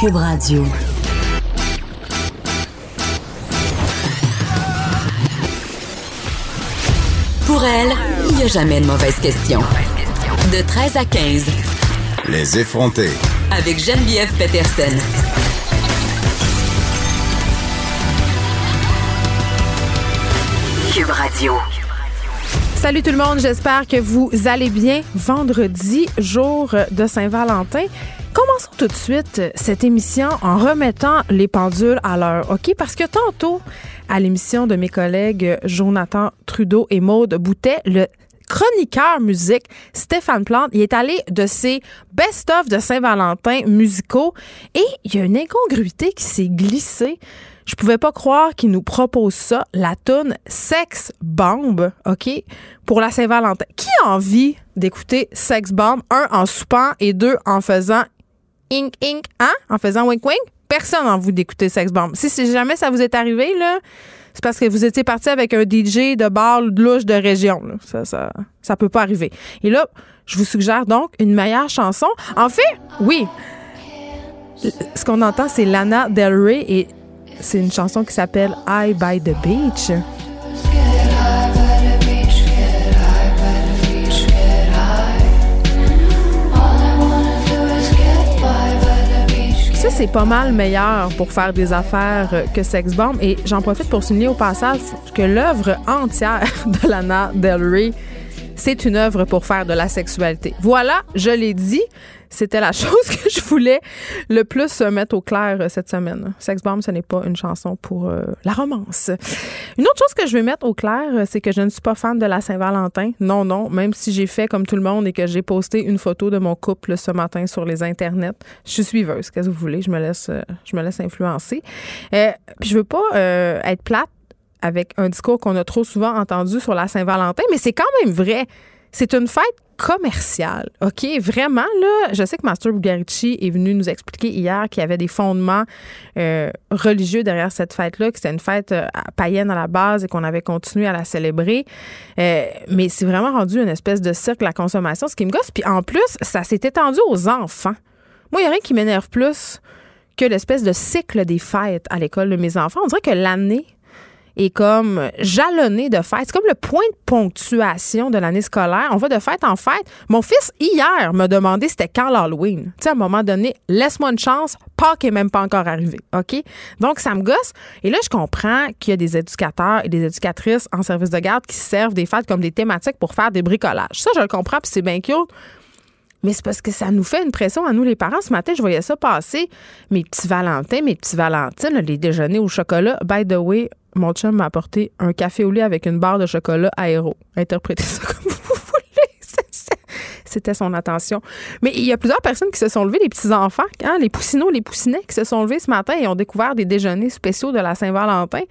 Cube Radio. Pour elle, il n'y a jamais de mauvaise question. De 13 à 15. Les effronter. Avec Geneviève Peterson. Cube Radio. Salut tout le monde, j'espère que vous allez bien. Vendredi, jour de Saint-Valentin. Commençons tout de suite cette émission en remettant les pendules à l'heure, OK? Parce que tantôt, à l'émission de mes collègues Jonathan Trudeau et Maude Boutet, le chroniqueur musique Stéphane Plante, il est allé de ses best-of de Saint-Valentin musicaux et il y a une incongruité qui s'est glissée. Je pouvais pas croire qu'il nous propose ça, la tune Sex Bomb, OK, pour la Saint-Valentin. Qui a envie d'écouter Sex Bomb, un en soupant et deux en faisant ink ink, hein, en faisant wink wink? Personne n'a envie d'écouter Sex Bomb. Si, si jamais ça vous est arrivé, là, c'est parce que vous étiez parti avec un DJ de bar de louche de région. Là. Ça, ça, ça peut pas arriver. Et là, je vous suggère donc une meilleure chanson. En fait, oui. Ce qu'on entend, c'est Lana Del Rey et c'est une chanson qui s'appelle I by the Beach. C'est pas mal meilleur pour faire des affaires que Sex Bomb. Et j'en profite pour souligner au passage que l'œuvre entière de Lana Del Rey, c'est une œuvre pour faire de la sexualité. Voilà, je l'ai dit. C'était la chose que je voulais le plus mettre au clair cette semaine. Sex Bomb, ce n'est pas une chanson pour euh, la romance. Une autre chose que je vais mettre au clair, c'est que je ne suis pas fan de la Saint-Valentin. Non, non, même si j'ai fait comme tout le monde et que j'ai posté une photo de mon couple ce matin sur les internets. Je suis suiveuse, qu'est-ce que vous voulez, je me laisse, euh, je me laisse influencer. Euh, puis je veux pas euh, être plate avec un discours qu'on a trop souvent entendu sur la Saint-Valentin, mais c'est quand même vrai. C'est une fête commerciale, OK? Vraiment, là, je sais que Master Bugarici est venu nous expliquer hier qu'il y avait des fondements euh, religieux derrière cette fête-là, que c'était une fête euh, païenne à la base et qu'on avait continué à la célébrer. Euh, mais c'est vraiment rendu une espèce de cirque, la consommation, ce qui me gosse. Puis en plus, ça s'est étendu aux enfants. Moi, il n'y a rien qui m'énerve plus que l'espèce de cycle des fêtes à l'école de mes enfants. On dirait que l'année est comme jalonné de fêtes. C'est comme le point de ponctuation de l'année scolaire. On va de fête en fête. Mon fils, hier, m'a demandé c'était quand l'Halloween. Tu sais, à un moment donné, laisse-moi une chance. Pâques est même pas encore arrivé. OK? Donc, ça me gosse. Et là, je comprends qu'il y a des éducateurs et des éducatrices en service de garde qui se servent des fêtes comme des thématiques pour faire des bricolages. Ça, je le comprends, puis c'est bien cute. Mais c'est parce que ça nous fait une pression à nous, les parents. Ce matin, je voyais ça passer. Mes petits Valentins, mes petits Valentines, les déjeuners au chocolat. By the way, mon chum m'a apporté un café au lait avec une barre de chocolat aéro. Interprétez ça comme vous voulez. C'était son attention. Mais il y a plusieurs personnes qui se sont levées, les petits-enfants, hein, les poussinots, les poussinets, qui se sont levés ce matin et ont découvert des déjeuners spéciaux de la Saint-Valentin.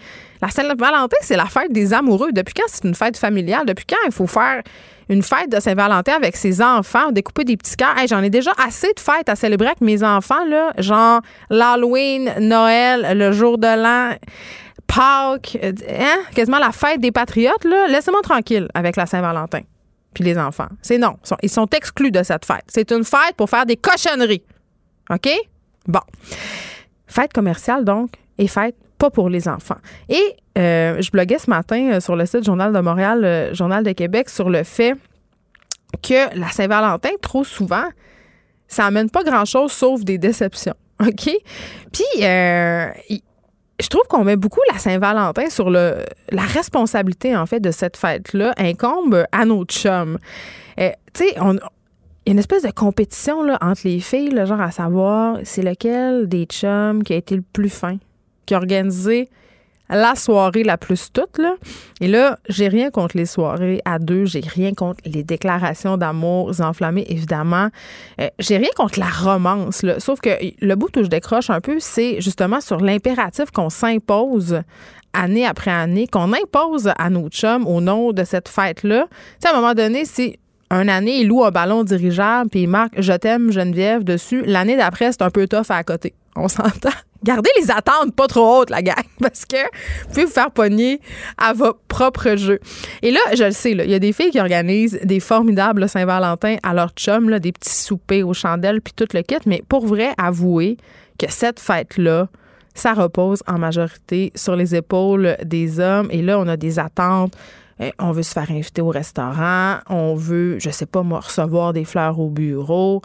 La Saint-Valentin, c'est la fête des amoureux. Depuis quand c'est une fête familiale? Depuis quand il faut faire une fête de Saint-Valentin avec ses enfants, découper des petits cœurs? Hey, J'en ai déjà assez de fêtes à célébrer avec mes enfants, là, genre l'Halloween, Noël, le jour de l'an. Pâques, euh, hein? quasiment la fête des patriotes, là, laissez-moi tranquille avec la Saint-Valentin. Puis les enfants. C'est non. Ils sont, exclus de cette fête. C'est une fête pour faire des cochonneries. OK? Bon. Fête commerciale, donc, et fête pas pour les enfants. Et euh, je bloguais ce matin euh, sur le site Journal de Montréal, Journal de Québec, sur le fait que la Saint-Valentin, trop souvent, ça amène pas grand-chose sauf des déceptions. OK? Puis, euh, je trouve qu'on met beaucoup la Saint-Valentin sur le, la responsabilité, en fait, de cette fête-là, incombe à nos chums. Euh, tu sais. Il y a une espèce de compétition entre les filles, genre à savoir c'est lequel des chums qui a été le plus fin, qui a organisé la soirée la plus toute. Et là, j'ai rien contre les soirées à deux, j'ai rien contre les déclarations d'amour enflammées, évidemment. Euh, j'ai rien contre la romance. Sauf que le bout où je décroche un peu, c'est justement sur l'impératif qu'on s'impose année après année, qu'on impose à nos chums au nom de cette fête-là. Tu sais, à un moment donné, c'est une année, il loue un ballon dirigeable puis il marque Je t'aime, Geneviève dessus. L'année d'après, c'est un peu tough à côté. On s'entend. Gardez les attentes pas trop hautes, la gang, parce que vous pouvez vous faire pogner à votre propre jeu. Et là, je le sais, il y a des filles qui organisent des formidables Saint-Valentin à leur chum, des petits soupers aux chandelles, puis tout le kit. Mais pour vrai, avouez que cette fête-là, ça repose en majorité sur les épaules des hommes. Et là, on a des attentes. Eh, on veut se faire inviter au restaurant. On veut, je sais pas moi, recevoir des fleurs au bureau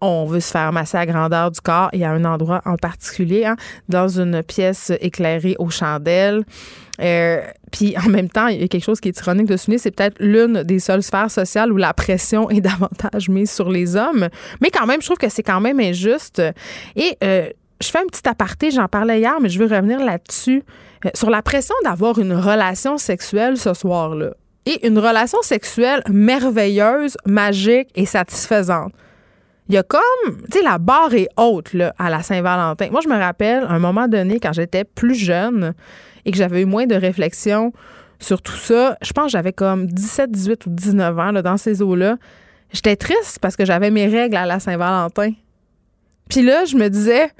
on veut se faire masser à grandeur du corps et à un endroit en particulier, hein, dans une pièce éclairée aux chandelles. Euh, puis en même temps, il y a quelque chose qui est ironique de souligner, c'est peut-être l'une des seules sphères sociales où la pression est davantage mise sur les hommes. Mais quand même, je trouve que c'est quand même injuste. Et euh, je fais un petit aparté, j'en parlais hier, mais je veux revenir là-dessus, euh, sur la pression d'avoir une relation sexuelle ce soir-là. Et une relation sexuelle merveilleuse, magique et satisfaisante il y a comme, tu sais, la barre est haute là, à la Saint-Valentin. Moi, je me rappelle, un moment donné, quand j'étais plus jeune et que j'avais eu moins de réflexion sur tout ça, je pense que j'avais comme 17, 18 ou 19 ans là, dans ces eaux-là. J'étais triste parce que j'avais mes règles à la Saint-Valentin. Puis là, je me disais,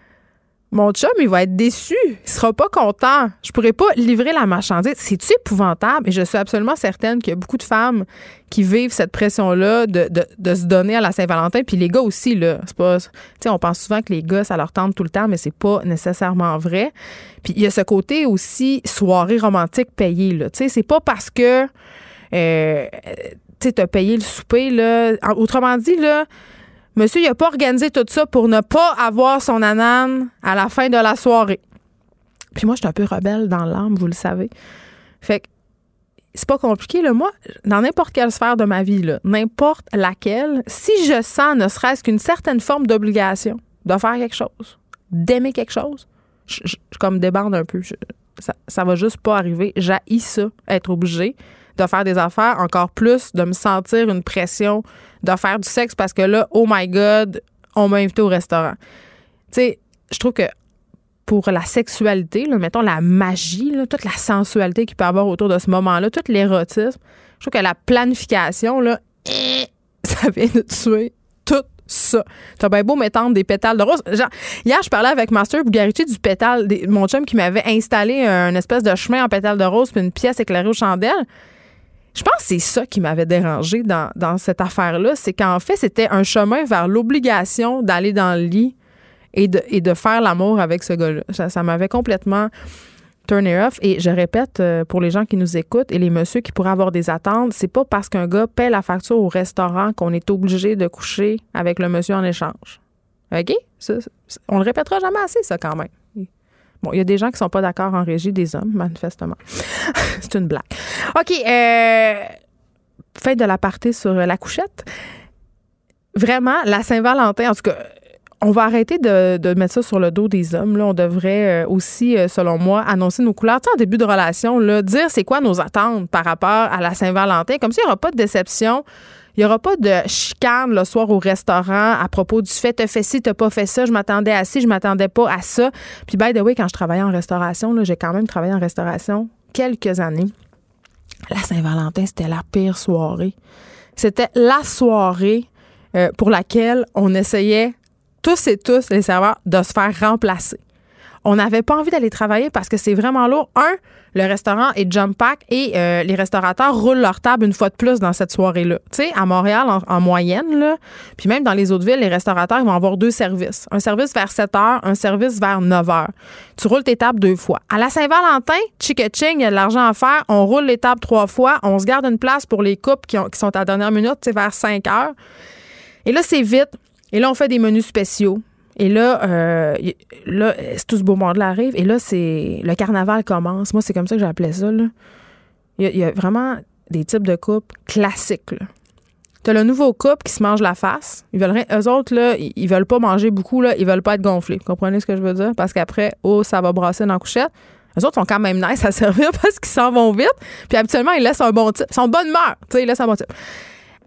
mon chum, il va être déçu. Il sera pas content. Je pourrais pas livrer la marchandise. C'est-tu épouvantable? Et je suis absolument certaine qu'il y a beaucoup de femmes qui vivent cette pression-là de, se donner à la Saint-Valentin. Puis les gars aussi, là. C'est pas. Tu on pense souvent que les gars, ça leur tente tout le temps, mais c'est pas nécessairement vrai. Puis il y a ce côté aussi soirée romantique payée, là. Tu c'est pas parce que. Euh, tu sais, payé le souper, là. Autrement dit, là Monsieur, il n'a pas organisé tout ça pour ne pas avoir son anane à la fin de la soirée. Puis moi, je suis un peu rebelle dans l'âme, vous le savez. Fait que c'est pas compliqué, là. Moi, dans n'importe quelle sphère de ma vie, n'importe laquelle, si je sens ne serait-ce qu'une certaine forme d'obligation de faire quelque chose, d'aimer quelque chose, je, comme débande un peu. ça, ça va juste pas arriver. J'haïs ça, être obligé de faire des affaires, encore plus de me sentir une pression de faire du sexe parce que là, oh my God, on m'a invité au restaurant. Tu sais, je trouve que pour la sexualité, là, mettons la magie, toute la sensualité qu'il peut y avoir autour de ce moment-là, tout l'érotisme, je trouve que la planification, là, ça vient de tuer tout ça. T'as bien beau m'étendre des pétales de rose. Genre, hier, je parlais avec Master Bugarici du pétale, mon chum qui m'avait installé un espèce de chemin en pétales de rose puis une pièce éclairée aux chandelles. Je pense que c'est ça qui m'avait dérangé dans, cette affaire-là. C'est qu'en fait, c'était un chemin vers l'obligation d'aller dans le lit et de, et de faire l'amour avec ce gars-là. Ça, m'avait complètement turné off. Et je répète euh, pour les gens qui nous écoutent et les messieurs qui pourraient avoir des attentes, c'est pas parce qu'un gars paie la facture au restaurant qu'on est obligé de coucher avec le monsieur en échange. OK? on le répétera jamais assez, ça, quand même. Bon, il y a des gens qui sont pas d'accord en régie, des hommes, manifestement. c'est une blague. OK. Euh, de la partie sur la couchette. Vraiment, la Saint-Valentin, en tout cas, on va arrêter de, mettre ça sur le dos des hommes. Là. On devrait euh, aussi, euh, selon moi, annoncer nos couleurs. Tu en début de relation, là, dire c'est quoi nos attentes par rapport à la Saint-Valentin. Comme ça, il n'y aura pas de déception. Il n'y aura pas de chicane le soir au restaurant à propos du fait, t'as fait ci, t'as pas fait ça, je m'attendais à ci, je m'attendais pas à ça. Puis, by the way, quand je travaillais en restauration, j'ai quand même travaillé en restauration quelques années. La Saint-Valentin, c'était la pire soirée. C'était la soirée euh, pour laquelle on essayait tous et tous, les serveurs, de se faire remplacer. On n'avait pas envie d'aller travailler parce que c'est vraiment lourd. Un, le restaurant est jump pack et euh, les restaurateurs roulent leur table une fois de plus dans cette soirée-là. Tu sais, à Montréal, en, moyenne, là, puis même dans les autres villes, les restaurateurs vont avoir deux services. Un service vers 7 heures, un service vers 9 heures. Tu roules tes tables deux fois. À la Saint-Valentin, chick ching, il y a de l'argent à faire. On roule les tables trois fois. On se garde une place pour les couples qui, sont à dernière minute, c'est vers 5 heures. Et là, c'est vite. Et là, on fait des menus spéciaux. Et là, euh, là tout ce beau monde-là arrive. Et là, c'est le carnaval commence. Moi, c'est comme ça que j'appelais ça. Il, y a, vraiment des types de coupes classiques. Tu as le nouveau couple qui se mange la face. Ils veulent Eux autres, ils, veulent pas manger beaucoup. Là, ils veulent pas être gonflés. Vous comprenez ce que je veux dire? Parce qu'après, oh, ça va brasser dans la couchette. Eux autres sont quand même nice à servir parce qu'ils s'en vont vite. Puis habituellement, ils laissent un bon type. Ils sont de bonne humeur. Ils laissent un bon type.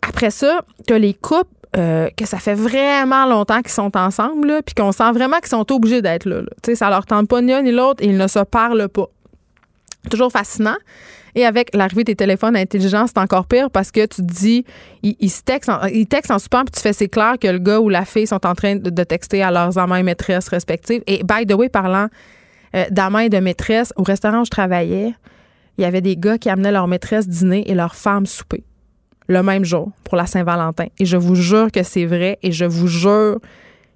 Après ça, tu as les coupes euh, que ça fait vraiment longtemps qu'ils sont ensemble, puis qu'on sent vraiment qu'ils sont obligés d'être là. là. sais, ça leur tente pas ni un ni l'autre ils ne se parlent pas. Toujours fascinant. Et avec l'arrivée des téléphones intelligents, c'est encore pire parce que tu dis, ils, se textent en, ils textent en soupant, puis tu fais, c'est clair que le gars ou la fille sont en train de, texter à leurs amants et maîtresses respectives. Et by the way, parlant euh, d'amants et de maîtresses, au restaurant où je travaillais, il y avait des gars qui amenaient leur maîtresse dîner et leur femme souper le même jour pour la Saint-Valentin. Et je vous jure que c'est vrai et je vous jure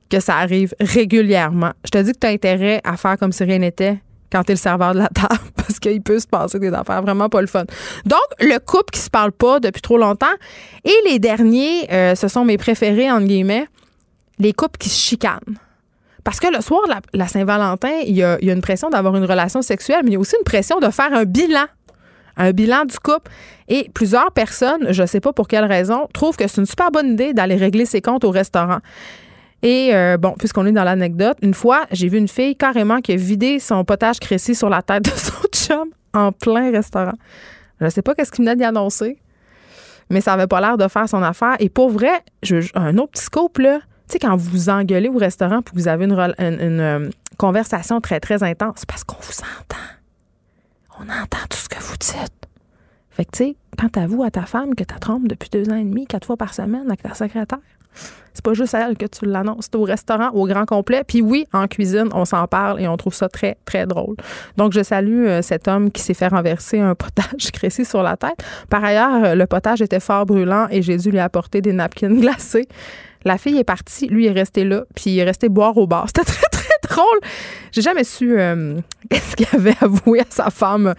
que ça arrive régulièrement. Je te dis que tu as intérêt à faire comme si rien n'était quand tu es le serveur de la table parce qu'il peut se passer des affaires vraiment pas le fun. Donc, le couple qui se parle pas depuis trop longtemps et les derniers, euh, ce sont mes préférés, entre guillemets, les couples qui se chicanent. Parce que le soir de la, Saint-Valentin, il y, a, une pression d'avoir une relation sexuelle, mais il y a aussi une pression de faire un bilan. Un bilan du couple. Et plusieurs personnes, je ne sais pas pour quelle raison, trouvent que c'est une super bonne idée d'aller régler ses comptes au restaurant. Et euh, bon, puisqu'on est dans l'anecdote, une fois, j'ai vu une fille carrément qui a vidé son potage créci sur la tête de son chum en plein restaurant. Je ne sais pas qu'est-ce qu'il venait d'y annoncer, mais ça avait pas l'air de faire son affaire. Et pour vrai, un autre petit scope, là, tu sais, quand vous vous engueulez au restaurant puis vous avez une, euh, conversation très, très intense, parce qu'on vous entend. On entend tout ce que vous dites. Fait que, tu sais, quand t'avoues à ta femme que tu trompes depuis deux ans et demi, quatre fois par semaine avec ta secrétaire, c'est pas juste à elle que tu l'annonces. C'est au restaurant, au grand complet. Puis oui, en cuisine, on s'en parle et on trouve ça très, très drôle. Donc, je salue euh, cet homme qui s'est fait renverser un potage créci sur la tête. Par ailleurs, euh, le potage était fort brûlant et j'ai dû lui apporter des napkins glacés. La fille est partie, lui est resté là, puis il est resté boire au bar. C'était très, très drôle. J'ai jamais su euh, qu'est-ce qu'il avait avoué à sa femme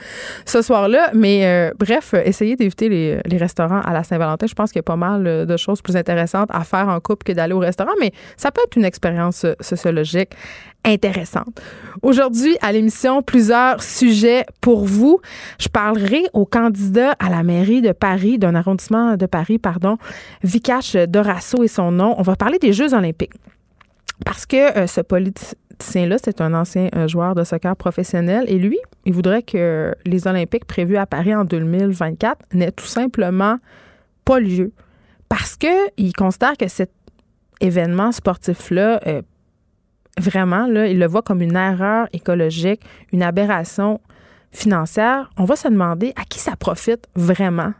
ce soir-là. Mais euh, bref, essayez d'éviter les, restaurants à la Saint-Valentin. Je pense qu'il y a pas mal euh, de choses plus intéressantes à faire en couple que d'aller au restaurant. Mais ça peut être une expérience sociologique intéressante. Aujourd'hui, à l'émission, plusieurs sujets pour vous. Je parlerai au candidat à la mairie de Paris, d'un arrondissement de Paris, pardon, Vikash Dorasso et son nom. On va parler des Jeux olympiques. Parce que ce politicien là c'est un ancien euh, joueur de soccer professionnel et lui, il voudrait que les Olympiques prévus à Paris en 2024 n'aient tout simplement pas lieu parce qu'il considère que cet événement sportif-là, euh, vraiment, il le voit comme une erreur écologique, une aberration financière. On va se demander à qui ça profite vraiment,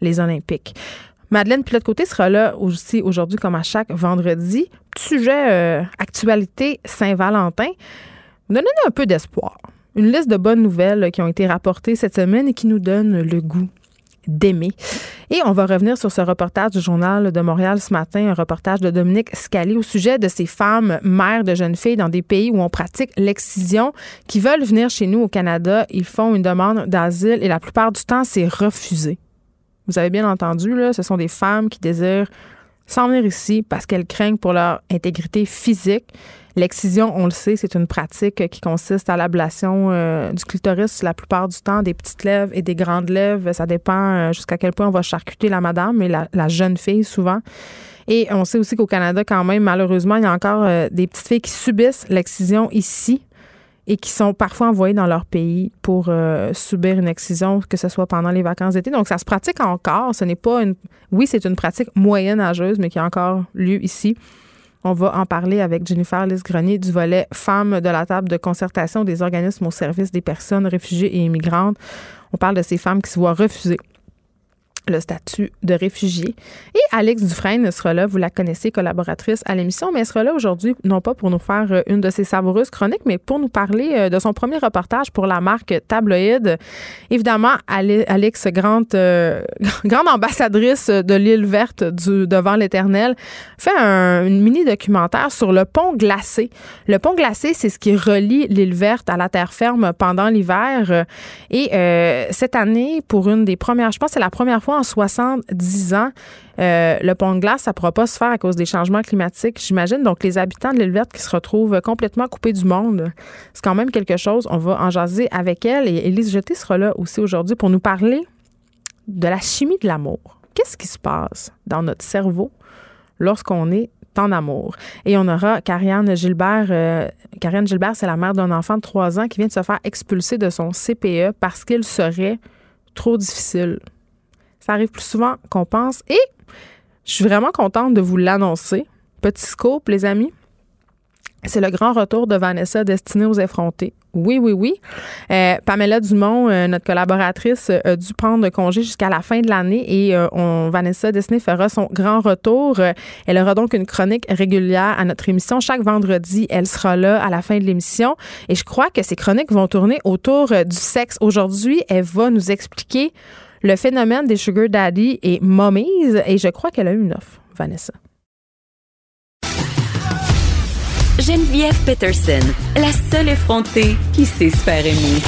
les Olympiques. Madeleine Pilote-Côté sera là aussi aujourd'hui, comme à chaque vendredi. sujet euh, actualité Saint-Valentin. Donnez nous un peu d'espoir. Une liste de bonnes nouvelles qui ont été rapportées cette semaine et qui nous donnent le goût d'aimer. Et on va revenir sur ce reportage du Journal de Montréal ce matin, un reportage de Dominique Scali au sujet de ces femmes mères de jeunes filles dans des pays où on pratique l'excision qui veulent venir chez nous au Canada. Ils font une demande d'asile et la plupart du temps, c'est refusé. Vous avez bien entendu, là, ce sont des femmes qui désirent s'en venir ici parce qu'elles craignent pour leur intégrité physique. L'excision, on le sait, c'est une pratique qui consiste à l'ablation euh, du clitoris la plupart du temps, des petites lèvres et des grandes lèvres. Ça dépend euh, jusqu'à quel point on va charcuter la madame et la, jeune fille souvent. Et on sait aussi qu'au Canada, quand même, malheureusement, il y a encore euh, des petites filles qui subissent l'excision ici et qui sont parfois envoyés dans leur pays pour euh, subir une excision, que ce soit pendant les vacances d'été. Donc, ça se pratique encore. Ce n'est pas une. Oui, c'est une pratique moyen-âgeuse, mais qui a encore lieu ici. On va en parler avec Jennifer Lys-Grenier du volet Femmes de la table de concertation des organismes au service des personnes réfugiées et immigrantes. On parle de ces femmes qui se voient refuser le statut de réfugié. Et Alex Dufresne sera là, vous la connaissez, collaboratrice à l'émission, mais elle sera là aujourd'hui, non pas pour nous faire euh, une de ses savoureuses chroniques, mais pour nous parler euh, de son premier reportage pour la marque Tabloïd. Évidemment, Alex, grande, euh, grande ambassadrice de l'île verte du Devant l'Éternel, fait un mini documentaire sur le pont glacé. Le pont glacé, c'est ce qui relie l'île verte à la terre ferme pendant l'hiver. Et cette année, pour une des premières, je pense que c'est la première fois en 70 ans, euh, le pont de glace, ça ne pourra pas se faire à cause des changements climatiques, j'imagine. Donc, les habitants de l'île verte qui se retrouvent complètement coupés du monde, c'est quand même quelque chose. On va en jaser avec elle. Et Élise Jeté sera là aussi aujourd'hui pour nous parler de la chimie de l'amour. Qu'est-ce qui se passe dans notre cerveau lorsqu'on est en amour? Et on aura Karianne Gilbert. Euh, Gilbert, c'est la mère d'un enfant de 3 ans qui vient de se faire expulser de son CPE parce qu'il serait trop difficile. Ça arrive plus souvent qu'on pense. Et je suis vraiment contente de vous l'annoncer. Petit scope, les amis. C'est le grand retour de Vanessa destinée aux effrontés Oui, oui, oui. Euh, Pamela Dumont, euh, notre collaboratrice, a dû prendre congé jusqu'à la fin de l'année et euh, on, Vanessa Disney fera son grand retour. elle aura donc une chronique régulière à notre émission. Chaque vendredi, elle sera là à la fin de l'émission et je crois que ces chroniques vont tourner autour du sexe. Aujourd'hui, elle va nous expliquer le phénomène des sugar daddy et mommies et je crois qu'elle a eu une offre, Vanessa. Geneviève Peterson, la seule effrontée qui sait se faire aimer.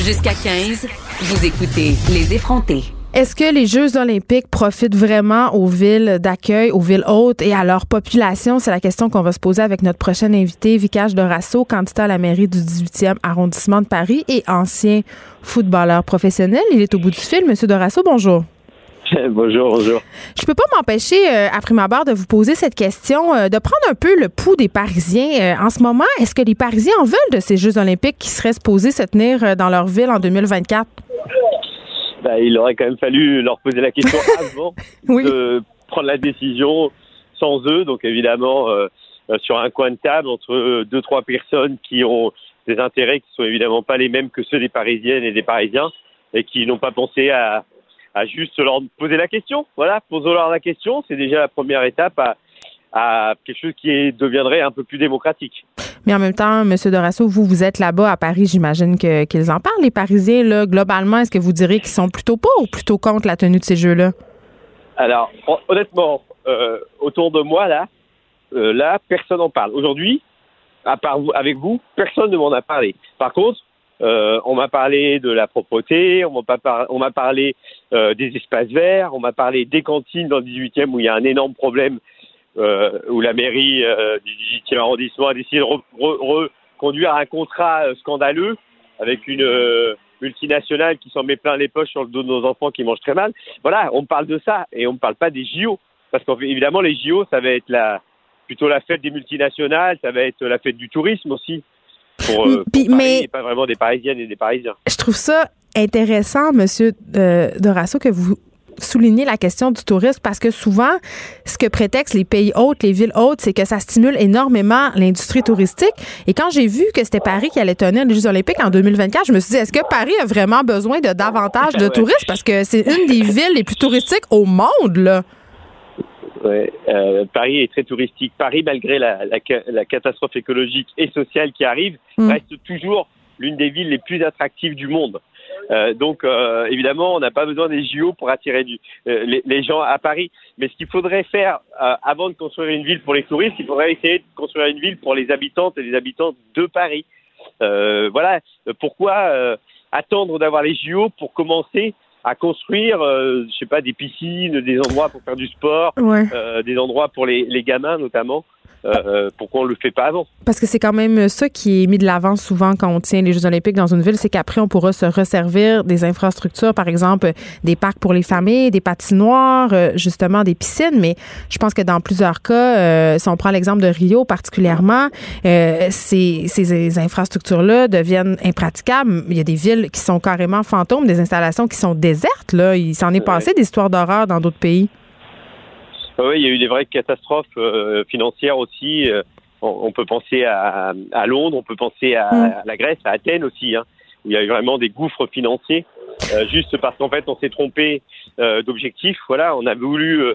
Jusqu'à 15, vous écoutez Les effrontés. Est-ce que les Jeux olympiques profitent vraiment aux villes d'accueil, aux villes hautes et à leur population? C'est la question qu'on va se poser avec notre prochain invité, Vicage Dorasso, candidat à la mairie du 18e arrondissement de Paris et ancien footballeur professionnel. Il est au bout du fil. Monsieur Dorasso, bonjour. bonjour, bonjour. Je peux pas m'empêcher, euh, après ma barre, de vous poser cette question, euh, de prendre un peu le pouls des Parisiens. Euh, en ce moment, est-ce que les Parisiens en veulent de ces Jeux olympiques qui seraient supposés se tenir dans leur ville en 2024? Ben, il aurait quand même fallu leur poser la question avant de prendre la décision sans eux. Donc évidemment, sur un coin de table, entre deux, trois personnes qui ont des intérêts qui sont évidemment pas les mêmes que ceux des Parisiennes et des Parisiens et qui n'ont pas pensé à à juste leur poser la question. Voilà, posons-leur la question, c'est déjà la première étape à, à quelque chose qui deviendrait un peu plus démocratique. Mais en même temps, M. Dorasso, vous, vous êtes là-bas à Paris, j'imagine que, qu'ils en parlent, les Parisiens, là, globalement. Est-ce que vous direz qu'ils sont plutôt pas ou plutôt contre la tenue de ces Jeux-là? Alors, honnêtement, euh, autour de moi, là, euh, là, personne n'en parle. Aujourd'hui, à part vous, avec vous, personne ne m'en a parlé. Par contre, euh, on m'a parlé de la propreté, on m'a parlé des espaces verts, on m'a parlé des cantines dans le 18e où il y a un énorme problème, euh, où la mairie du 18e arrondissement a décidé de reconduire un contrat scandaleux avec une multinationale qui s'en met plein les poches sur le dos de nos enfants qui mangent très mal. Voilà, on parle de ça et on ne parle pas des JO. Parce qu'évidemment, les JO, ça va être la, plutôt la fête des multinationales, ça va être la fête du tourisme aussi pour, euh, mais pas vraiment des Parisiennes et des Parisiens. Je trouve ça intéressant, Monsieur euh, Dorasso, que vous soulignez la question du tourisme parce que souvent, ce que prétextent les pays hautes, les villes hautes, c'est que ça stimule énormément l'industrie touristique. Et quand j'ai vu que c'était Paris qui allait tenir les Jeux olympiques en 2024, je me suis dit, est-ce que Paris a vraiment besoin de davantage de touristes? Parce que c'est une des villes les plus touristiques au monde, là. Ouais, euh, Paris est très touristique. Paris, malgré la, la, la catastrophe écologique et sociale qui arrive, mm. reste toujours l'une des villes les plus attractives du monde. Euh, donc, euh, évidemment, on n'a pas besoin des JO pour attirer du, euh, les, les, gens à Paris. Mais ce qu'il faudrait faire euh, avant de construire une ville pour les touristes, il faudrait essayer de construire une ville pour les habitantes et les habitants de Paris. voilà. Pourquoi attendre d'avoir les JO pour commencer à construire, euh, je sais pas, des piscines, des endroits pour faire du sport, euh, des endroits pour les, les gamins notamment. Euh, pourquoi on le fait pas avant? Parce que c'est quand même ça qui est mis de l'avant souvent quand on tient les Jeux Olympiques dans une ville, c'est qu'après on pourra se resservir des infrastructures, par exemple des parcs pour les familles, des patinoires, justement des piscines. Mais je pense que dans plusieurs cas, si on prend l'exemple de Rio particulièrement, ces, ces infrastructures-là deviennent impraticables. Il y a des villes qui sont carrément fantômes, des installations qui sont déserte. Là. Il s'en est passé des histoires d'horreur dans d'autres pays. Oui, il y a eu des vraies catastrophes euh, financières aussi. Euh, on, peut penser à, Londres, on peut penser à, mm. la Grèce, à Athènes aussi, hein, où il y a eu vraiment des gouffres financiers. Euh, juste parce qu'en fait, on s'est trompé d'objectif. Voilà, on a voulu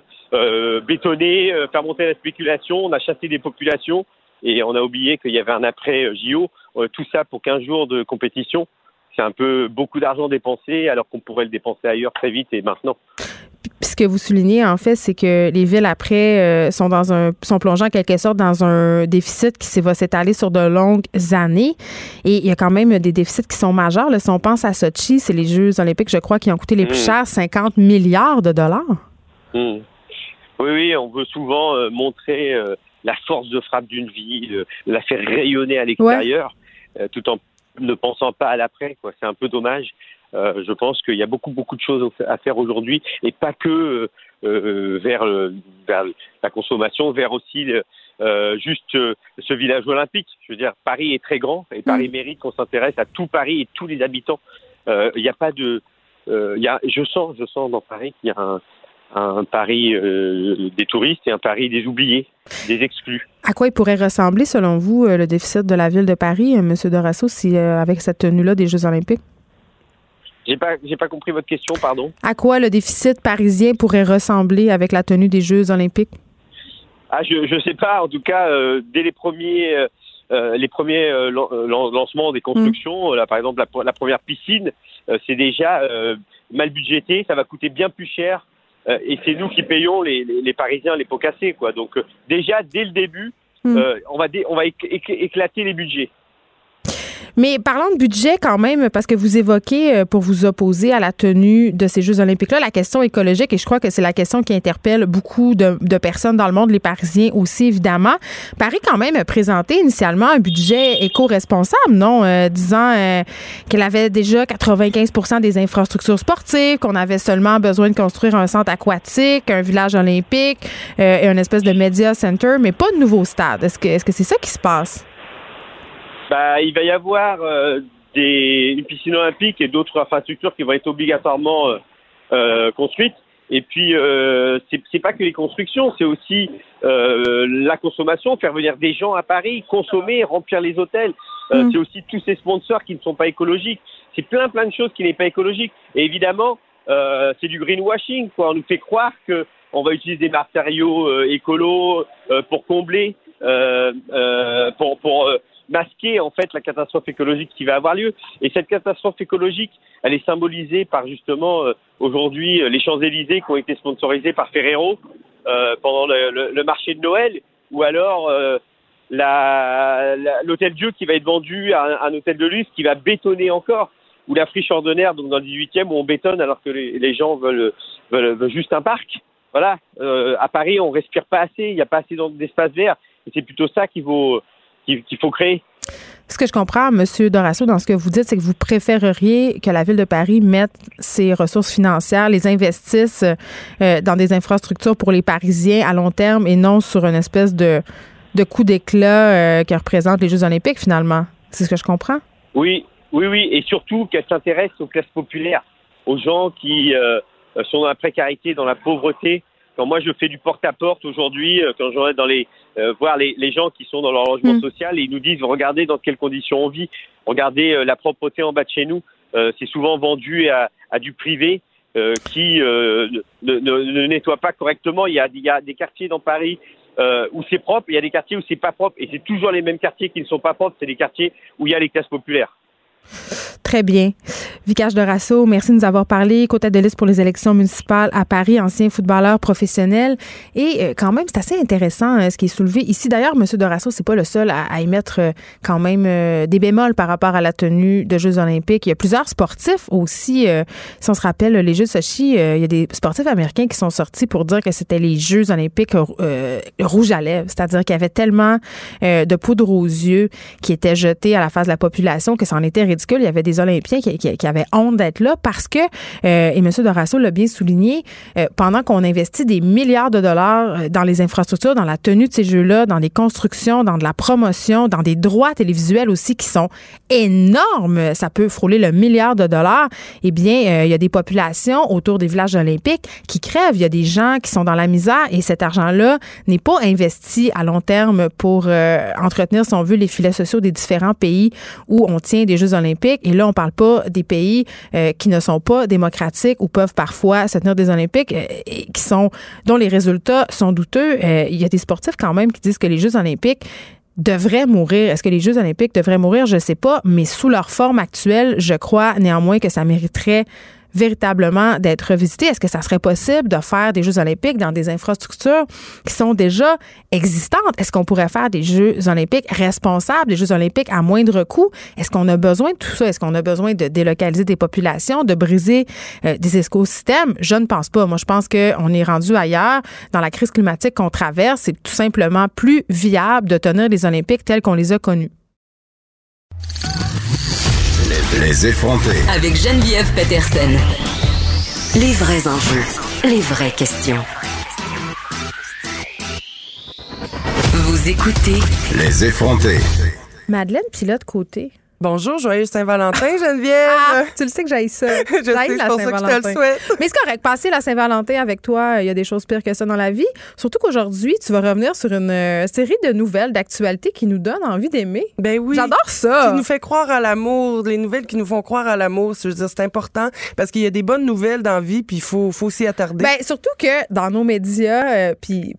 bétonner, faire monter la spéculation, on a chassé des populations et on a oublié qu'il y avait un après JO. tout ça pour 15 jours de compétition c'est un peu beaucoup d'argent dépensé alors qu'on pourrait le dépenser ailleurs très vite et maintenant. Puis ce que vous soulignez, en fait, c'est que les villes après euh, sont dans un sont plongées en quelque sorte dans un déficit qui va s'étaler sur de longues années. Et il y a quand même des déficits qui sont majeurs. Là. Si on pense à Sochi, c'est les Jeux olympiques, je crois, qui ont coûté les plus hmm. chers, 50 milliards de dollars. Hmm. Oui, oui, on veut souvent euh, montrer euh, la force de frappe d'une ville, la faire rayonner à l'extérieur, tout en ne pensant pas à l'après. C'est un peu dommage. Euh, je pense qu'il y a beaucoup beaucoup de choses à faire aujourd'hui et pas que euh, euh vers, vers, la consommation, vers aussi euh, juste ce village olympique. Je veux dire, Paris est très grand et Paris mm. mérite qu'on s'intéresse à tout Paris et tous les habitants. Il n'y a pas de, y a, je sens, je sens dans Paris qu'il y a un, un pari des touristes et un pari des oubliés, des exclus. À quoi il pourrait ressembler, selon vous, le déficit de la ville de Paris, M. Dorasso, si, avec cette tenue-là des Jeux olympiques? J'ai pas, j'ai pas compris votre question, pardon. À quoi le déficit parisien pourrait ressembler avec la tenue des Jeux olympiques? Ah, je, je sais pas. En tout cas, dès les premiers euh, les premiers euh, euh, lancements des constructions, mm. là, par exemple la, première piscine, c'est déjà mal budgété, ça va coûter bien plus cher et c'est nous qui payons les, les, Parisiens les pots cassés. Quoi. Donc déjà, dès le début, mm. on va, on va éclater les budgets. Mais parlons de budget quand même, parce que vous évoquez euh, pour vous opposer à la tenue de ces Jeux olympiques-là la question écologique, et je crois que c'est la question qui interpelle beaucoup de, personnes dans le monde, les Parisiens aussi, évidemment. Paris quand même a présenté initialement un budget éco-responsable, non? Euh, disant euh, qu'elle avait déjà 95% des infrastructures sportives, qu'on avait seulement besoin de construire un centre aquatique, un village olympique et un espèce de media center, mais pas de nouveau stade. Est-ce que c'est ça qui se passe? Bah, il va y avoir euh, des, une piscine olympique et d'autres infrastructures qui vont être obligatoirement euh, euh construites. Et puis, euh, c'est pas que les constructions, c'est aussi euh, la consommation, faire venir des gens à Paris, consommer, remplir les hôtels. Euh, mm. C'est aussi tous ces sponsors qui ne sont pas écologiques. C'est plein, plein de choses qui n'est pas écologique. Et évidemment, euh, c'est du greenwashing. Quoi. On nous fait croire que on va utiliser des matériaux écolos pour combler, pour, pour masquer en fait la catastrophe écologique qui va avoir lieu. Et cette catastrophe écologique, elle est symbolisée par justement euh, aujourd'hui euh, les Champs-Élysées qui ont été sponsorisés par Ferrero euh, pendant le, marché de Noël, ou alors euh, l'hôtel Dieu qui va être vendu à un, hôtel de luxe qui va bétonner encore, ou la friche ordinaire donc dans le 18e où on bétonne alors que les, gens veulent, veulent, juste un parc. Voilà, à Paris on respire pas assez, il n'y a pas assez d'espace vert, et c'est plutôt ça qui vaut qu'il faut créer. Ce que je comprends, M. Dorasso, dans ce que vous dites, c'est que vous préféreriez que la Ville de Paris mette ses ressources financières, les investisse euh, dans des infrastructures pour les Parisiens à long terme et non sur une espèce de, de coup d'éclat euh, que représentent les Jeux olympiques, finalement. C'est ce que je comprends? Oui, oui, oui. Et surtout qu'elle s'intéresse aux classes populaires, aux gens qui euh, sont dans la précarité, dans la pauvreté, quand moi je fais du porte-à-porte aujourd'hui, euh, quand je vais dans les euh, voir les, les, gens qui sont dans leur logement mm. social et ils nous disent regardez dans quelles conditions on vit, regardez euh, la propreté en bas de chez nous, c'est souvent vendu à, à du privé qui ne, ne, ne, nettoie pas correctement. Il y a, il y a des quartiers dans Paris où c'est propre, il y a des quartiers où c'est pas propre et c'est toujours les mêmes quartiers qui ne sont pas propres, c'est les quartiers où il y a les classes populaires. Très bien. Vicage de Rasso, merci de nous avoir parlé. Côte de liste pour les élections municipales à Paris, ancien footballeur professionnel. Et euh, quand même, c'est assez intéressant euh, ce qui est soulevé ici. D'ailleurs, M. de Rasso, c'est pas le seul à, émettre euh, quand même des bémols par rapport à la tenue de Jeux olympiques. Il y a plusieurs sportifs aussi. si on se rappelle, les Jeux Sochi, il y a des sportifs américains qui sont sortis pour dire que c'était les Jeux olympiques rouge à lèvres. C'est-à-dire qu'il y avait tellement de poudre aux yeux qui était jetée à la face de la population que c'en était ridicule. Il y avait des Qui, qui, avaient honte d'être là parce que, euh, et M. Dorasso l'a bien souligné, euh, pendant qu'on investit des milliards de dollars euh, dans les infrastructures, dans la tenue de ces Jeux-là, dans les constructions, dans de la promotion, dans des droits télévisuels aussi qui sont énormes, ça peut frôler le milliard de dollars, eh bien, il y a des populations autour des villages olympiques qui crèvent. Il y a des gens qui sont dans la misère et cet argent-là n'est pas investi à long terme pour entretenir, si on veut, les filets sociaux des différents pays où on tient des Jeux olympiques. Et là, on parle pas des pays euh, qui ne sont pas démocratiques ou peuvent parfois se tenir des Olympiques euh, et dont les résultats sont douteux. Euh, il y a des sportifs quand même qui disent que les Jeux olympiques devraient mourir. Est-ce que les Jeux olympiques devraient mourir? Je ne sais pas, mais sous leur forme actuelle, je crois néanmoins que ça mériterait véritablement d'être revisité? Est-ce que ça serait possible de faire des Jeux olympiques dans des infrastructures qui sont déjà existantes? Est-ce qu'on pourrait faire des Jeux olympiques responsables, des Jeux olympiques à moindre coût? Est-ce qu'on a besoin de tout ça? Est-ce qu'on a besoin de délocaliser des populations, de briser euh, des écosystèmes? Je ne pense pas. Moi, je pense qu'on est rendu ailleurs. Dans la crise climatique qu'on traverse, c'est tout simplement plus viable de tenir les Olympiques tels qu'on les a connus. Les effronter. Avec Geneviève Peterson. Les vrais enjeux. Les vraies questions. Vous écoutez. Les effronter. Madeleine Pilote Côté Bonjour, joyeux Saint-Valentin, Geneviève. Ah, tu le sais que j'aille ça. je sais, c'est pour ça que je te le souhaite. Mais c'est correct, passer la Saint-Valentin avec toi, il y a des choses pires que ça dans la vie. Surtout qu'aujourd'hui, tu vas revenir sur une euh, série de nouvelles d'actualité qui nous donnent envie d'aimer. Ben oui. J'adore ça. Qui nous fait croire à l'amour, les nouvelles qui nous font croire à l'amour, je veux dire, c'est important parce qu'il y a des bonnes nouvelles dans la vie, puis il faut, faut s'y attarder. Ben, surtout que dans nos médias, euh, puis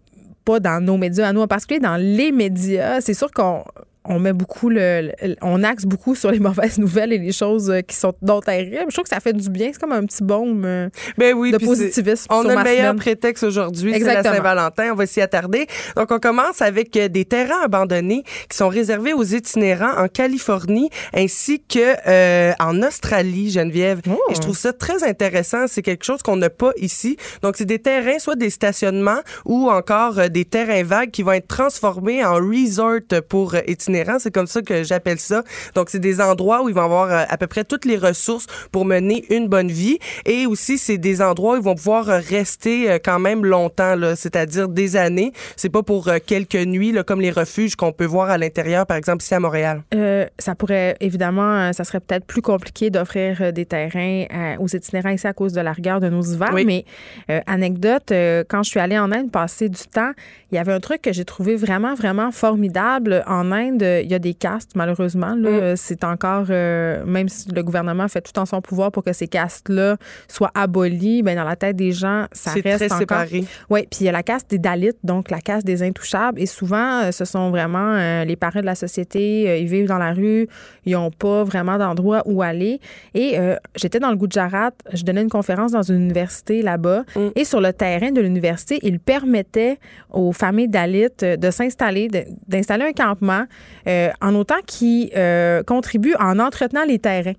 pas dans nos médias à nous en particulier, dans les médias, c'est sûr qu'on on met beaucoup le, on axe beaucoup sur les mauvaises nouvelles et les choses euh, qui sont dont terribles. Je trouve que ça fait du bien. C'est comme un petit baume euh, ben oui, de positivisme. On a le meilleur prétexte aujourd'hui, c'est la Saint-Valentin. On va s'y attarder. Donc, on commence avec euh, des terrains abandonnés qui sont réservés aux itinérants en Californie ainsi que en Australie, Geneviève. Oh. Et je trouve ça très intéressant. C'est quelque chose qu'on n'a pas ici. Donc, c'est des terrains, soit des stationnements ou encore des terrains vagues qui vont être transformés en resort pour itinérants c'est comme ça que j'appelle ça. Donc, c'est des endroits où ils vont avoir euh, à peu près toutes les ressources pour mener une bonne vie. Et aussi, c'est des endroits où ils vont pouvoir euh, rester euh, quand même longtemps, c'est-à-dire des années. C'est pas pour quelques nuits, là, comme les refuges qu'on peut voir à l'intérieur, par exemple, ici à Montréal. ça pourrait, évidemment, ça serait peut-être plus compliqué d'offrir des terrains aux itinérants ici à cause de la rigueur de nos hivers. Mais, anecdote, quand je suis allée en Inde passer du temps, il y avait un truc que j'ai trouvé vraiment, vraiment formidable en Inde il y a des castes, malheureusement. Mm. Euh, c'est encore, euh, même si le gouvernement fait tout en son pouvoir pour que ces castes-là soient abolis, ben dans la tête des gens, ça reste très encore. séparé. Oui, puis il y a la caste des Dalits, donc la caste des intouchables. Et souvent, euh, ce sont vraiment les parents de la société. ils vivent dans la rue, ils n'ont pas vraiment d'endroit où aller. Et j'étais dans le Gujarat, je donnais une conférence dans une université là-bas. Mm. Et sur le terrain de l'université, ils permettaient aux familles Dalits de s'installer, d'installer un campement en autant qu'ils euh, contribuent en entretenant les terrains.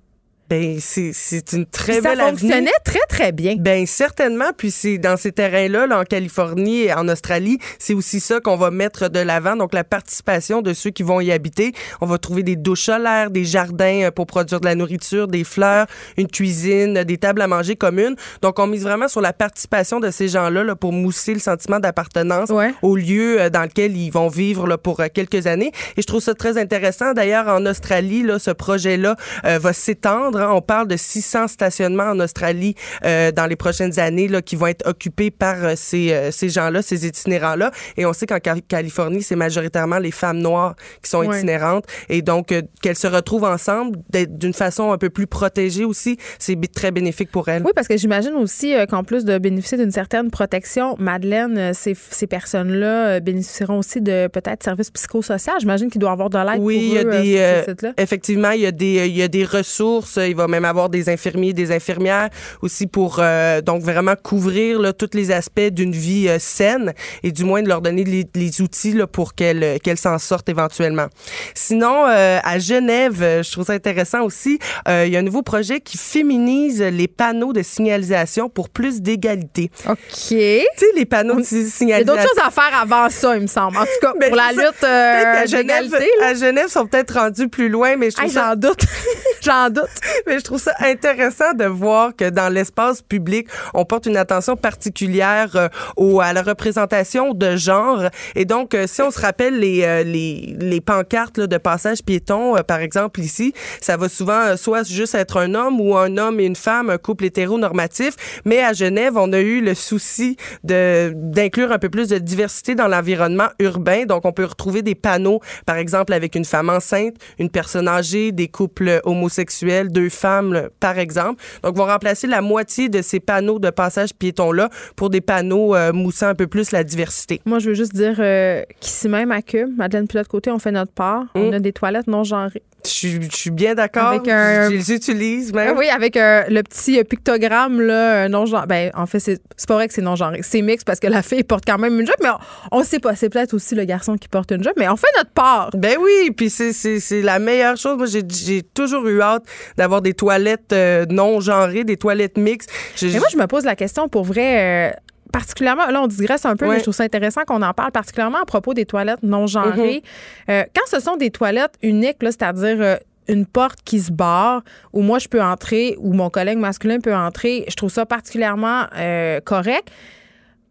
Ben c'est une très belle Ça fonctionnait très très bien. Ben certainement puis c'est dans ces terrains-là là, en Californie et en Australie, c'est aussi ça qu'on va mettre de l'avant donc la participation de ceux qui vont y habiter. On va trouver des douches solaires, des jardins euh, pour produire de la nourriture, des fleurs, une cuisine, des tables à manger communes. Donc on mise vraiment sur la participation de ces gens-là là, pour mousser le sentiment d'appartenance au lieu euh, dans lequel ils vont vivre là, pour euh, quelques années et je trouve ça très intéressant d'ailleurs en Australie là ce projet-là va s'étendre Hein. On parle de 600 stationnements en Australie euh, dans les prochaines années là, qui vont être occupés par euh, ces, euh, ces gens-là, ces itinérants-là. Et on sait qu'en Californie, c'est majoritairement les femmes noires qui sont itinérantes. Et donc, qu'elles se retrouvent ensemble d'une façon un peu plus protégée aussi, c'est très bénéfique pour elles. Oui, parce que j'imagine aussi qu'en plus de bénéficier d'une certaine protection, Madeleine, ces, ces personnes-là bénéficieront aussi de peut-être services psychosociaux. J'imagine qu'il doit y avoir de l'aide oui, pour il y a des, effectivement, il y a des, il y a des ressources il va même avoir des infirmiers, des infirmières aussi pour euh, donc vraiment couvrir là, tous les aspects d'une vie euh, saine et du moins de leur donner les, outils là, pour qu'elles qu'elles s'en sortent éventuellement. Sinon, euh, à Genève, je trouve ça intéressant aussi, il y a un nouveau projet qui féminise les panneaux de signalisation pour plus d'égalité. OK. Tu sais, les panneaux de signalisation. Il y a d'autres choses à faire avant ça, il me semble. En tout cas, pour la lutte à Genève, à Genève, ils sont peut-être rendus plus loin, mais je trouve J'en doute. J'en doute. Mais je trouve ça intéressant de voir que dans l'espace public, on porte une attention particulière euh, au, à la représentation de genre. Et donc, euh, si on se rappelle les, euh, les, les pancartes là, de passage piéton, par exemple ici, ça va souvent soit juste être un homme ou un homme et une femme, un couple hétéronormatif. Mais à Genève, on a eu le souci de d'inclure un peu plus de diversité dans l'environnement urbain. Donc, on peut retrouver des panneaux, par exemple, avec une femme enceinte, une personne âgée, des couples homosexuels, deux femmes, par exemple. Donc, vont remplacer la moitié de ces panneaux de passage piéton-là pour des panneaux euh, moussant un peu plus la diversité. Moi, je veux juste dire euh, qu'ici même à Cube, Madeleine Pilote Côté, on fait notre part. On mm. a des toilettes non genrées. Je, suis bien d'accord. Je les utilise même. Oui, avec euh, le petit pictogramme là, non genre. Ben, en fait, c'est pas vrai que c'est non genré. C'est mix parce que la fille porte quand même une jupe, mais on, sait pas. C'est peut-être aussi le garçon qui porte une jupe, mais on fait notre part. Ben oui, puis c'est la meilleure chose. Moi, j'ai toujours eu hâte d'avoir des toilettes euh, non genrées, des toilettes mixtes. Mais moi, je me pose la question pour vrai. Euh, particulièrement, là, on digresse un peu, mais je trouve ça intéressant qu'on en parle, particulièrement à propos des toilettes non genrées. Mm-hmm. Euh, quand ce sont des toilettes uniques, c'est-à-dire euh, une porte qui se barre où moi je peux entrer, où mon collègue masculin peut entrer, je trouve ça particulièrement euh, correct.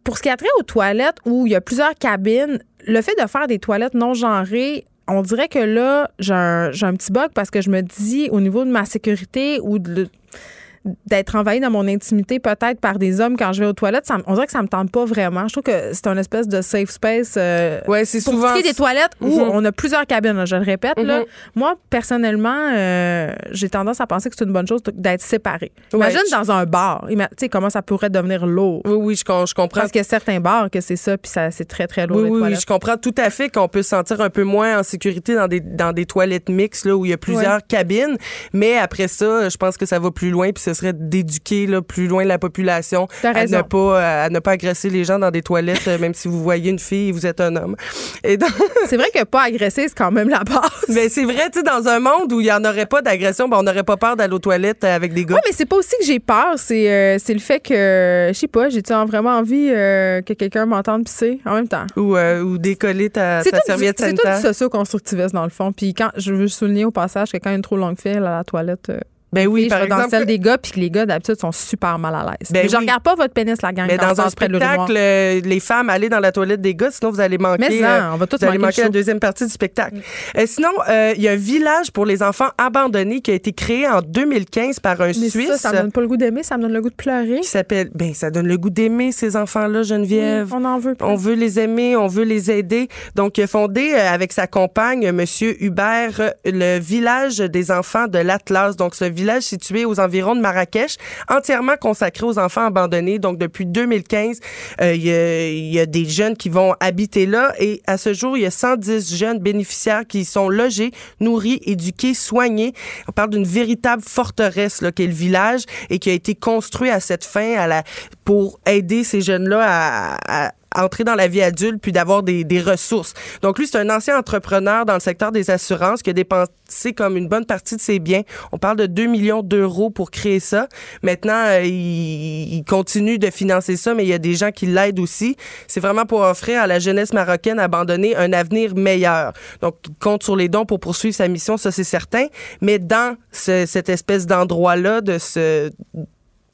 Pour ce qui a trait aux toilettes où il y a plusieurs cabines, le fait de faire des toilettes non genrées on dirait que là, j'ai un, j'ai un petit bug parce que je me dis, au niveau de ma sécurité ou de d'être envahi dans mon intimité peut-être par des hommes quand je vais aux toilettes, ça, on dirait que ça me tente pas vraiment. Je trouve que c'est un espèce de safe space. Euh, ouais, c'est souvent ce qui est des toilettes où Mhm. on a plusieurs cabines, je le répète. là. Mhm. Moi, personnellement, euh, j'ai tendance à penser que c'est une bonne chose d'être séparé. Ouais, Imagine je- dans un bar, tu sais comment ça pourrait devenir lourd. Oui, oui, je, com- je comprends. Parce qu'il y a certains bars que c'est ça, puis ça, c'est très, très lourd. Oui, les oui, toilettes. je comprends tout à fait qu'on peut se sentir un peu moins en sécurité dans des, dans des toilettes mixtes là, où il y a plusieurs cabines. Mais après ça, je pense que ça va plus loin, puis serait d'éduquer plus loin la population à raison. ne, pas, à ne pas agresser les gens dans des toilettes, euh, même si vous voyez une fille et vous êtes un homme. Et donc, C'est vrai que pas agresser, c'est quand même la base. mais c'est vrai, tu sais, dans un monde où il n'y en aurait pas d'agression, ben, on n'aurait pas peur d'aller aux toilettes euh, avec des gars. Oui, mais c'est pas aussi que j'ai peur, c'est euh, c'est le fait que, je sais pas, j'ai vraiment envie euh, que quelqu'un m'entende pisser en même temps? Ou, euh, ou décoller ta, C'est ta serviette c'est tout sanitaire. du socio-constructivisme dans le fond. Puis quand je veux souligner au passage que quand une trop longue file à la toilette, euh, Ben oui, je par vais dans exemple. celle des gars, puis que les gars d'habitude sont super mal à l'aise. Ben mais je oui. regarde pas votre pénis, la gang. Mais dans on un spectacle, euh, les femmes, allez dans la toilette des gars, sinon vous allez manquer. Mais ça, euh, on va tous vous allez manquer manquer le la deuxième partie du spectacle. Euh, sinon, euh, il y a un village pour les enfants abandonnés qui a été créé en 2015 par un Mais Suisse ça, ça me donne pas le goût d'aimer, ça me donne le goût de pleurer. qui s'appelle. Ben, ça donne le goût d'aimer ces enfants-là, Geneviève. Oui, on en veut plus. On veut les aimer, on veut les aider. Donc, il a fondé avec sa compagne, Monsieur Hubert, le village des enfants de l'Atlas. Donc, ce village situé aux environs de Marrakech, entièrement consacré aux enfants abandonnés. Donc, depuis 2015, euh, il y, a, il y a des jeunes qui vont habiter là. Et à ce jour, il y a 110 jeunes bénéficiaires qui sont logés, nourris, éduqués, soignés. On parle d'une véritable forteresse là, qu'est le village et qui a été construit à cette fin à la, pour aider ces jeunes-là à, à entrer dans la vie adulte puis d'avoir des, des ressources. Donc lui, c'est un ancien entrepreneur dans le secteur des assurances qui a dépensé comme une bonne partie de ses biens. On parle de 2 millions d'euros pour créer ça. Maintenant, euh, il, il continue de financer ça, mais il y a des gens qui l'aident aussi. C'est vraiment pour offrir à la jeunesse marocaine abandonnée un avenir meilleur. Donc, il compte sur les dons pour poursuivre sa mission, ça c'est certain. Mais dans ce- cette espèce d'endroit-là, de ce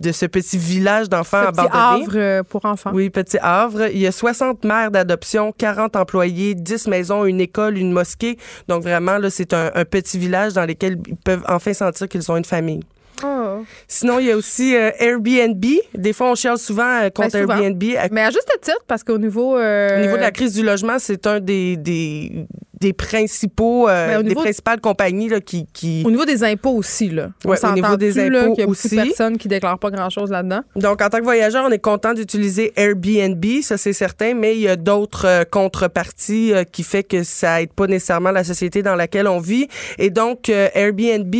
de ce petit village d'enfants Ce petit abandonnés. havre euh, pour enfants. Oui, Petit Havre. Il y a 60 mères d'adoption, 40 employés, 10 maisons, une école, une mosquée. Donc vraiment, là, c'est un, un petit village dans lequel ils peuvent enfin sentir qu'ils ont une famille. Oh. Sinon, il y a aussi euh, Airbnb. Des fois, on chiale souvent euh, contre Ben, souvent. Airbnb. Mais à juste titre, parce qu'au niveau. euh, Au niveau de la crise du logement, c'est un des, des, des principaux, euh, des principales compagnies là, qui, qui... Au niveau des impôts aussi, là. On au niveau des là, impôts qu'il y a beaucoup aussi? de personnes qui déclarent pas grand-chose là-dedans? Donc, en tant que voyageur, on est content d'utiliser Airbnb, ça c'est certain, mais il y a d'autres euh, contreparties euh, qui fait que ça aide pas nécessairement la société dans laquelle on vit. Et donc, Airbnb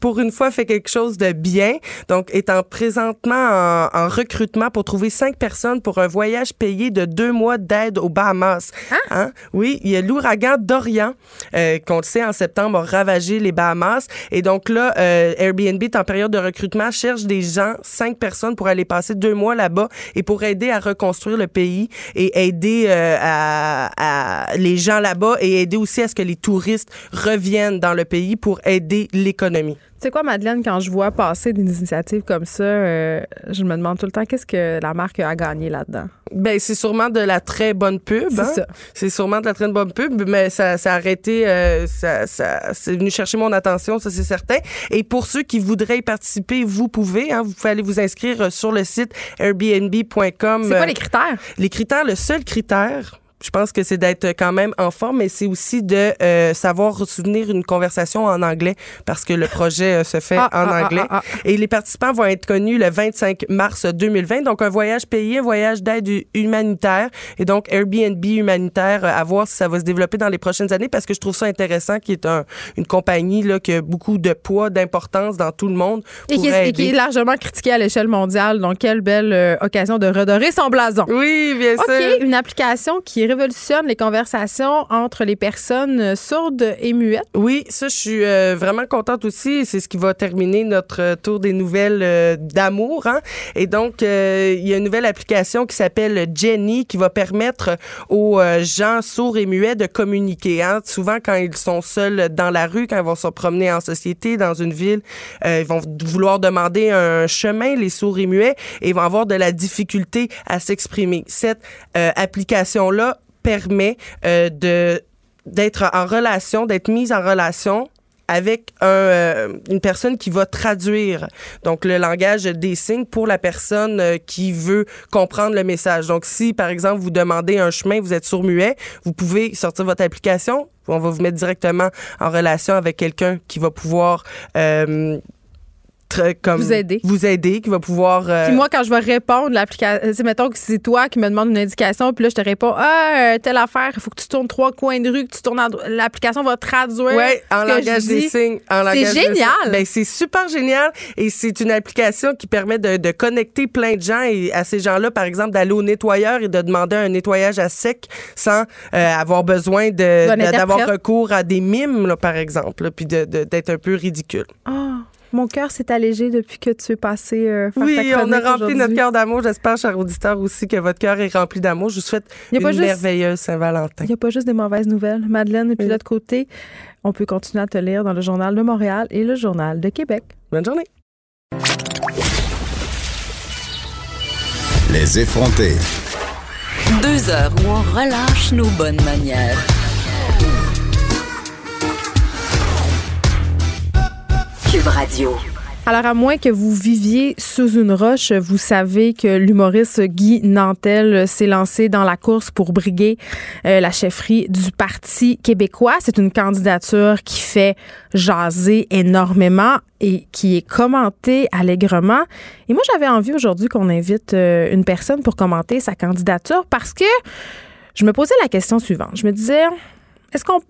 pour une fois, fait quelque chose de bien. Donc, étant présentement en, en recrutement pour trouver cinq personnes pour un voyage payé de deux mois d'aide aux Bahamas. Hein? Oui, il y a l'ouragan Dorian, euh, qu'on le sait, en septembre, a ravagé les Bahamas. Et donc là, euh, Airbnb est en période de recrutement, cherche des gens, cinq personnes pour aller passer deux mois là-bas et pour aider à reconstruire le pays et aider euh, à, à les gens là-bas et aider aussi à ce que les touristes reviennent dans le pays pour aider l'économie. Tu sais quoi, Madeleine, quand je vois passer des initiatives comme ça, euh, je me demande tout le temps qu'est-ce que la marque a gagné là-dedans? Ben, c'est sûrement de la très bonne pub. C'est hein? ça. C'est sûrement de la très bonne pub, mais ça, ça a arrêté, euh, ça, ça, c'est venu chercher mon attention, ça c'est certain. Et pour ceux qui voudraient y participer, vous pouvez, hein, vous pouvez aller vous inscrire euh, sur le site airbnb.com. C'est quoi les critères? Les critères, le seul critère, je pense que c'est d'être quand même en forme, mais c'est aussi de euh, savoir soutenir une conversation en anglais parce que le projet euh, se fait Ah, en ah, ah, anglais. ah, Et les participants vont être connus le 25 mars 2020. Donc, un voyage payé, un voyage d'aide hu- humanitaire. Et donc, Airbnb humanitaire, euh, à voir si ça va se développer dans les prochaines années parce que je trouve ça intéressant qui est un, une compagnie là, qui a beaucoup de poids, d'importance dans tout le monde. Et qui, est, et qui aider. est largement critiqué à l'échelle mondiale. Donc, quelle belle euh, occasion de redorer son blason. Oui, bien OK, sûr. une application qui révolutionne les conversations entre les personnes euh, sourdes et muettes. Oui, ça, je suis euh, vraiment contente aussi. C'est ce qui va terminer notre euh, tour des nouvelles d'amour. Hein? Et donc, il y a une nouvelle application qui s'appelle Jenny qui va permettre aux gens sourds et muets de communiquer. Hein? Souvent, quand ils sont seuls dans la rue, quand ils vont se promener en société, dans une ville, ils vont vouloir demander un chemin, les sourds et muets, et ils vont avoir de la difficulté à s'exprimer. Cette application-là permet euh, de d'être en relation, d'être mise en relation avec euh, une personne qui va traduire donc le langage des signes pour la personne euh, qui veut comprendre le message. Donc si par exemple vous demandez un chemin, vous êtes sourd-muet, vous pouvez sortir votre application, on va vous mettre directement en relation avec quelqu'un qui va pouvoir comme vous aider. Vous aider, qui va pouvoir. Euh, puis moi, quand je vais répondre, l'application, c'est mettons que c'est toi qui me demande une indication, puis là, je te réponds, ah, euh, telle affaire, il faut que tu tournes trois coins de rue, que tu tournes L'application va traduire. Oui, en langage des signes. C'est génial. Ben, c'est super génial et c'est une application qui permet de, de, connecter plein de gens et à ces gens-là, par exemple, d'aller au nettoyeur et de demander un nettoyage à sec sans euh, avoir besoin de, d'avoir recours à des mimes, là, par exemple, puis d'être un peu ridicule. Ah. Mon cœur s'est allégé depuis que tu es passé euh, Oui, on a rempli notre cœur d'amour. J'espère, cher auditeur, aussi que votre cœur est rempli d'amour. Je vous souhaite une merveilleuse Saint-Valentin. Il n'y a pas juste des mauvaises nouvelles. Madeleine, et puis de l'autre côté, on peut continuer à te lire dans le Journal de Montréal et le Journal de Québec. Bonne journée. Les effrontés. Deux heures où on relâche nos bonnes manières. Alors, à moins que vous viviez sous une roche, vous savez que l'humoriste Guy Nantel s'est lancé dans la course pour briguer euh, la chefferie du Parti québécois. C'est une candidature qui fait jaser énormément et qui est commentée allègrement. Et moi, j'avais envie aujourd'hui qu'on invite euh, une personne pour commenter sa candidature parce que je me posais la question suivante. Je me disais, est-ce qu'on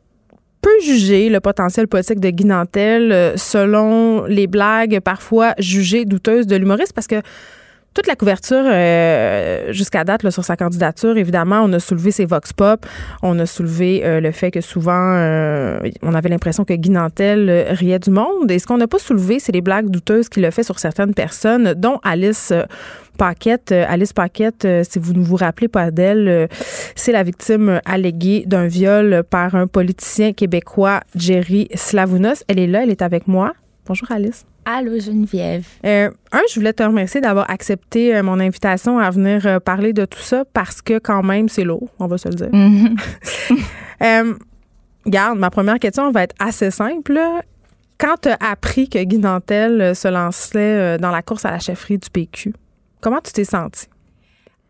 peut juger le potentiel politique de Guy Nantel euh, selon les blagues parfois jugées douteuses de l'humoriste parce que toute la couverture euh, jusqu'à date sur sa candidature, évidemment, on a soulevé ses vox pop, on a soulevé euh, le fait que souvent on avait l'impression que Guy Nantel riait du monde. Et ce qu'on n'a pas soulevé, c'est les blagues douteuses qu'il a fait sur certaines personnes, dont Alice Paquette, euh, Alice Paquette, euh, si vous ne vous rappelez pas d'elle, euh, c'est la victime alléguée d'un viol par un politicien québécois, Jerry Slavounos. Elle est là, elle est avec moi. Bonjour Alice. Allô Geneviève. un, je voulais te remercier d'avoir accepté mon invitation à venir parler de tout ça parce que quand même c'est lourd, on va se le dire. Mm garde, ma première question va être assez simple. Quand tu as appris que Guy Nantel se lançait dans la course à la chefferie du PQ, Comment tu t'es sentie?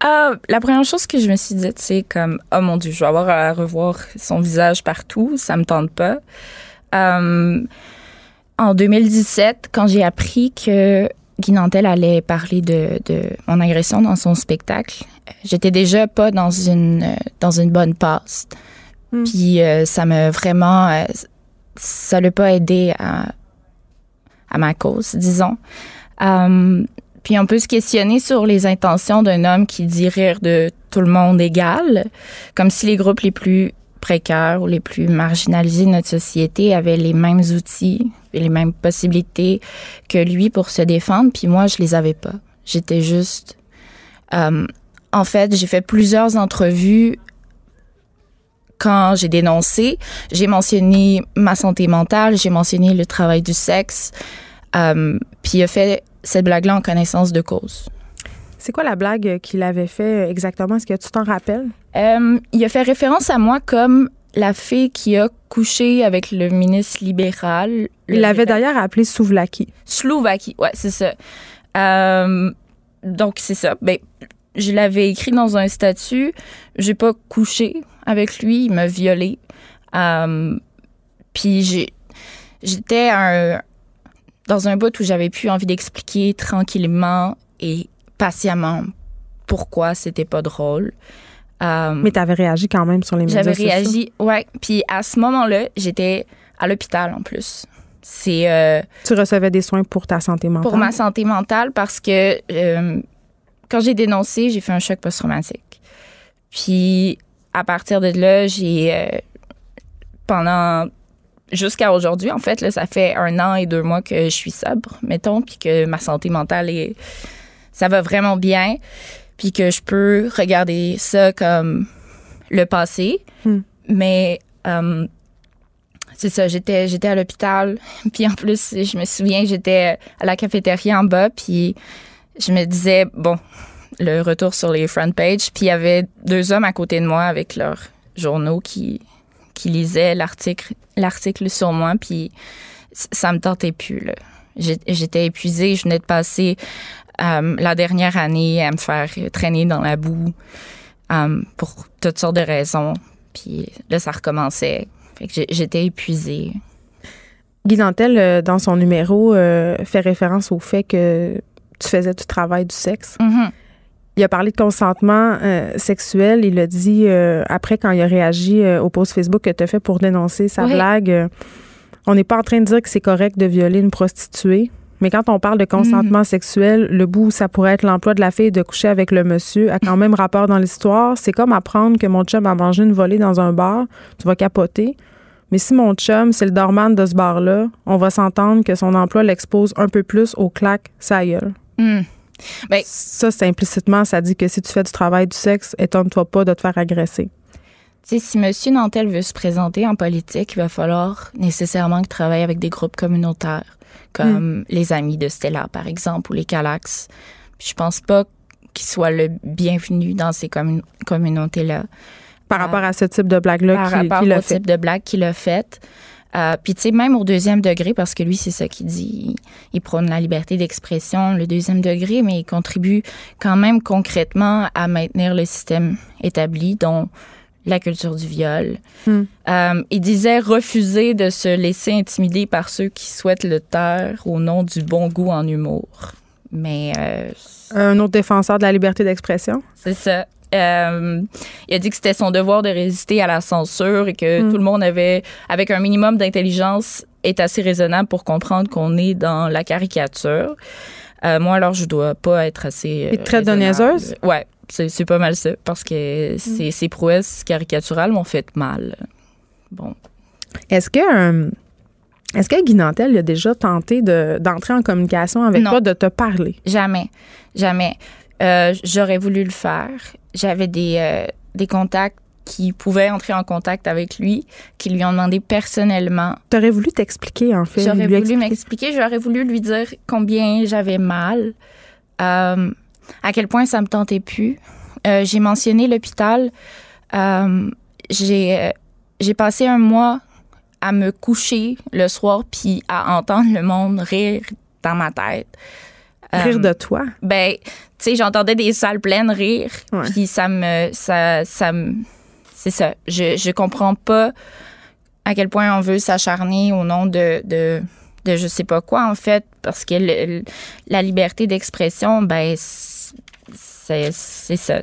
Euh, la première chose que je me suis dit, c'est comme, oh mon Dieu, je vais avoir à revoir son visage partout, ça me tente pas. Euh, en 2017, quand j'ai appris que Guy Nantel allait parler de, de, mon agression dans son spectacle, j'étais déjà pas dans une, dans une bonne passe. Hmm. Puis euh, ça m'a vraiment, euh, ça l'a pas aidé à, à ma cause, disons. Euh, puis on peut se questionner sur les intentions d'un homme qui dit rire de tout le monde égal, comme si les groupes les plus précaires ou les plus marginalisés de notre société avaient les mêmes outils et les mêmes possibilités que lui pour se défendre, puis moi, je les avais pas. J'étais juste... Euh, en fait, j'ai fait plusieurs entrevues quand j'ai dénoncé. J'ai mentionné ma santé mentale, j'ai mentionné le travail du sexe. Euh, puis il a fait cette blague-là en connaissance de cause. C'est quoi la blague qu'il avait fait exactement? Est-ce que tu t'en rappelles? Euh, il a fait référence à moi comme la fille qui a couché avec le ministre libéral. Il l'avait d'ailleurs appelé Souvlaki. Slouvaki, ouais, c'est ça. Euh, donc, c'est ça. Ben, je l'avais écrit dans un statut. J'ai pas couché avec lui. Il m'a violé. Euh, puis j'ai, j'étais un, dans un bout où j'avais plus envie d'expliquer tranquillement et patiemment pourquoi c'était pas drôle. Euh, Mais tu avais réagi quand même sur les médias J'avais réagi, ouais. Puis à ce moment-là, j'étais à l'hôpital en plus. C'est. Euh, tu recevais des soins pour ta santé mentale? Pour ma santé mentale parce que euh, quand j'ai dénoncé, j'ai fait un choc post-traumatique. Puis à partir de là, j'ai pendant jusqu'à aujourd'hui, en fait, là, ça fait un an et deux mois que je suis sobre, mettons, puis que ma santé mentale est, ça va vraiment bien, puis que je peux regarder ça comme le passé. Hmm. Mais euh, c'est ça, j'étais j'étais à l'hôpital, puis en plus, je me souviens, j'étais à la cafétéria en bas, puis je me disais bon, le retour sur les front pages, puis il y avait deux hommes à côté de moi avec leurs journaux qui qui lisait l'article, l'article sur moi, puis ça me tentait plus. Là. J'étais épuisée. Je venais de passer euh, la dernière année à me faire traîner dans la boue euh, pour toutes sortes de raisons. Puis là, ça recommençait. Fait que j'étais épuisée. Guy Dantel, euh, dans son numéro, fait référence au fait que tu faisais du travail du sexe. Mm-hmm. Il a parlé de consentement sexuel. Il a dit, après, quand il a réagi au post Facebook que tu as fait pour dénoncer sa blague, on n'est pas en train de dire que c'est correct de violer une prostituée. Mais quand on parle de consentement mm. sexuel, le bout où ça pourrait être l'emploi de la fille de coucher avec le monsieur a quand même rapport dans l'histoire. C'est comme apprendre que mon chum a mangé une volée dans un bar. Tu vas capoter. Mais si mon chum, c'est le dorman de ce bar-là, on va s'entendre que son emploi l'expose un peu plus au claque, sa gueule. Mm. Ben, ça, c'est implicitement, ça dit que si tu fais du travail du sexe, étonne-toi pas de te faire agresser. si M. Nantel veut se présenter en politique, il va falloir nécessairement qu'il travaille avec des groupes communautaires comme mm. les amis de Stella, par exemple, ou les Calax. Je pense pas qu'il soit le bienvenu dans ces communautés-là. Par rapport à ce type de blague-là Par rapport au type de blague qu'il a fait. Euh, puis, tu sais, même au deuxième degré, parce que lui, c'est ça qu'il dit, il, prône la liberté d'expression, le deuxième degré, mais il contribue quand même concrètement à maintenir le système établi, dont la culture du viol. Hmm. Euh, il disait refuser de se laisser intimider par ceux qui souhaitent le taire au nom du bon goût en humour. Mais. Euh, un autre défenseur de la liberté d'expression. C'est ça. Euh, il a dit que c'était son devoir de résister à la censure et que hmm. tout le monde avait, avec un minimum d'intelligence, est assez raisonnable pour comprendre qu'on est dans la caricature. moi, alors, je dois pas être assez. Il traite de niaiseuse? Ouais. C'est pas mal ça, parce que mm. ces, prouesses caricaturales m'ont fait mal. Bon. Est-ce que. Euh, est-ce que Guy Nantel a déjà tenté d'entrer en communication avec toi, de te parler? Jamais. Jamais. Euh, j'aurais voulu le faire. J'avais des, euh, des contacts qui pouvaient entrer en contact avec lui, qui lui ont demandé personnellement. T'aurais voulu t'expliquer, en fait. J'aurais voulu m'expliquer. J'aurais voulu lui dire combien j'avais mal à quel point ça me tentait plus. Euh, j'ai mentionné l'hôpital. Euh, j'ai euh, j'ai passé un mois à me coucher le soir puis à entendre le monde rire dans ma tête. Rire de toi? Ben, tu sais, j'entendais des salles pleines rire. Puis ça me. Ça, ça c'est ça. Je, je comprends pas à quel point on veut s'acharner au nom de, de, de je sais pas quoi, en fait, parce que la liberté d'expression, ben, c'est ça.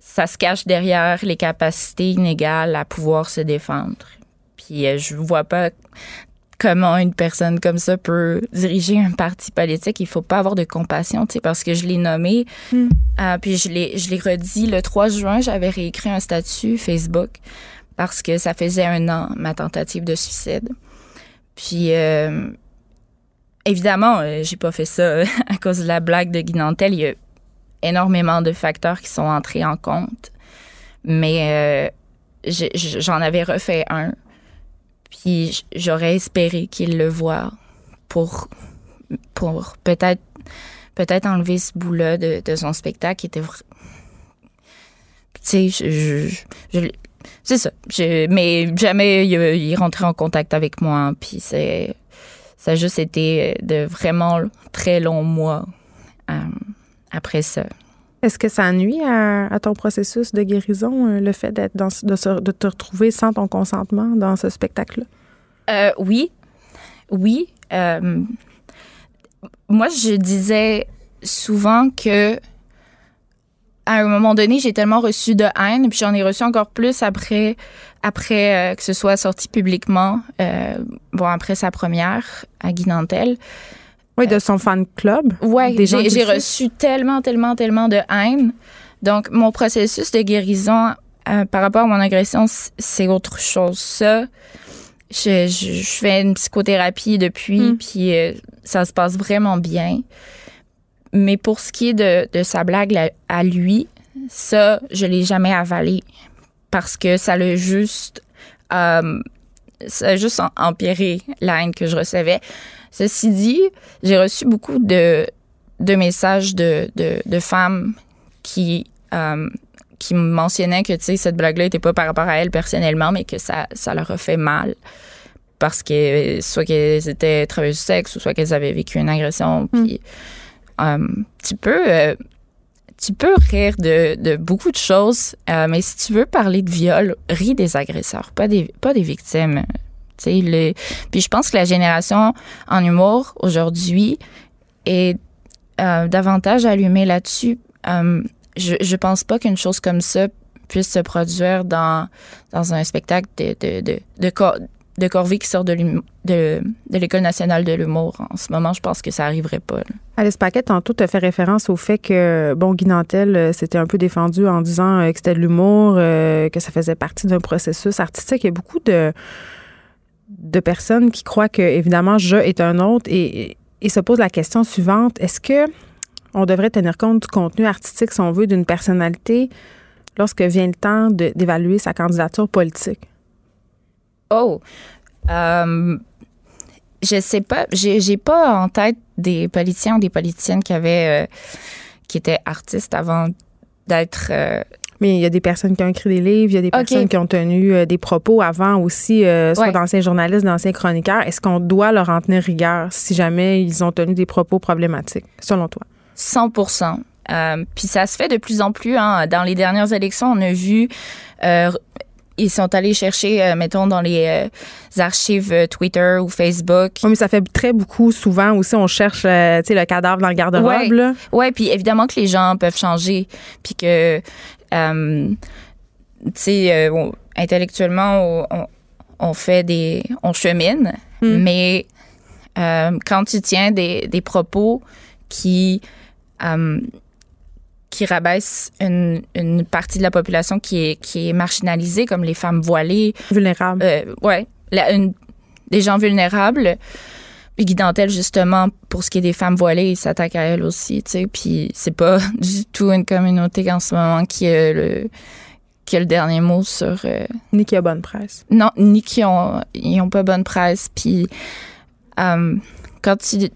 ça se cache derrière les capacités inégales à pouvoir se défendre. Puis euh, je vois pas comment une personne comme ça peut diriger un parti politique. Il faut pas avoir de compassion, tu sais, parce que je l'ai nommé. Hmm. Euh, puis je l'ai, je l'ai redit le 3 juin, j'avais réécrit un statut Facebook parce que ça faisait un an, ma tentative de suicide. Puis, euh, évidemment, j'ai pas fait ça à cause de la blague de Guinantel. Il y a énormément de facteurs qui sont entrés en compte. Mais euh, j'en avais refait un. Puis j'aurais espéré qu'il le voit pour, pour peut-être peut-être enlever ce bout-là de, son spectacle tu sais c'est ça mais jamais il, rentré en contact avec moi puis c'est ça a juste été de vraiment très longs mois euh, après ça. Est-ce que ça nuit à, ton processus de guérison, euh, le fait d'être de, te retrouver sans ton consentement dans ce spectacle-là? Euh, oui. Oui. Euh, moi, je disais souvent que à un moment donné, j'ai tellement reçu de haine, puis j'en ai reçu encore plus après, que ce soit sorti publiquement, bon, après sa première à Guinantel. Oui, de son fan club. Oui, j'ai reçu tellement, tellement, tellement de haine. Donc, mon processus de guérison euh, par rapport à mon agression, c'est autre chose. Ça, je, je, fais une psychothérapie depuis, hmm. puis euh, ça se passe vraiment bien. Mais pour ce qui est de, de sa blague à lui, ça, je l'ai jamais avalé parce que ça l'a juste, euh, ça a juste empiré la haine que je recevais. Ceci dit, j'ai reçu beaucoup de, de messages de, de, femmes qui, euh, qui mentionnaient que, cette blague-là n'était pas par rapport à elle personnellement, mais que ça, ça leur a fait mal parce que soit qu'elles étaient travailleuses du sexe ou soit qu'elles avaient vécu une agression. Hmm. Puis euh, tu peux euh, tu peux rire de, de beaucoup de choses, euh, mais si tu veux parler de viol, ris des agresseurs, pas des pas des victimes. Puis je pense que la génération en humour aujourd'hui est euh, davantage allumée là-dessus. Euh, je je pense pas qu'une chose comme ça puisse se produire dans dans un spectacle de de de, de, cor- de Corvée qui sort de l'école nationale de l'humour. En ce moment, je pense que ça arriverait pas. là. Alice Paquet, tantôt, tu as fait référence au fait que, bon, Guy Nantel euh, s'était un peu défendu en disant que c'était de l'humour, que ça faisait partie d'un processus artistique. Il y a beaucoup de, de personnes qui croient que, évidemment, je est un autre et, et se posent la question suivante. Est-ce que on devrait tenir compte du contenu artistique, si on veut, d'une personnalité lorsque vient le temps d'évaluer sa candidature politique? Oh, euh, je sais pas. J'ai pas en tête des politiciens ou des politiciennes qui avaient euh, qui étaient artistes avant d'être. euh, Mais il y a des personnes qui ont écrit des livres, il y a des personnes qui ont tenu euh, des propos avant aussi, euh, soit Ouais. d'anciens journalistes, d'anciens chroniqueurs. Est-ce qu'on doit leur en tenir rigueur si jamais ils ont tenu des propos problématiques, selon toi? 100% euh, Puis ça se fait de plus en plus. Hein. Dans les dernières élections, on a vu. euh, ils sont allés chercher, euh, mettons, dans les euh, archives euh, Twitter ou Facebook. Oui, mais ça fait très beaucoup. Souvent aussi, on cherche tu sais, le cadavre dans le garde-robe. Ouais, puis évidemment que les gens peuvent changer, puis que, euh, tu sais, euh, intellectuellement, on, fait des, on chemine, Mm. mais euh, quand tu tiens des, des propos qui qui rabaissent une, une partie de la population qui est qui est marginalisée, comme les femmes voilées, Vulnérable. ouais, la- une- des gens vulnérables. Puis Guy Dantel, justement, pour ce qui est des femmes voilées, il s'attaque à elles aussi, tu sais. Puis c'est pas du tout une communauté en ce moment qui a le, qui a le dernier mot sur... euh, Ni qui a bonne presse. non, ni qui ont, ils ont pas bonne presse. Puis euh, quand tu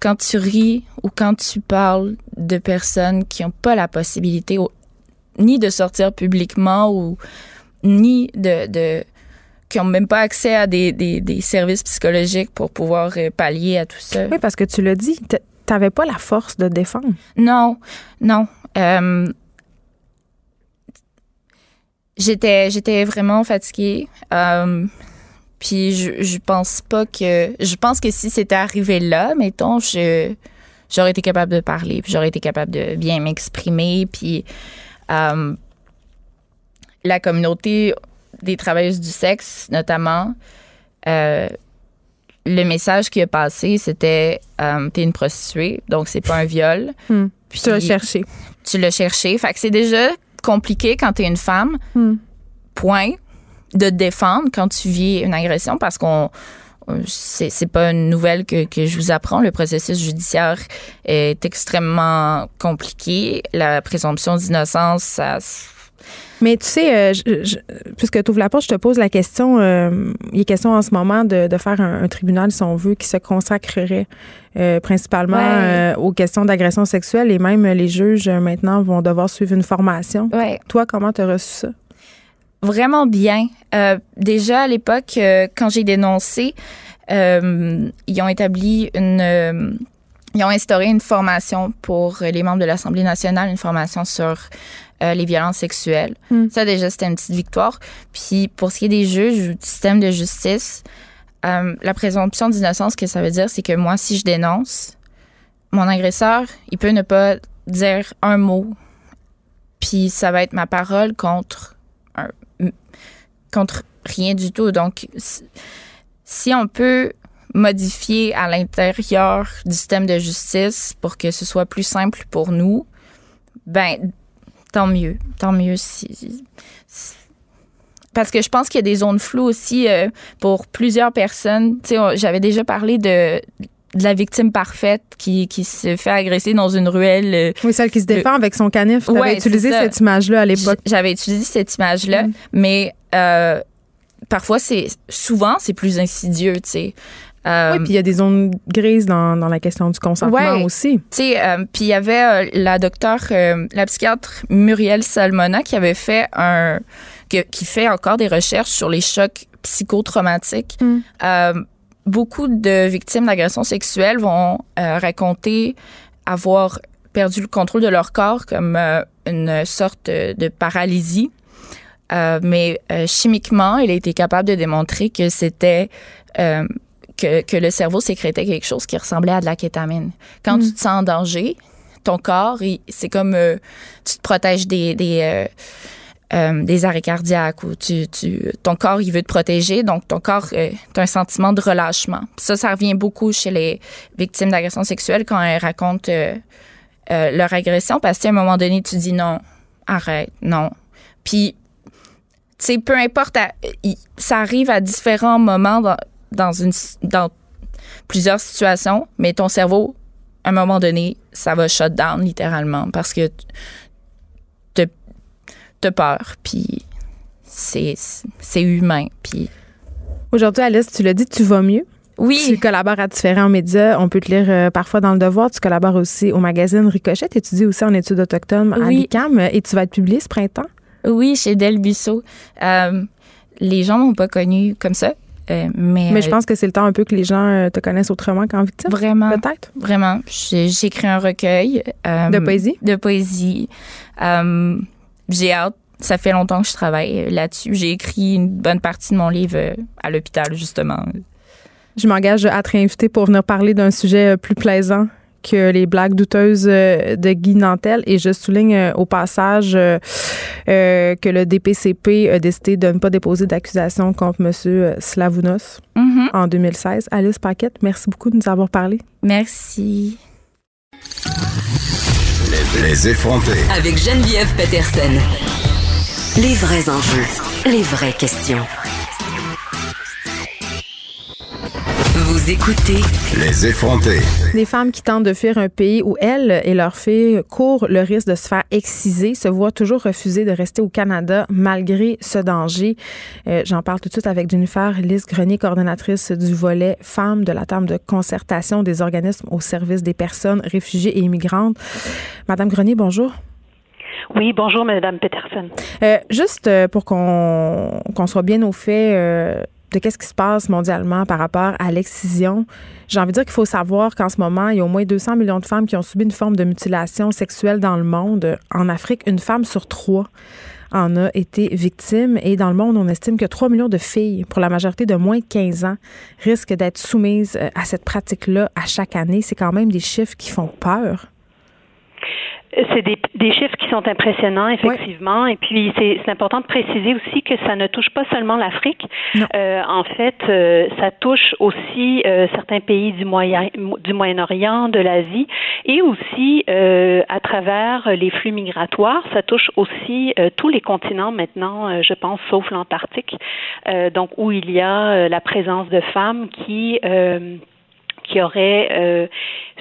quand tu ris ou quand tu parles de personnes qui n'ont pas la possibilité au- ni de sortir publiquement ou ni de, de qui ont même pas accès à des, des, des services psychologiques pour pouvoir euh, pallier à tout ça. Oui, parce que tu l'as dit, t- t'avais pas la force de défendre. Non, non. Euh, j'étais, j'étais vraiment fatiguée. Euh, puis je, je pense pas que. Je pense que si c'était arrivé là, mettons, je, j'aurais été capable de parler, puis j'aurais été capable de bien m'exprimer. Puis euh, la communauté des travailleuses du sexe, notamment, euh, le message qui a passé, c'était euh, t'es une prostituée, donc c'est pas un viol. Hmm. Puis Tu l'as cherché. tu l'as cherché. Fait que c'est déjà compliqué quand t'es une femme. Hmm. Point. De te défendre quand tu vis une agression parce qu'on euh, c'est c'est pas une nouvelle que, que je vous apprends. Le processus judiciaire est extrêmement compliqué. La présomption d'innocence, ça. Mais tu sais, euh, je- je- puisque tu ouvres la porte, je te pose la question. euh, il est question en ce moment de, de faire un, un tribunal, si on veut, qui se consacrerait euh, principalement Ouais. aux questions d'agression sexuelle et même les juges maintenant vont devoir suivre une formation. Ouais. Toi, comment tu as reçu ça? Vraiment bien. Déjà à l'époque, quand j'ai dénoncé, ils ont établi une, ils ont instauré une formation pour les membres de l'Assemblée nationale, une formation sur euh, les violences sexuelles. Hmm. Ça déjà c'était une petite victoire. Puis pour ce qui est des juges ou du système de justice, euh, la présomption d'innocence, ce que ça veut dire, c'est que moi, si je dénonce, mon agresseur, il peut ne pas dire un mot, puis ça va être ma parole contre un, contre rien du tout. Donc, si on peut modifier à l'intérieur du système de justice pour que ce soit plus simple pour nous, ben tant mieux, tant mieux si, si- parce que je pense qu'il y a des zones floues aussi euh, pour plusieurs personnes. Tu sais, j'avais déjà parlé de de la victime parfaite qui, qui se fait agresser dans une ruelle. euh, Oui, celle qui se défend avec son canif. Tu Ouais, utilisé cette image-là à l'époque. J'avais utilisé cette image-là, Mm. mais euh, parfois, c'est souvent, c'est plus insidieux, tu sais. Euh, oui, puis il y a des zones grises dans, dans la question du consentement aussi. Tu sais, euh, puis il y avait la docteure, la psychiatre Muriel Salmona qui avait fait un, qui fait encore des recherches sur les chocs psychotraumatiques. Mm. beaucoup de victimes d'agressions sexuelles vont raconter avoir perdu le contrôle de leur corps comme une sorte de paralysie. Euh, mais euh, chimiquement, il a été capable de démontrer que c'était euh, que, que, le cerveau sécrétait quelque chose qui ressemblait à de la kétamine. Quand mm. tu te sens en danger, ton corps, c'est comme tu te protèges des, des, des arrêts cardiaques ou tu, tu, ton corps, il veut te protéger. Donc, ton corps, tu as un sentiment de relâchement. ça, ça revient beaucoup chez les victimes d'agression sexuelle quand elles racontent leur agression parce qu'à un moment donné, tu dis non, arrête, non. Puis sais, peu importe, ça arrive à différents moments dans, une, dans plusieurs situations, mais ton cerveau, à un moment donné, ça va shut down littéralement parce que t'as peur, puis c'est humain, puis... Aujourd'hui, Alice, tu l'as dit, tu vas mieux. Oui. Tu collabores à différents médias. On peut te lire euh, parfois dans Le Devoir. Tu collabores aussi au magazine Ricochet. Tu étudies aussi en études autochtones à l'ICAM et tu vas être publié ce printemps. Oui, chez Del Busso. Euh, les gens m'ont pas connu comme ça. Euh, mais, mais je pense que c'est le temps un peu que les gens euh, te connaissent autrement qu'en victime. Vraiment. Peut-être. Vraiment. J'ai écrit un recueil. de poésie? De poésie. J'ai hâte. Ça fait longtemps que je travaille là-dessus. J'ai écrit une bonne partie de mon livre à l'hôpital, justement. Je m'engage à te réinviter pour venir parler d'un sujet plus plaisant que les blagues douteuses euh, de Guy Nantel. Et je souligne euh, au passage euh, que le DPCP a décidé de ne pas déposer d'accusation contre M. Slavounos mm-hmm. en 2016. Alice Paquette, merci beaucoup de nous avoir parlé. Merci. Les, les effrontés. Avec Geneviève Peterson. Les vrais enjeux, les vraies questions. Vous écoutez Les effrontés. Les femmes qui tentent de fuir un pays où elles et leurs filles courent le risque de se faire exciser se voient toujours refuser de rester au Canada malgré ce danger. Euh, j'en parle tout de suite avec Jennifer Lys Grenier, coordonnatrice du volet femmes de la table de concertation des organismes au service des personnes réfugiées et immigrantes. Madame Grenier, bonjour. Oui, bonjour, Madame Peterson. Euh, juste euh, pour qu'on soit bien au fait, de qu'est-ce qui se passe mondialement par rapport à l'excision. J'ai envie de dire qu'il faut savoir qu'en ce moment, il y a au moins 200 millions de femmes qui ont subi une forme de mutilation sexuelle dans le monde. En Afrique, une femme sur trois en a été victime et dans le monde, on estime que 3 millions de filles, pour la majorité de moins de 15 ans, risquent d'être soumises euh, à cette pratique-là à chaque année. C'est quand même des chiffres qui font peur. C'est des, des, chiffres qui sont impressionnants, effectivement. Et puis, c'est important de préciser aussi que ça ne touche pas seulement l'Afrique. Euh, en fait, euh, ça touche aussi euh, certains pays du, Moyen, du Moyen-Orient, de l'Asie, et aussi à travers les flux migratoires, ça touche aussi tous les continents maintenant, je pense, sauf l'Antarctique, donc où il y a la présence de femmes qui qui auraient euh,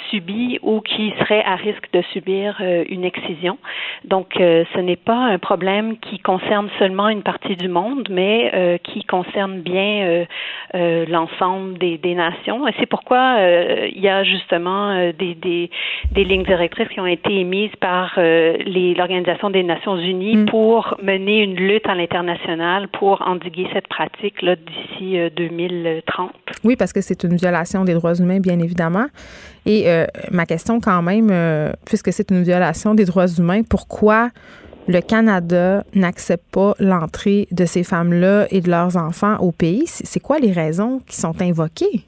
subi ou qui seraient à risque de subir euh, une excision. Donc, euh, ce n'est pas un problème qui concerne seulement une partie du monde, mais euh, qui concerne bien l'ensemble des, des, nations. Et c'est pourquoi il y a justement des, des, des, lignes directrices qui ont été émises par l'Organisation des Nations Unies mm. pour mener une lutte à l'international pour endiguer cette pratique d'ici 2030. Oui, parce que c'est une violation des droits humains bien évidemment. Et euh, ma question quand même, euh, puisque c'est une violation des droits humains, pourquoi le Canada n'accepte pas l'entrée de ces femmes-là et de leurs enfants au pays? C'est quoi les raisons qui sont invoquées?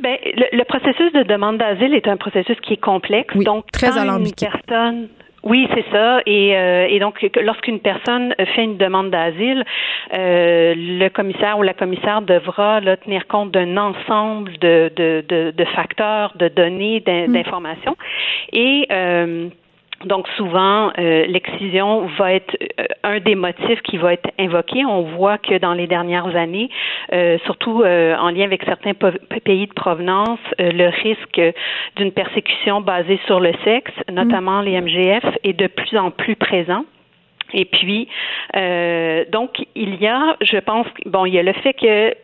Ben, le, processus de demande d'asile est un processus qui est complexe. donc, très alambiqué. Une personne oui, c'est ça. Et, euh, et donc, lorsqu'une personne fait une demande d'asile, euh, le commissaire ou la commissaire devra là, tenir compte d'un ensemble de, de, de, de, facteurs, de données, mm. d'informations. Et euh, donc souvent, euh, l'excision va être euh, un des motifs qui va être invoqué. On voit que dans les dernières années, euh, surtout en lien avec certains pays de provenance, le risque d'une persécution basée sur le sexe, notamment les MGF, est de plus en plus présent. Et puis, euh, donc, il y a, je pense, bon, il y a le fait qu'il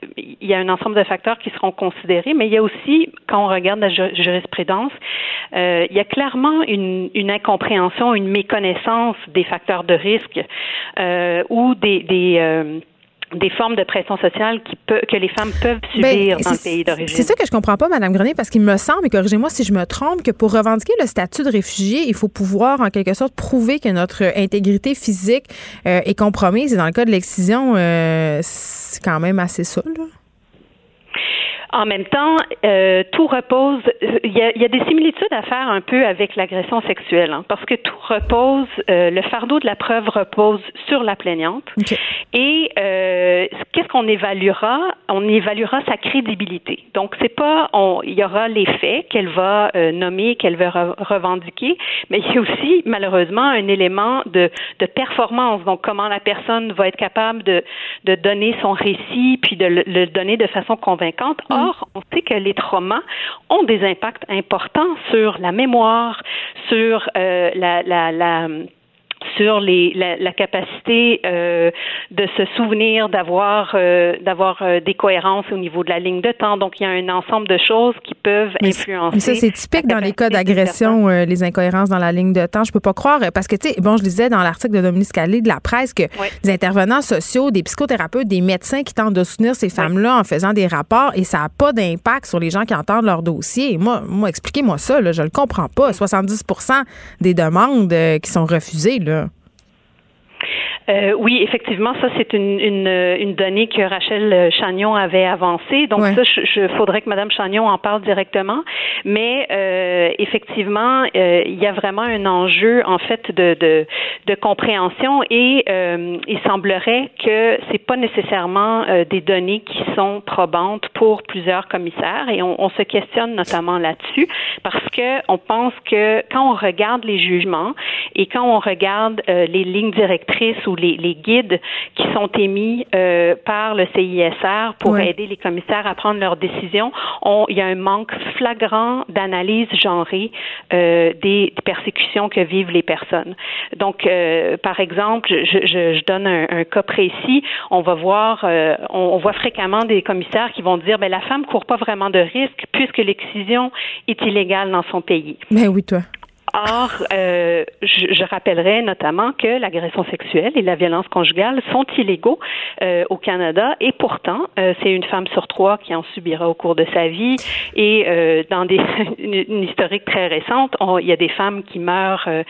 y a un ensemble de facteurs qui seront considérés, mais il y a aussi, quand on regarde la jurisprudence, euh, il y a clairement une, une, incompréhension, une méconnaissance des facteurs de risque euh, ou des, des euh, des formes de pression sociale qui peut, que les femmes peuvent ben, subir dans le pays d'origine. C'est ça que je comprends pas, Madame Grenier, parce qu'il me semble, et corrigez-moi si je me trompe, que pour revendiquer le statut de réfugié, il faut pouvoir, en quelque sorte, prouver que notre intégrité physique euh, est compromise. Et dans le cas de l'excision, euh, c'est quand même assez ça, là. En même temps, euh, tout repose. Il y, a, il y, a, des similitudes à faire un peu avec l'agression sexuelle, hein, parce que tout repose. Euh, le fardeau de la preuve repose sur la plaignante. Et euh, qu'est-ce qu'on évaluera? On évaluera sa crédibilité. Donc, c'est pas. On, il y aura les faits qu'elle va euh, nommer, qu'elle va revendiquer, mais il y a aussi malheureusement un élément de, de performance. Donc, comment la personne va être capable de, de donner son récit, puis de le, le donner de façon convaincante. Or, on sait que les traumas ont des impacts importants sur la mémoire, sur euh, la, la sur les, la, la capacité euh, de se souvenir, d'avoir euh, d'avoir euh, des cohérences au niveau de la ligne de temps. Donc, il y a un ensemble de choses qui peuvent influencer. Mais ça, c'est typique dans les cas d'agression, euh, les incohérences dans la ligne de temps. Je peux pas croire, parce que, tu sais, bon, je disais dans l'article de Dominique Scalé de la presse que des intervenants sociaux, des psychothérapeutes, des médecins qui tentent de soutenir ces femmes-là en faisant des rapports et ça n'a pas d'impact sur les gens qui entendent leur dossier. Moi, moi expliquez-moi ça, là, je le comprends pas. 70% des demandes qui sont refusées, là. Euh, oui, effectivement, ça c'est une, une, une, donnée que Rachel Chagnon avait avancée. Donc ça, je, faudrait que Madame Chagnon en parle directement. Mais euh, effectivement, euh, il y a vraiment un enjeu en fait de, de, de compréhension et euh, il semblerait que c'est pas nécessairement euh, des données qui sont probantes pour plusieurs commissaires et on, on se questionne notamment là-dessus parce que on pense que quand on regarde les jugements et quand on regarde les lignes directrices ou les, guides qui sont émis euh, par le CISR pour aider les commissaires à prendre leurs décisions, il y a un manque flagrant d'analyse genrée euh, des, persécutions que vivent les personnes. Donc, euh, par exemple, je, donne un, cas précis. On va voir, on, voit fréquemment des commissaires qui vont dire, ben la femme court pas vraiment de risque puisque l'excision est illégale dans son pays. Mais oui, toi. Or, euh, je, je, rappellerai notamment que l'agression sexuelle et la violence conjugale sont illégaux euh, au Canada et pourtant, euh, c'est une femme sur trois qui en subira au cours de sa vie et euh, dans des, une, historique très récente, il y a des femmes qui meurent euh,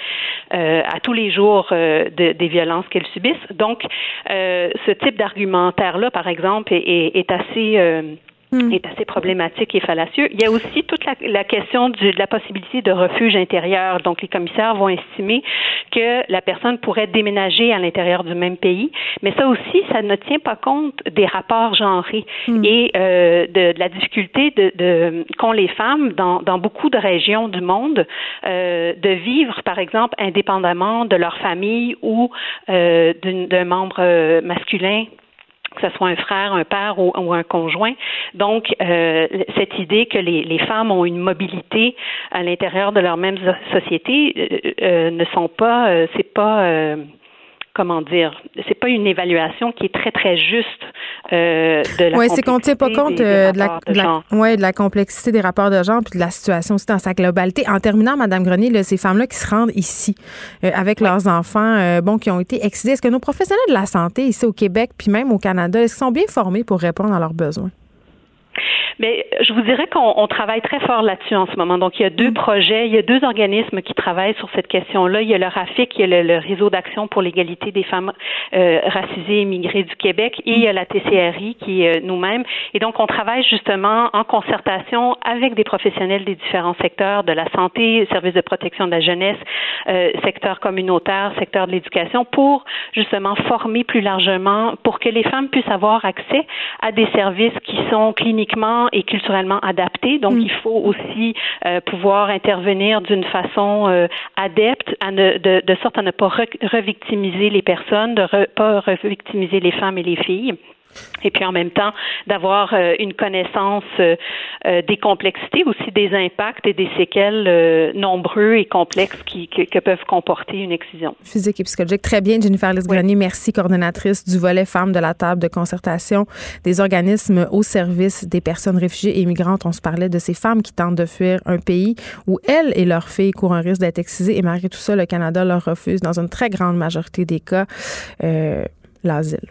à tous les jours de, des violences qu'elles subissent. Donc, ce type d'argumentaire-là, par exemple, est, est assez Hmm. est assez problématique et fallacieux. Il y a aussi toute la, question de la possibilité de refuge intérieur. Donc, les commissaires vont estimer que la personne pourrait déménager à l'intérieur du même pays, mais ça aussi, ça ne tient pas compte des rapports genrés hmm. et euh, de, la difficulté de, de qu'ont les femmes dans, dans, beaucoup de régions du monde euh, de vivre, par exemple, indépendamment de leur famille ou euh, d'un membre euh, masculin que ce soit un frère, un père ou, un conjoint. Donc, euh, cette idée que les, femmes ont une mobilité à l'intérieur de leur même société euh, euh, ne sont pas, c'est pas comment dire, c'est pas une évaluation qui est très très juste euh, de la. Oui, c'est qu'on ne tient pas compte euh, de, la, de, ouais, de la complexité des rapports de genre puis de la situation aussi dans sa globalité. En terminant, Madame Grenier, là, ces femmes-là qui se rendent ici euh, avec leurs enfants, euh, bon, qui ont été excisés, est-ce que nos professionnels de la santé ici au Québec puis même au Canada, est-ce qu'ils sont bien formés pour répondre à leurs besoins? Mais je vous dirais qu'on travaille très fort là-dessus en ce moment. Donc, il y a deux mm. projets, il y a deux organismes qui travaillent sur cette question-là. Il y a le RAFIC, il y a le, Réseau d'action pour l'égalité des femmes euh, racisées et immigrées du Québec, et il y a la TCRI qui est euh, nous-mêmes. Et donc, on travaille justement en concertation avec des professionnels des différents secteurs de la santé, services de protection de la jeunesse, euh, secteur communautaire, secteur de l'éducation, pour justement former plus largement, pour que les femmes puissent avoir accès à des services qui sont et culturellement adapté. Donc, mm. il faut aussi euh, pouvoir intervenir d'une façon euh, adepte, à ne, de, de, sorte à ne pas revictimiser les personnes, de ne pas revictimiser les femmes et les filles. Et puis en même temps d'avoir euh, une connaissance euh, euh, des complexités, aussi des impacts et des séquelles nombreux et complexes qui, que, peuvent comporter une excision. Physique et psychologique. Très bien, Jennifer Lisgrenier. Merci, coordonnatrice du volet femmes de la table de concertation des organismes au service des personnes réfugiées et migrantes. On se parlait de ces femmes qui tentent de fuir un pays où elles et leurs filles courent un risque d'être excisées et malgré tout ça, le Canada leur refuse dans une très grande majorité des cas l'asile.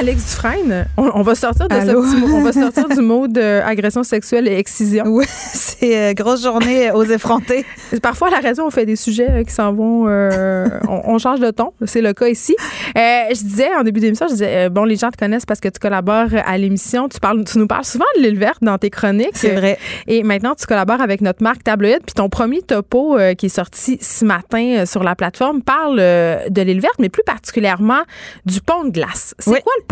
Alex Dufresne, on, va sortir de ce on va sortir du mot d'agression sexuelle et excision. Oui, c'est euh, grosse journée aux effrontés. Parfois, à la raison, on fait des sujets euh, qui s'en vont, euh, on, change de ton. C'est le cas ici. je disais en début d'émission, je disais, bon, les gens te connaissent parce que tu collabores à l'émission. Tu parles, tu nous parles souvent de l'île verte dans tes chroniques. C'est vrai. Et maintenant, tu collabores avec notre marque Tabloïd. Puis ton premier topo qui est sorti ce matin sur la plateforme parle de l'île verte, mais plus particulièrement du pont de glace. C'est quoi le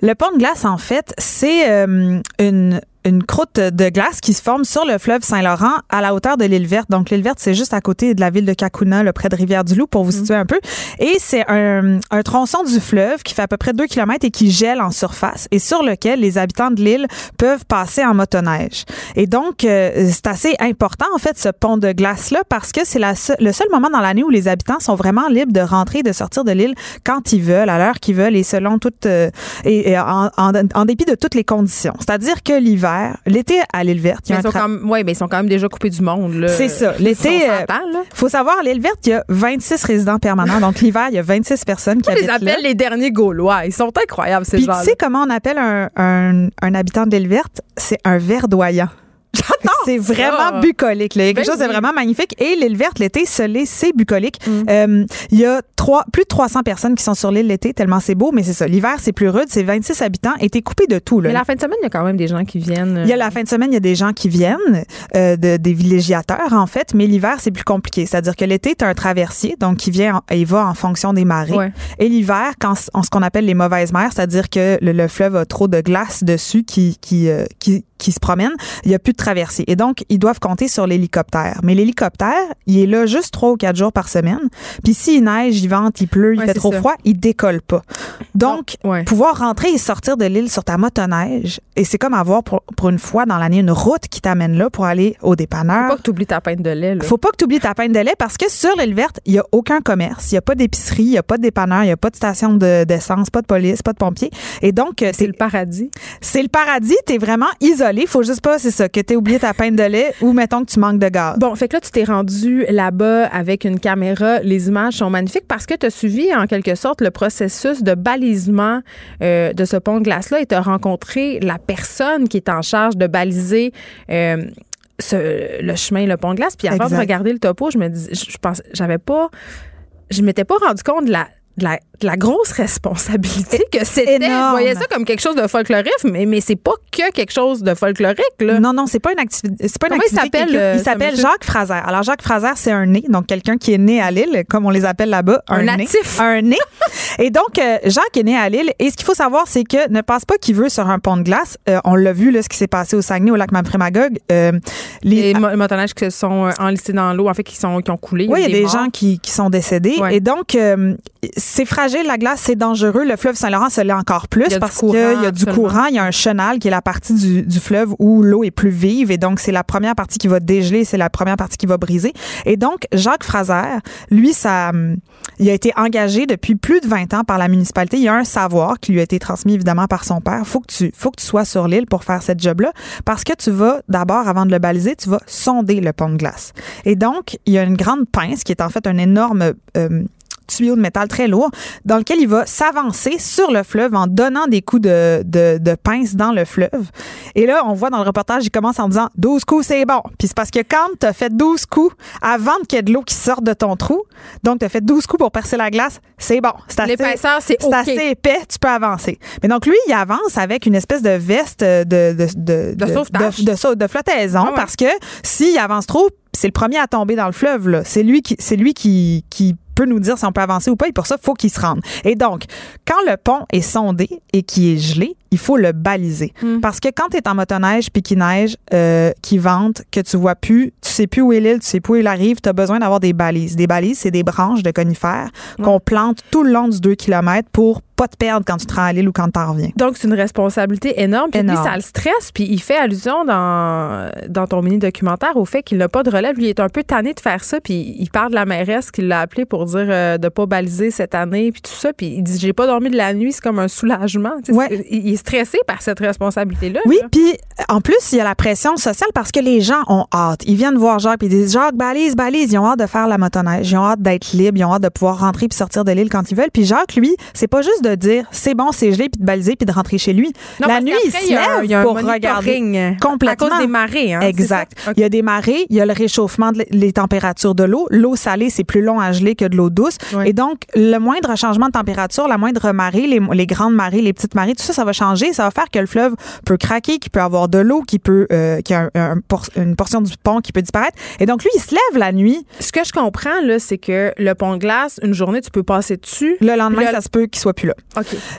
Le pont de glace, en fait, c'est euh, une une croûte de glace qui se forme sur le fleuve Saint-Laurent à la hauteur de l'île verte. Donc l'île verte, c'est juste à côté de la ville de Kakuna, le près de Rivière-du-Loup, pour vous mm. situer un peu. Et c'est un, un, tronçon du fleuve qui fait à peu près 2 km et qui gèle en surface et sur lequel les habitants de l'île peuvent passer en motoneige. Et donc, euh, c'est assez important, en fait, ce pont de glace-là, parce que c'est le seul moment dans l'année où les habitants sont vraiment libres de rentrer et de sortir de l'île quand ils veulent, à l'heure qu'ils veulent et selon toutes, euh, et, en, en, en dépit de toutes les conditions. C'est-à-dire que l'hiver, L'été à l'île verte, il y a ils, sont ouais, mais ils sont quand même déjà coupés du monde. C'est ça. L'été, il euh, faut savoir, l'île verte, il y a 26 résidents permanents. Donc l'hiver, il y a 26 personnes qui on habitent les appelle les derniers Gaulois. Ils sont incroyables, ces gens Puis tu sais comment on appelle un, un, un habitant de l'île verte? C'est un verdoyant. C'est vraiment bucolique. Là. Il y a quelque ben chose de vraiment magnifique. Et l'île verte, l'été, l'est, c'est bucolique. Mm. Euh, il y a trois, plus de 300 personnes qui sont sur l'île l'été, tellement c'est beau, mais c'est ça. L'hiver, c'est plus rude. C'est 26 habitants et t'es coupé de tout. Là. Mais la fin de semaine, il y a quand même des gens qui viennent. Il y a la fin de semaine, il y a des gens qui viennent, euh, de, des villégiateurs, en fait. Mais l'hiver, c'est plus compliqué. C'est-à-dire que l'été, t'as un traversier, donc qui vient et va en fonction des marées. Et l'hiver, quand on, ce qu'on appelle les mauvaises mers, c'est-à-dire que le, fleuve a trop de glace dessus qui, qui, euh, qui qui se promènent, il n'y a plus de traversée. Et donc, ils doivent compter sur l'hélicoptère. Mais l'hélicoptère, il est là juste trois ou quatre jours par semaine. Puis s'il neige, il vente, il pleut, il fait trop froid, il décolle pas. Donc, pouvoir rentrer et sortir de l'île sur ta motoneige, et c'est comme avoir pour, une fois dans l'année une route qui t'amène là pour aller au dépanneur. Faut pas que tu oublies ta peine de lait. Faut pas que tu oublies ta peine de lait parce que sur l'île verte, il y a aucun commerce, il y a pas d'épicerie, il y a pas de dépanneur, il y a pas de station d'essence, pas de police, pas de pompiers. Et donc, c'est le paradis. C'est le paradis. T'es vraiment isolé il Faut juste pas, c'est ça, que tu oublié ta peine de lait ou mettons que tu manques de gaz. Bon, fait que là, tu t'es rendu là-bas avec une caméra. Les images sont magnifiques parce que tu as suivi en quelque sorte le processus de balisement euh, de ce pont de glace-là et tu as rencontré la personne qui est en charge de baliser. Euh, le chemin, le pont de glace. Puis avant de regarder le topo, je me dis, je pense, j'avais pas, je m'étais pas rendu compte de la de la, grosse responsabilité que c'était. Je voyais ça comme quelque chose de folklorique, mais, mais c'est pas que quelque chose de folklorique. Là. Non, non, c'est pas une activité. C'est pas une activité. Il s'appelle, euh, il s'appelle Jacques Fraser. Alors, Jacques Fraser, c'est un nez, donc quelqu'un qui est né à Lille, comme on les appelle là-bas. Un, natif. un nez. et donc, euh, Jacques est né à Lille. Et ce qu'il faut savoir, c'est que ne passe pas qu'il veut sur un pont de glace. Euh, on l'a vu, là, ce qui s'est passé au Saguenay, au lac Mapfrémagogue. les, les motonnages qui sont enlistés dans l'eau, en fait, qui, sont, qui ont coulé. Oui, il y a des, gens qui, qui sont décédés. Et donc, c'est fragile, la glace, c'est dangereux. Le fleuve Saint-Laurent, ça l'est encore plus parce qu'il y a du courant. Il y a un chenal qui est la partie du, du fleuve où l'eau est plus vive. Et donc, c'est la première partie qui va dégeler, c'est la première partie qui va briser. Et donc, Jacques Fraser, lui, ça, il a été engagé depuis plus de 20 ans par la municipalité. Il y a un savoir qui lui a été transmis évidemment par son père. Faut que tu, faut que tu sois sur l'île pour faire cette job-là parce que tu vas d'abord, avant de le baliser, tu vas sonder le pont de glace. Et donc, il y a une grande pince qui est en fait un énorme euh, tuyau de métal très lourd dans lequel il va s'avancer sur le fleuve en donnant des coups de, de, pince dans le fleuve. Et là, on voit dans le reportage, il commence en disant 12 coups, c'est bon. Puis c'est parce que quand tu as fait 12 coups avant qu'il y ait de l'eau qui sorte de ton trou, donc tu as fait 12 coups pour percer la glace, c'est bon. C'est assez, c'est assez épais, tu peux avancer. Mais donc lui, il avance avec une espèce de veste de, de, de, de, de, flottaison ah parce que s'il avance trop, c'est le premier à tomber dans le fleuve. C'est lui qui, c'est lui qui, qui peut nous dire si on peut avancer ou pas. Et pour ça, il faut qu'il se rende. Et donc, quand le pont est sondé et qui est gelé, il faut le baliser. Hmm. Parce que quand tu es en motoneige puis qu'il neige, euh, qui vente, que tu vois plus, tu sais plus où est l'île, tu sais plus où il arrive, tu as besoin d'avoir des balises. Des balises, c'est des branches de conifères qu'on plante tout le long du 2 km pour pas te perdre quand tu te rends à l'île ou quand tu en reviens. Donc, c'est une responsabilité énorme. Puis lui, ça le stresse. Puis il fait allusion dans, dans ton mini-documentaire au fait qu'il n'a pas de relève. Lui, il est un peu tanné de faire ça. Puis il parle de la mairesse qui l'a appelé pour dire euh, de pas baliser cette année. Puis tout ça. Puis il dit J'ai pas dormi de la nuit. C'est comme un soulagement. Ouais. Il est stressé par cette responsabilité-là. Oui. Puis en plus, il y a la pression sociale parce que les gens ont hâte. Ils viennent voir Jacques. Puis ils disent Jacques, balise, balise. Ils ont hâte de faire la motoneige. Ils ont hâte d'être libres. Ils ont hâte de pouvoir rentrer puis sortir de l'île quand ils veulent. Puis Jacques, lui, c'est pas juste de dire c'est bon, c'est gelé, puis de baliser, puis de rentrer chez lui. la nuit, il se lève pour regarder complètement. À cause des marées. Hein, exact. Il y a des marées, il y a le réchauffement des températures de l'eau. L'eau salée, c'est plus long à geler que de l'eau douce. Et donc, le moindre changement de température, la moindre marée, les, grandes marées, les petites marées, tout ça, ça va changer. Ça va faire que le fleuve peut craquer, qu'il peut avoir de l'eau, qui peut, euh, qui a une portion du pont qui peut disparaître. Et donc, lui, il se lève la nuit. Ce que je comprends, là, c'est que le pont de glace, une journée, tu peux passer dessus. Le lendemain, ça se peut qu'il soit plus là.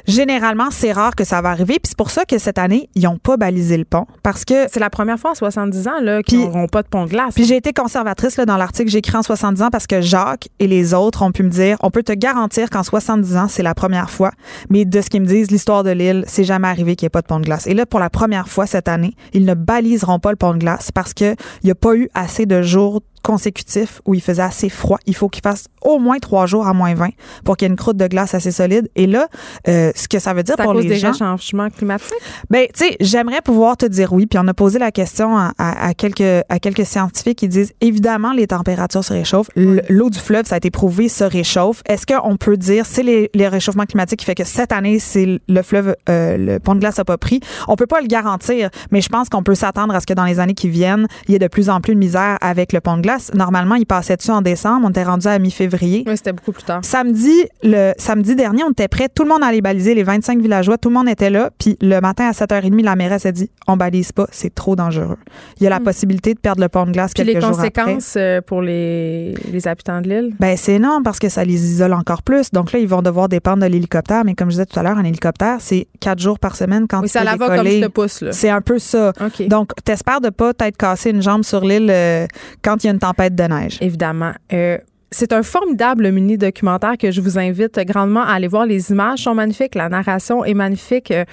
Généralement, c'est rare que ça va arriver. Puis c'est pour ça que cette année, ils n'ont pas balisé le pont. Parce que. C'est la première fois en 70 ans là, qu'ils n'auront pas de pont de glace. Puis j'ai été conservatrice là, dans l'article que j'ai écrit en 70 ans parce que Jacques et les autres ont pu me dire on peut te garantir qu'en 70 ans, c'est la première fois. Mais de ce qu'ils me disent, l'histoire de l'île, c'est jamais arrivé qu'il n'y ait pas de pont de glace. Et là, pour la première fois cette année, ils ne baliseront pas le pont de glace parce qu'il n'y a pas eu assez de jours consécutif où il faisait assez froid. Il faut qu'il fasse au moins trois jours à moins 20 pour qu'il y ait une croûte de glace assez solide. Et là, euh, ce que ça veut dire pour les des gens... changements climatiques? Ben, tu sais, j'aimerais pouvoir te dire oui. Puis on a posé la question à, quelques, à quelques scientifiques qui disent, évidemment, les températures se réchauffent. L'eau du fleuve, ça a été prouvé, se réchauffe. Est-ce qu'on peut dire, c'est les, les, réchauffements climatiques qui fait que cette année, c'est le fleuve, euh, le pont de glace n'a pas pris? On peut pas le garantir, mais je pense qu'on peut s'attendre à ce que dans les années qui viennent, il y ait de plus en plus de misère avec le pont de glace Normalement, il passait dessus en décembre? On était rendu à mi-février. Oui, c'était beaucoup plus tard. Samedi, le samedi dernier, on était prêt. Tout le monde allait baliser, les 25 villageois. Tout le monde était là. Puis le matin à 7h30, la mairesse a dit on balise pas, c'est trop dangereux. Il y a la hmm. possibilité de perdre le pont de glace quelques jours après. les conséquences euh, pour les, les habitants de l'île? Ben, c'est énorme parce que ça les isole encore plus. Donc là, ils vont devoir dépendre de l'hélicoptère. Mais comme je disais tout à l'heure, un hélicoptère, c'est quatre jours par semaine quand oui, ça la va comme je te pousse. C'est un peu ça. Donc, t'espères de pas t'être cassé une jambe sur l'île euh, quand il y a une tempête de neige. Évidemment. Euh, c'est un formidable mini-documentaire que je vous invite grandement à aller voir. Les images sont magnifiques, la narration est magnifique. Euh,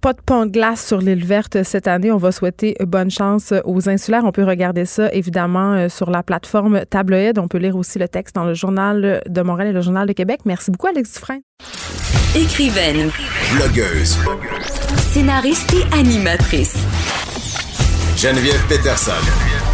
pas de pont de glace sur l'île verte cette année. On va souhaiter bonne chance aux insulaires. On peut regarder ça évidemment euh, sur la plateforme Tabloïd. On peut lire aussi le texte dans le journal de Montréal et le journal de Québec. Merci beaucoup, Alex Dufresne. Écrivaine. Blogueuse. Scénariste et animatrice. Geneviève Peterson.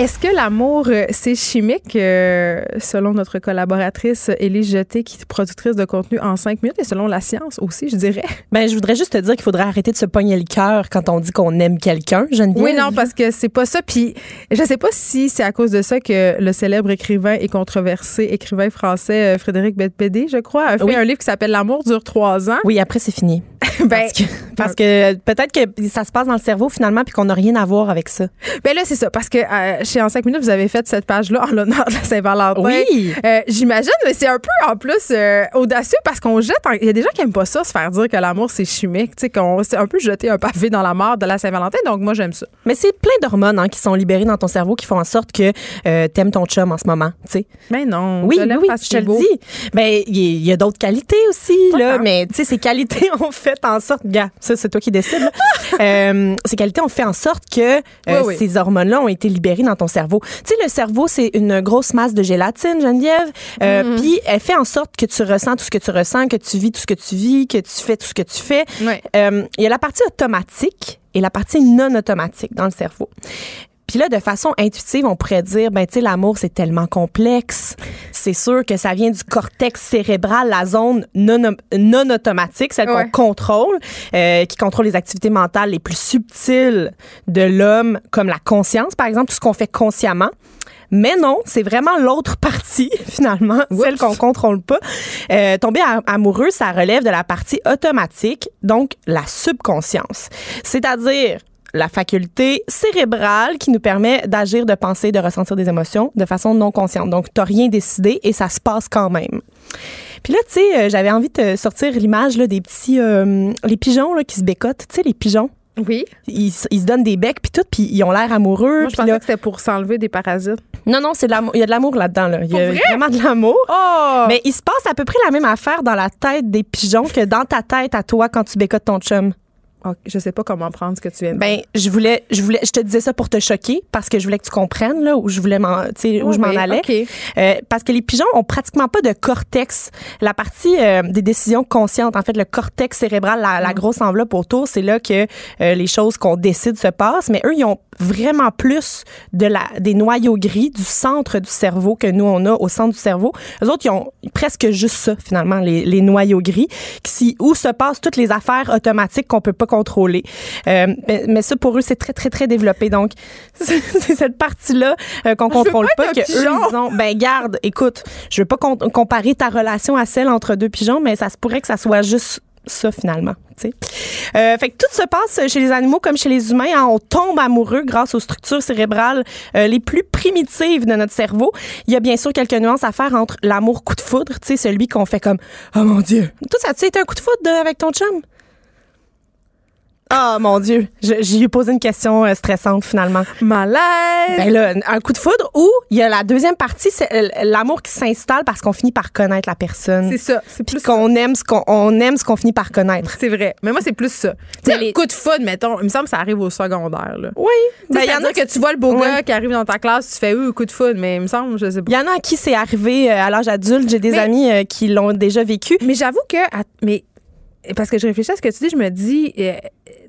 Est-ce que l'amour, euh, c'est chimique, euh, selon notre collaboratrice Élie Jeté, qui est productrice de contenu en cinq minutes, et selon la science aussi, je dirais? Ben, je voudrais juste te dire qu'il faudrait arrêter de se pogner le cœur quand on dit qu'on aime quelqu'un, Geneviève. Oui, non, parce que c'est pas ça. Puis, je sais pas si c'est à cause de ça que le célèbre écrivain et controversé écrivain français euh, Frédéric Bedpédé, je crois, a fait un livre qui s'appelle L'amour dure trois ans. Oui, après, c'est fini. ben, parce que, peut-être que ça se passe dans le cerveau finalement puis qu'on n'a rien à voir avec ça. Ben là, c'est ça. Parce que chez En 5 minutes, vous avez fait cette page-là en l'honneur de la Saint-Valentin. Oui. Euh, j'imagine, mais c'est un peu en plus euh, audacieux parce qu'on jette. Il y a des gens qui n'aiment pas ça, se faire dire que l'amour, c'est chimique. Tu sais, qu'on c'est un peu jeter un pavé dans la mort de la Saint-Valentin. Donc, moi, j'aime ça. Mais c'est plein d'hormones hein, qui sont libérées dans ton cerveau qui font en sorte que euh, t'aimes ton chum en ce moment. Tu sais. Mais non. Oui, oui, je te le dis. Ben, il y, a d'autres qualités aussi, là. Mais, tu sais, ces qualités ont fait en sorte, gars, ça, c'est toi qui décides, ces qualités ont fait en sorte que ces hormones-là ont été libérées dans ton cerveau. Tu sais, le cerveau, c'est une grosse masse de gélatine, Geneviève. Euh, mm-hmm. Puis elle fait en sorte que tu ressens tout ce que tu ressens, que tu vis tout ce que tu vis, que tu fais tout ce que tu fais. Euh, il y a la partie automatique et la partie non automatique dans le cerveau. Puis là, de façon intuitive, on pourrait dire, ben tu sais, l'amour c'est tellement complexe. C'est sûr que ça vient du cortex cérébral, la zone non, non automatique, celle qu'on contrôle, euh, qui contrôle les activités mentales les plus subtiles de l'homme, comme la conscience, par exemple, tout ce qu'on fait consciemment. Mais non, c'est vraiment l'autre partie, finalement, celle qu'on contrôle pas. Euh, tomber amoureux, ça relève de la partie automatique, donc la subconscience. C'est-à-dire la faculté cérébrale qui nous permet d'agir, de penser, de ressentir des émotions de façon non consciente. Donc, tu n'as rien décidé et ça se passe quand même. Puis là, tu sais, euh, j'avais envie de sortir l'image des petits, euh, les pigeons là, qui se bécotent, tu sais, les pigeons. Oui. Ils, ils, se donnent des becs puis tout, puis ils ont l'air amoureux. Moi, je pensais que c'était pour s'enlever des parasites. Non, non, c'est de l'amour. Il y a de l'amour là-dedans. Là. Il y a vraiment de l'amour. Oh! Mais il se passe à peu près la même affaire dans la tête des pigeons que dans ta tête à toi quand tu bécotes ton chum. Je je sais pas comment prendre ce que tu viens de Ben, je voulais, je voulais, je te disais ça pour te choquer parce que je voulais que tu comprennes là où je voulais m'en, où je m'en allais. Euh, parce que les pigeons ont pratiquement pas de cortex. La partie euh, des décisions conscientes, en fait, le cortex cérébral, la, la mm. grosse enveloppe autour, c'est là que euh, les choses qu'on décide se passent. Mais eux, ils ont vraiment plus de la, des noyaux gris du centre du cerveau que nous on a au centre du cerveau. Les autres, ils ont presque juste ça finalement, les, les noyaux gris, qui, où se passent toutes les affaires automatiques qu'on peut pas contrôler. Euh, mais, ça, pour eux, c'est très, très, très développé. Donc, c'est cette partie-là euh, qu'on contrôle pas, que eux, ils ont. Ben, garde, écoute, je veux pas comparer ta relation à celle entre deux pigeons, mais ça se pourrait que ça soit juste ça finalement. Euh, fait que tout se passe chez les animaux comme chez les humains. Hein. on tombe amoureux grâce aux structures cérébrales euh, les plus primitives de notre cerveau. Il y a bien sûr quelques nuances à faire entre l'amour coup de foudre, tu sais, celui qu'on fait comme oh mon dieu. Tout ça, tu sais, un coup de foudre avec ton chum? Ah, mon Dieu. J'ai posé une question euh, stressante, finalement. Malaise! Ben là, un coup de foudre ou il y a la deuxième partie, c'est euh, l'amour qui s'installe parce qu'on finit par connaître la personne. C'est ça. C'est plus qu'on aime ce qu'on aime ce qu'on finit par connaître. C'est vrai. Mais moi, c'est plus ça. Tu sais, les... coup de foudre, mettons, il me semble que ça arrive au secondaire, là. Oui. Ben, il y en a que tu vois le beau gars qui arrive dans ta classe, tu fais, oui, coup de foudre, mais il me semble, je sais pas. Il y en a à qui c'est arrivé euh, à l'âge adulte. J'ai des amis qui l'ont déjà vécu. Mais j'avoue que, mais parce que je réfléchis à ce que tu dis, je me dis,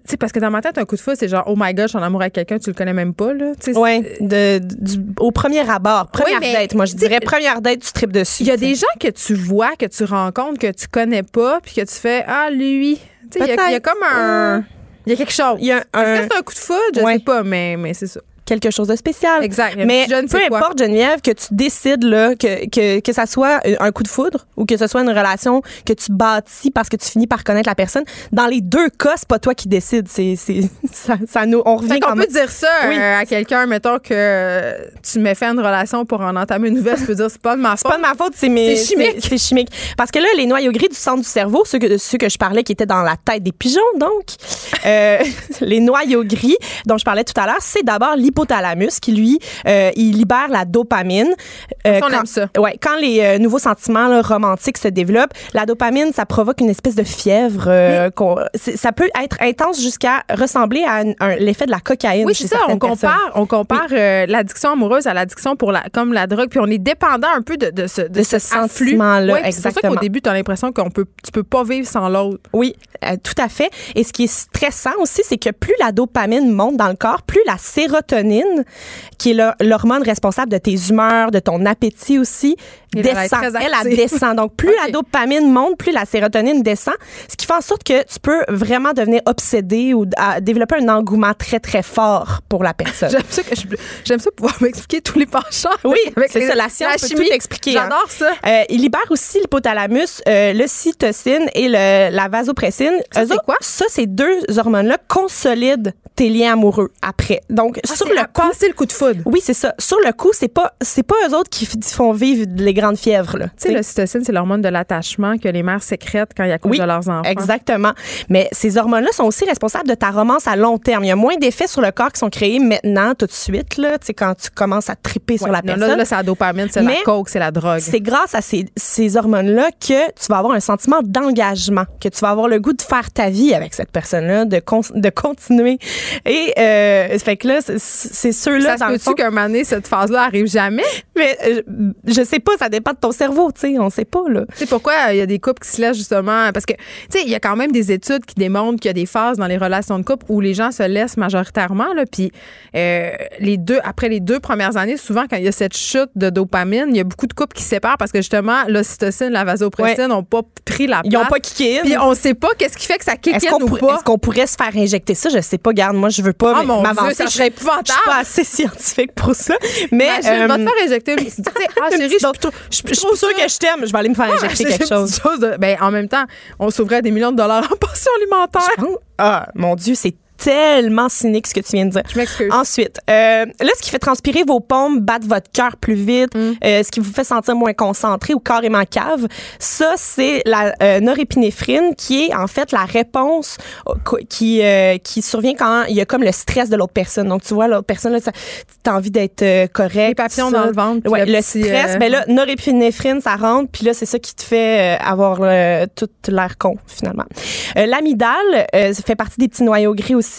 sais, parce que dans ma tête, un coup de fou, c'est genre, oh my god, je suis en amour avec quelqu'un, tu le connais même pas, là. Oui, de, au premier abord. Première date, moi, je dirais première date, tu tripes dessus. Il y a des gens que tu vois, que tu rencontres, que tu connais pas, puis que tu fais, ah, lui. Tu sais, il y, a comme un. Il y a quelque chose. Il y a un. Est-ce que c'est un coup de foudre? Je sais pas, mais, mais c'est ça quelque chose de spécial. Exact. Mais peu importe, Geneviève, que tu décides là, que, que, que ça soit un coup de foudre ou que ce soit une relation que tu bâtis parce que tu finis par connaître la personne, dans les deux cas, c'est pas toi qui décides. C'est, c'est, ça, ça nous, on revient On peut dire ça euh, à quelqu'un, mettons que tu m'as fait une relation pour en entamer une nouvelle, tu peux dire c'est pas de ma faute. C'est pas de ma faute, c'est, mes, c'est chimique. C'est, chimique. Parce que là, les noyaux gris du centre du cerveau, ceux que, ceux que je parlais qui étaient dans la tête des pigeons, donc, euh, les noyaux gris dont je parlais tout à l'heure, c'est d'abord l'hypothalamus qui, lui, euh, il libère la dopamine. Euh, on aime ça. Ouais, quand les euh, nouveaux sentiments romantiques se développent, la dopamine, ça provoque une espèce de fièvre. ça peut être intense jusqu'à ressembler à l'effet de la cocaïne. Oui, c'est ça. On compare, on compare l'addiction amoureuse à l'addiction pour la, comme la drogue, puis on est dépendant un peu de, de ce, de, ce sentiment-là. Ouais, c'est pour ça qu'au début, tu as l'impression qu'on peut, tu peux pas vivre sans l'autre. Oui, tout à fait. Et ce qui est stressant aussi, c'est que plus la dopamine monte dans le corps, plus la sérotonine, qui est l'hormone responsable de tes humeurs, de ton appétit aussi, descend. Elle, elle, descend. Donc, plus la dopamine monte, plus la sérotonine descend, ce qui fait en sorte que tu peux vraiment devenir obsédé ou développer un engouement très, très fort pour la personne. j'aime ça, que j'aime ça pouvoir m'expliquer tous les penchants. Oui, c'est ça. La science la peut tout expliquer. Hein. J'adore ça. Euh, il libère aussi l'hypothalamus, euh, le cytocine et le, la vasopressine. Ça, c'est quoi? Ça, ces deux hormones-là consolident tes liens amoureux après. Donc, ah, sur le coup. Le coup de foudre. Oui, c'est ça. Sur le coup, c'est pas, c'est pas eux autres qui font vivre les grandes fièvres, là. Tu sais, le cytocine, c'est l'hormone de l'attachement que les mères sécrètent quand il y a cause de leurs enfants. Exactement. Mais ces hormones-là sont aussi responsables de ta romance à long terme. Il y a moins d'effets sur le corps qui sont créés maintenant, tout de suite, là. Tu sais, quand tu commences à triper sur la personne. Là, c'est la dopamine, c'est la coke, c'est la drogue. C'est grâce à ces, ces hormones-là que tu vas avoir un sentiment d'engagement, que tu vas avoir le goût de faire ta vie avec cette personne-là, de, de continuer. Et, euh, fait que là, c'est ceux-là. Ça se peut-tu qu'un moment donné, cette phase-là arrive jamais? Mais euh, je sais pas, ça dépend de ton cerveau, tu sais, on sait pas, là. Tu sais pourquoi il y a des couples qui se laissent justement, parce que, tu sais, il y a quand même des études qui démontrent qu'il y a des phases dans les relations de couple où les gens se laissent majoritairement, là, puis euh, les deux, après les deux premières années, souvent, quand il y a cette chute de dopamine, il y a beaucoup de couples qui se séparent parce que justement, l'ocytocine, la vasopressine n'ont pas pris la place. Ils n'ont pas kické Puis on sait pas qu'est-ce qui fait que ça kick ou pas. Est-ce qu'on pourrait se faire injecter ça? Je sais pas, garde, moi, je veux pas oh m'avancer. Ça serait épouvantable. Je suis pas assez scientifique pour ça. Mais. je vais te faire injecter. ah, chérie, je suis sûre que je t'aime. Je vais aller me faire injecter quelque chose. ben, en même temps, on sauverait des millions de dollars en pension alimentaire. Ah, mon Dieu, c'est tellement cynique ce que tu viens de dire. Je m'excuse. Ensuite, euh, là, ce qui fait transpirer vos paumes, battre votre cœur plus vite, mm. euh, ce qui vous fait sentir moins concentré ou carrément cave, ça, c'est la euh, norépinéphrine qui est en fait la réponse qui, qui survient quand il y a comme le stress de l'autre personne. Donc, tu vois, l'autre personne, tu as envie d'être correct. Les papillons dans le ventre. Ouais, le, stress. Ben là, norépinéphrine, ça rentre, puis là, c'est ça qui te fait avoir toute l'air con, finalement. L'amidale fait partie des petits noyaux gris aussi.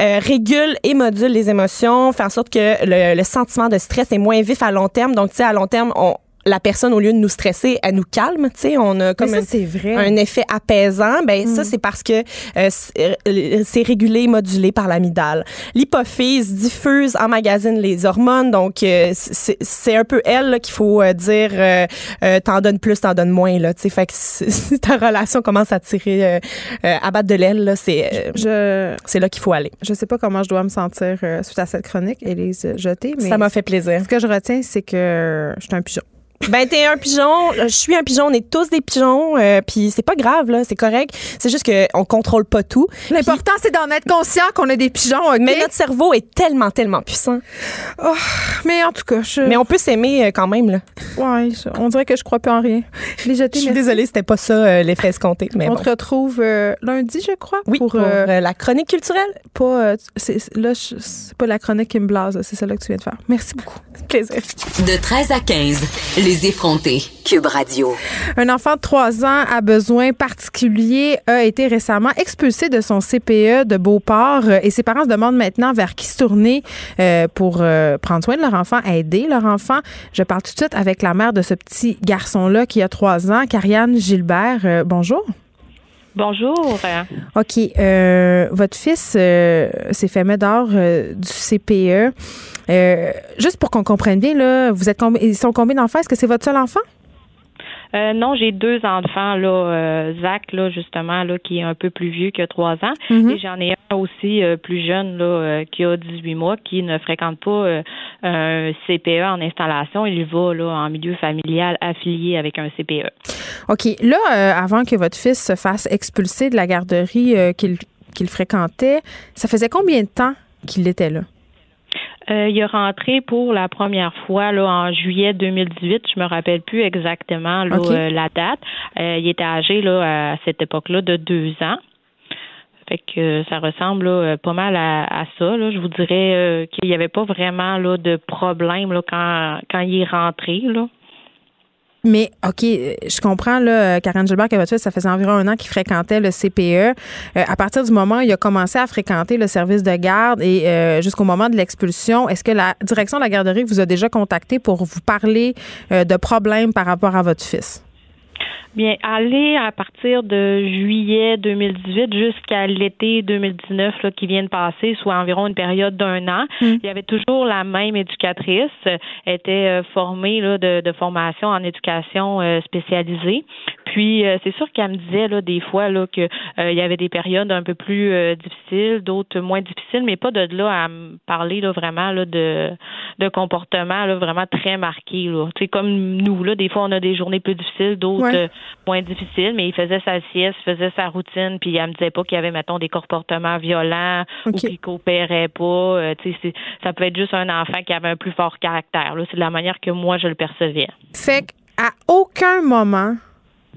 Euh, régule et module les émotions, fait en sorte que le, le sentiment de stress est moins vif à long terme. Donc, tu sais, à long terme, on, la personne, au lieu de nous stresser, elle nous calme. Tu sais, on a comme un, un, effet apaisant. Ben ça, mm. c'est parce que euh, euh, c'est régulé et modulé par l'amygdale. L'hypophyse diffuse, emmagasine les hormones. Donc, euh, c'est un peu elle qu'il faut dire t'en donnes plus, t'en donnes moins. Là, tu sais, fait que si ta relation commence à tirer, à battre de l'aile, c'est c'est là qu'il faut aller. Je sais pas comment je dois me sentir suite à cette chronique, Élise Jeté, mais ça m'a fait plaisir. Ce que je retiens, c'est que je suis un pigeon. Ben, t'es un pigeon, je suis un pigeon, on est tous des pigeons, euh, puis c'est pas grave, là, c'est correct. C'est juste qu'on contrôle pas tout. L'important, c'est d'en être conscient qu'on est des pigeons, Mais notre cerveau est tellement, tellement puissant. Oh, mais en tout cas, je... Mais on peut s'aimer euh, quand même, là. Ouais, on dirait que je crois plus en rien. Je suis désolée, c'était pas ça euh, l'effet escompté, mais On te retrouve lundi, je crois, oui, pour, la chronique culturelle. Pas, là, c'est pas la chronique qui me blase, c'est celle-là que tu viens de faire. Merci beaucoup. Plaisir. De 13 à 15, les effrontés. Cube Radio. Un enfant de 3 ans à besoin particulier a été récemment expulsé de son CPE de Beauport et ses parents se demandent maintenant vers qui se tourner euh, pour euh, prendre soin de leur enfant, aider leur enfant. Je parle tout de suite avec la mère de ce petit garçon-là qui a 3 ans, Carianne Gilbert. Euh, bonjour. Bonjour. OK. votre fils s'est fait mettre dehors du CPE. Euh, juste pour qu'on comprenne bien, là, vous êtes ils sont combien d'enfants? Est-ce que c'est votre seul enfant? Euh, non, j'ai deux enfants, là, euh, Zach, là, justement, là, qui est un peu plus vieux que trois ans. Mhm. Et j'en ai un aussi plus jeune, là, qui a 18 mois, qui ne fréquente pas un CPE en installation. Il va, là, en milieu familial affilié avec un CPE. OK. Là, avant que votre fils se fasse expulser de la garderie qu'il fréquentait, ça faisait combien de temps qu'il était là? Euh, il est rentré pour la première fois là en juillet 2018. Je me rappelle plus exactement euh, la date. Euh, il était âgé là à cette époque-là de deux ans. Fait que ça ressemble pas mal à, ça. Là. Je vous dirais qu'il n'y avait pas vraiment là, de problème là, quand, quand il est rentré. Là. Mais OK, je comprends, là, Karen Gilbert, que votre fils, ça faisait environ un an qu'il fréquentait le CPE. Euh, à partir du moment où il a commencé à fréquenter le service de garde et euh, jusqu'au moment de l'expulsion, est-ce que la direction de la garderie vous a déjà contacté pour vous parler euh, de problèmes par rapport à votre fils? Bien, aller à partir de juillet 2018 jusqu'à l'été 2019 là, qui vient de passer, soit environ une période d'un an, hmm. il y avait toujours la même éducatrice, était euh, formée là, de, de formation en éducation euh, spécialisée. Puis euh, c'est sûr qu'elle me disait là des fois là que il y avait des périodes un peu plus difficiles, d'autres moins difficiles, mais pas de là à me parler là vraiment là de de comportement là vraiment très marqué là. Tu sais comme nous là, des fois on a des journées plus difficiles, d'autres moins difficile, mais il faisait sa sieste, il faisait sa routine, puis elle me disait pas qu'il y avait, mettons, des comportements violents ou qu'il coopérait pas. Euh, ça peut être juste un enfant qui avait un plus fort caractère. C'est de la manière que moi, je le percevais. Fait qu'à aucun moment,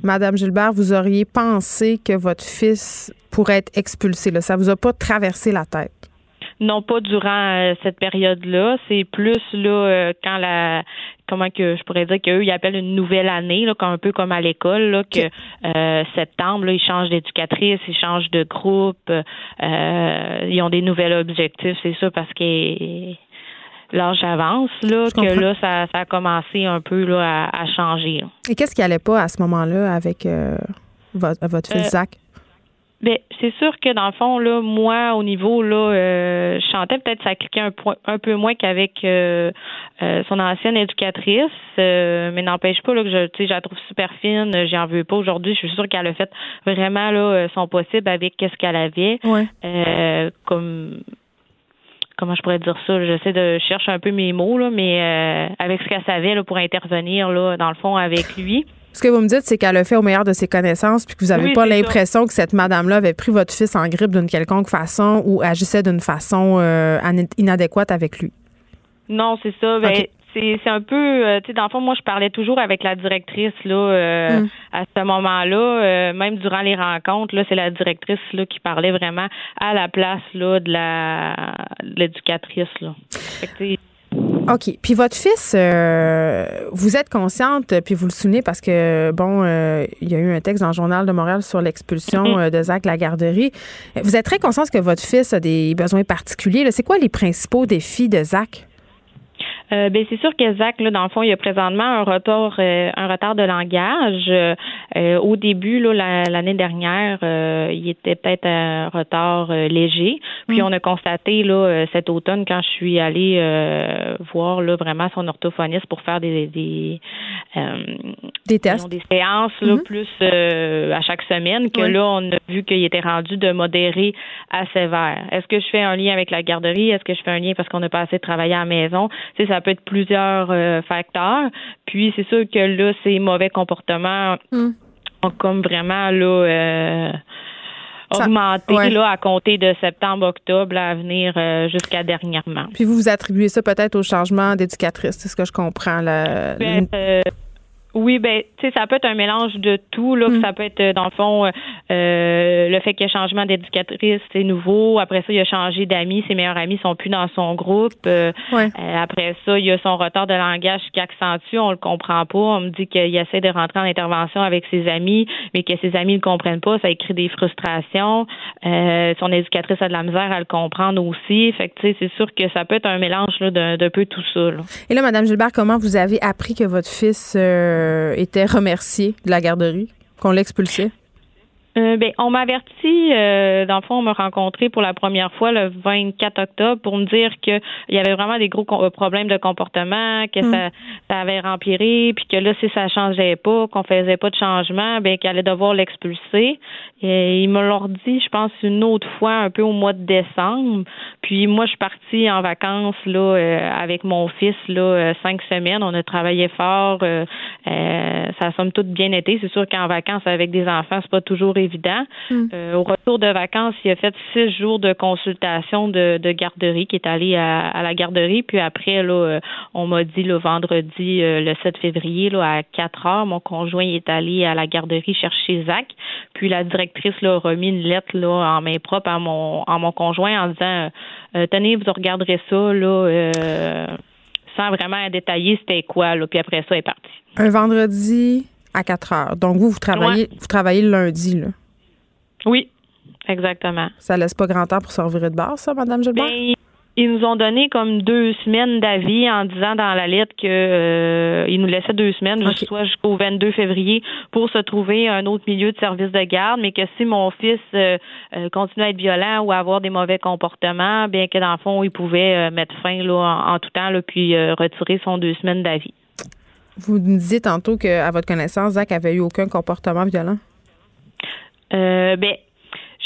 Madame Gilbert, vous auriez pensé que votre fils pourrait être expulsé. Là. Ça vous a pas traversé la tête? Non pas durant euh, cette période-là, c'est plus là euh, quand la comment que je pourrais dire qu'eux ils appellent une nouvelle année là, un peu comme à l'école là que euh, septembre là, ils changent d'éducatrice, ils changent de groupe, ils ont des nouveaux objectifs, c'est ça parce que l'âge avance là que là ça, ça, a commencé un peu là à, changer. Et qu'est-ce qui allait pas à ce moment-là avec votre, votre fils Zach? Ben, c'est sûr que dans le fond, là, moi, au niveau, là, euh, je chantais peut-être ça cliquait un, point, un peu moins qu'avec euh, euh, son ancienne éducatrice, mais n'empêche pas là, que je, tu sais, je la trouve super fine, j'en veux pas aujourd'hui. Je suis sûre qu'elle a fait vraiment là son possible avec qu'est-ce qu'elle avait. comme comment je pourrais dire ça, j'essaie de chercher un peu mes mots, là, mais avec ce qu'elle savait là, pour intervenir là, dans le fond avec lui. Ce que vous me dites, c'est qu'elle a fait au meilleur de ses connaissances, puis que vous n'avez pas l'impression que cette madame-là avait pris votre fils en grippe d'une quelconque façon ou agissait d'une façon euh, inadéquate avec lui. Non, c'est ça. Ben, c'est un peu, euh, tu sais, dans le fond, moi, je parlais toujours avec la directrice là euh, mm. à ce moment-là, même durant les rencontres. Là, c'est la directrice là qui parlait vraiment à la place là de la l'éducatrice là. OK. Puis votre fils, euh, vous êtes consciente, puis vous le souvenez parce que, bon, euh, il y a eu un texte dans le Journal de Montréal sur l'expulsion euh, de Zach la garderie. Vous êtes très consciente que votre fils a des besoins particuliers. C'est quoi les principaux défis de Zach? Euh, ben c'est sûr que Zach, là, dans le fond, il y a présentement un retard, euh, un retard de langage. Euh, au début, là, l'année dernière, il était peut-être un retard léger. Puis mm. on a constaté là cet automne quand je suis allée voir là vraiment son orthophoniste pour faire des des, des tests, des séances là mm-hmm. plus à chaque semaine que là on a vu qu'il était rendu de modéré à sévère. Est-ce que je fais un lien avec la garderie? Est-ce que je fais un lien parce qu'on a pas assez travaillé à la maison? C'est ça ça peut être plusieurs euh, facteurs. Puis c'est sûr que là, ces mauvais comportements hmm. ont comme vraiment là euh, augmenté là, à compter de septembre-octobre à venir euh, jusqu'à dernièrement. Puis vous vous attribuez ça peut-être au changement d'éducatrice, c'est ce que je comprends. là. Oui, ben, tu sais, ça peut être un mélange de tout. Là, mm. Ça peut être, dans le fond, euh, euh, le fait qu'il y a changement d'éducatrice, c'est nouveau. Après ça, il a changé d'amis. Ses meilleurs amis sont plus dans son groupe. Euh, après ça, il y a son retard de langage qui accentue. On le comprend pas. On me dit qu'il essaie de rentrer en intervention avec ses amis, mais que ses amis ne comprennent pas. Ça crée des frustrations. son éducatrice a de la misère à le comprendre aussi. Fait que, tu sais, c'est sûr que ça peut être un mélange d'un peu tout ça. Et là, Madame Gilbert, comment vous avez appris que votre fils euh, était remercié de la garderie, qu'on l'expulsait? Euh, ben, on m'a averti, euh, dans le fond, on m'a rencontré pour la première fois le 24 octobre pour me dire qu'il y avait vraiment des gros euh, problèmes de comportement, que mm. ça, ça avait rempiré, puis que là, si ça changeait pas, qu'on faisait pas de changement, ben qu'elle allait devoir l'expulser. Et ils me l'ont dit, je pense, une autre fois, un peu au mois de décembre. Puis moi, je suis partie en vacances là euh, avec mon fils là cinq semaines. On a travaillé fort. ça a somme toute bien été. C'est sûr qu'en vacances avec des enfants, c'est pas toujours évident. Hmm. Euh, au retour de vacances, il a fait six jours de consultation de, garderie, qui est allé à, la garderie. Puis après, là, euh, on m'a dit le vendredi, euh, le 7 février, là, à 4 heures, mon conjoint est allé à la garderie chercher Zach. Puis la directrice là, a remis une lettre là, en main propre à mon, à mon conjoint en disant Tenez, vous regarderez ça là, sans vraiment détailler c'était quoi. Là, puis après ça, elle est partie. Un vendredi à 4 heures. Donc, vous, vous travaillez, vous travaillez le lundi, là? Oui, exactement. Ça laisse pas grand temps pour se revirer de base, ça, Mme Gilbert? Ben, ils nous ont donné comme deux semaines d'avis en disant dans la lettre que euh, ils nous laissaient deux semaines, soit jusqu'au 22 février, pour se trouver un autre milieu de service de garde, mais que si mon fils euh, euh, continue à être violent ou à avoir des mauvais comportements, bien que dans le fond, il pouvait mettre fin là, en, tout temps, là, puis retirer son deux semaines d'avis. Vous me disiez tantôt qu'à votre connaissance, Zach avait eu aucun comportement violent? Euh, ben,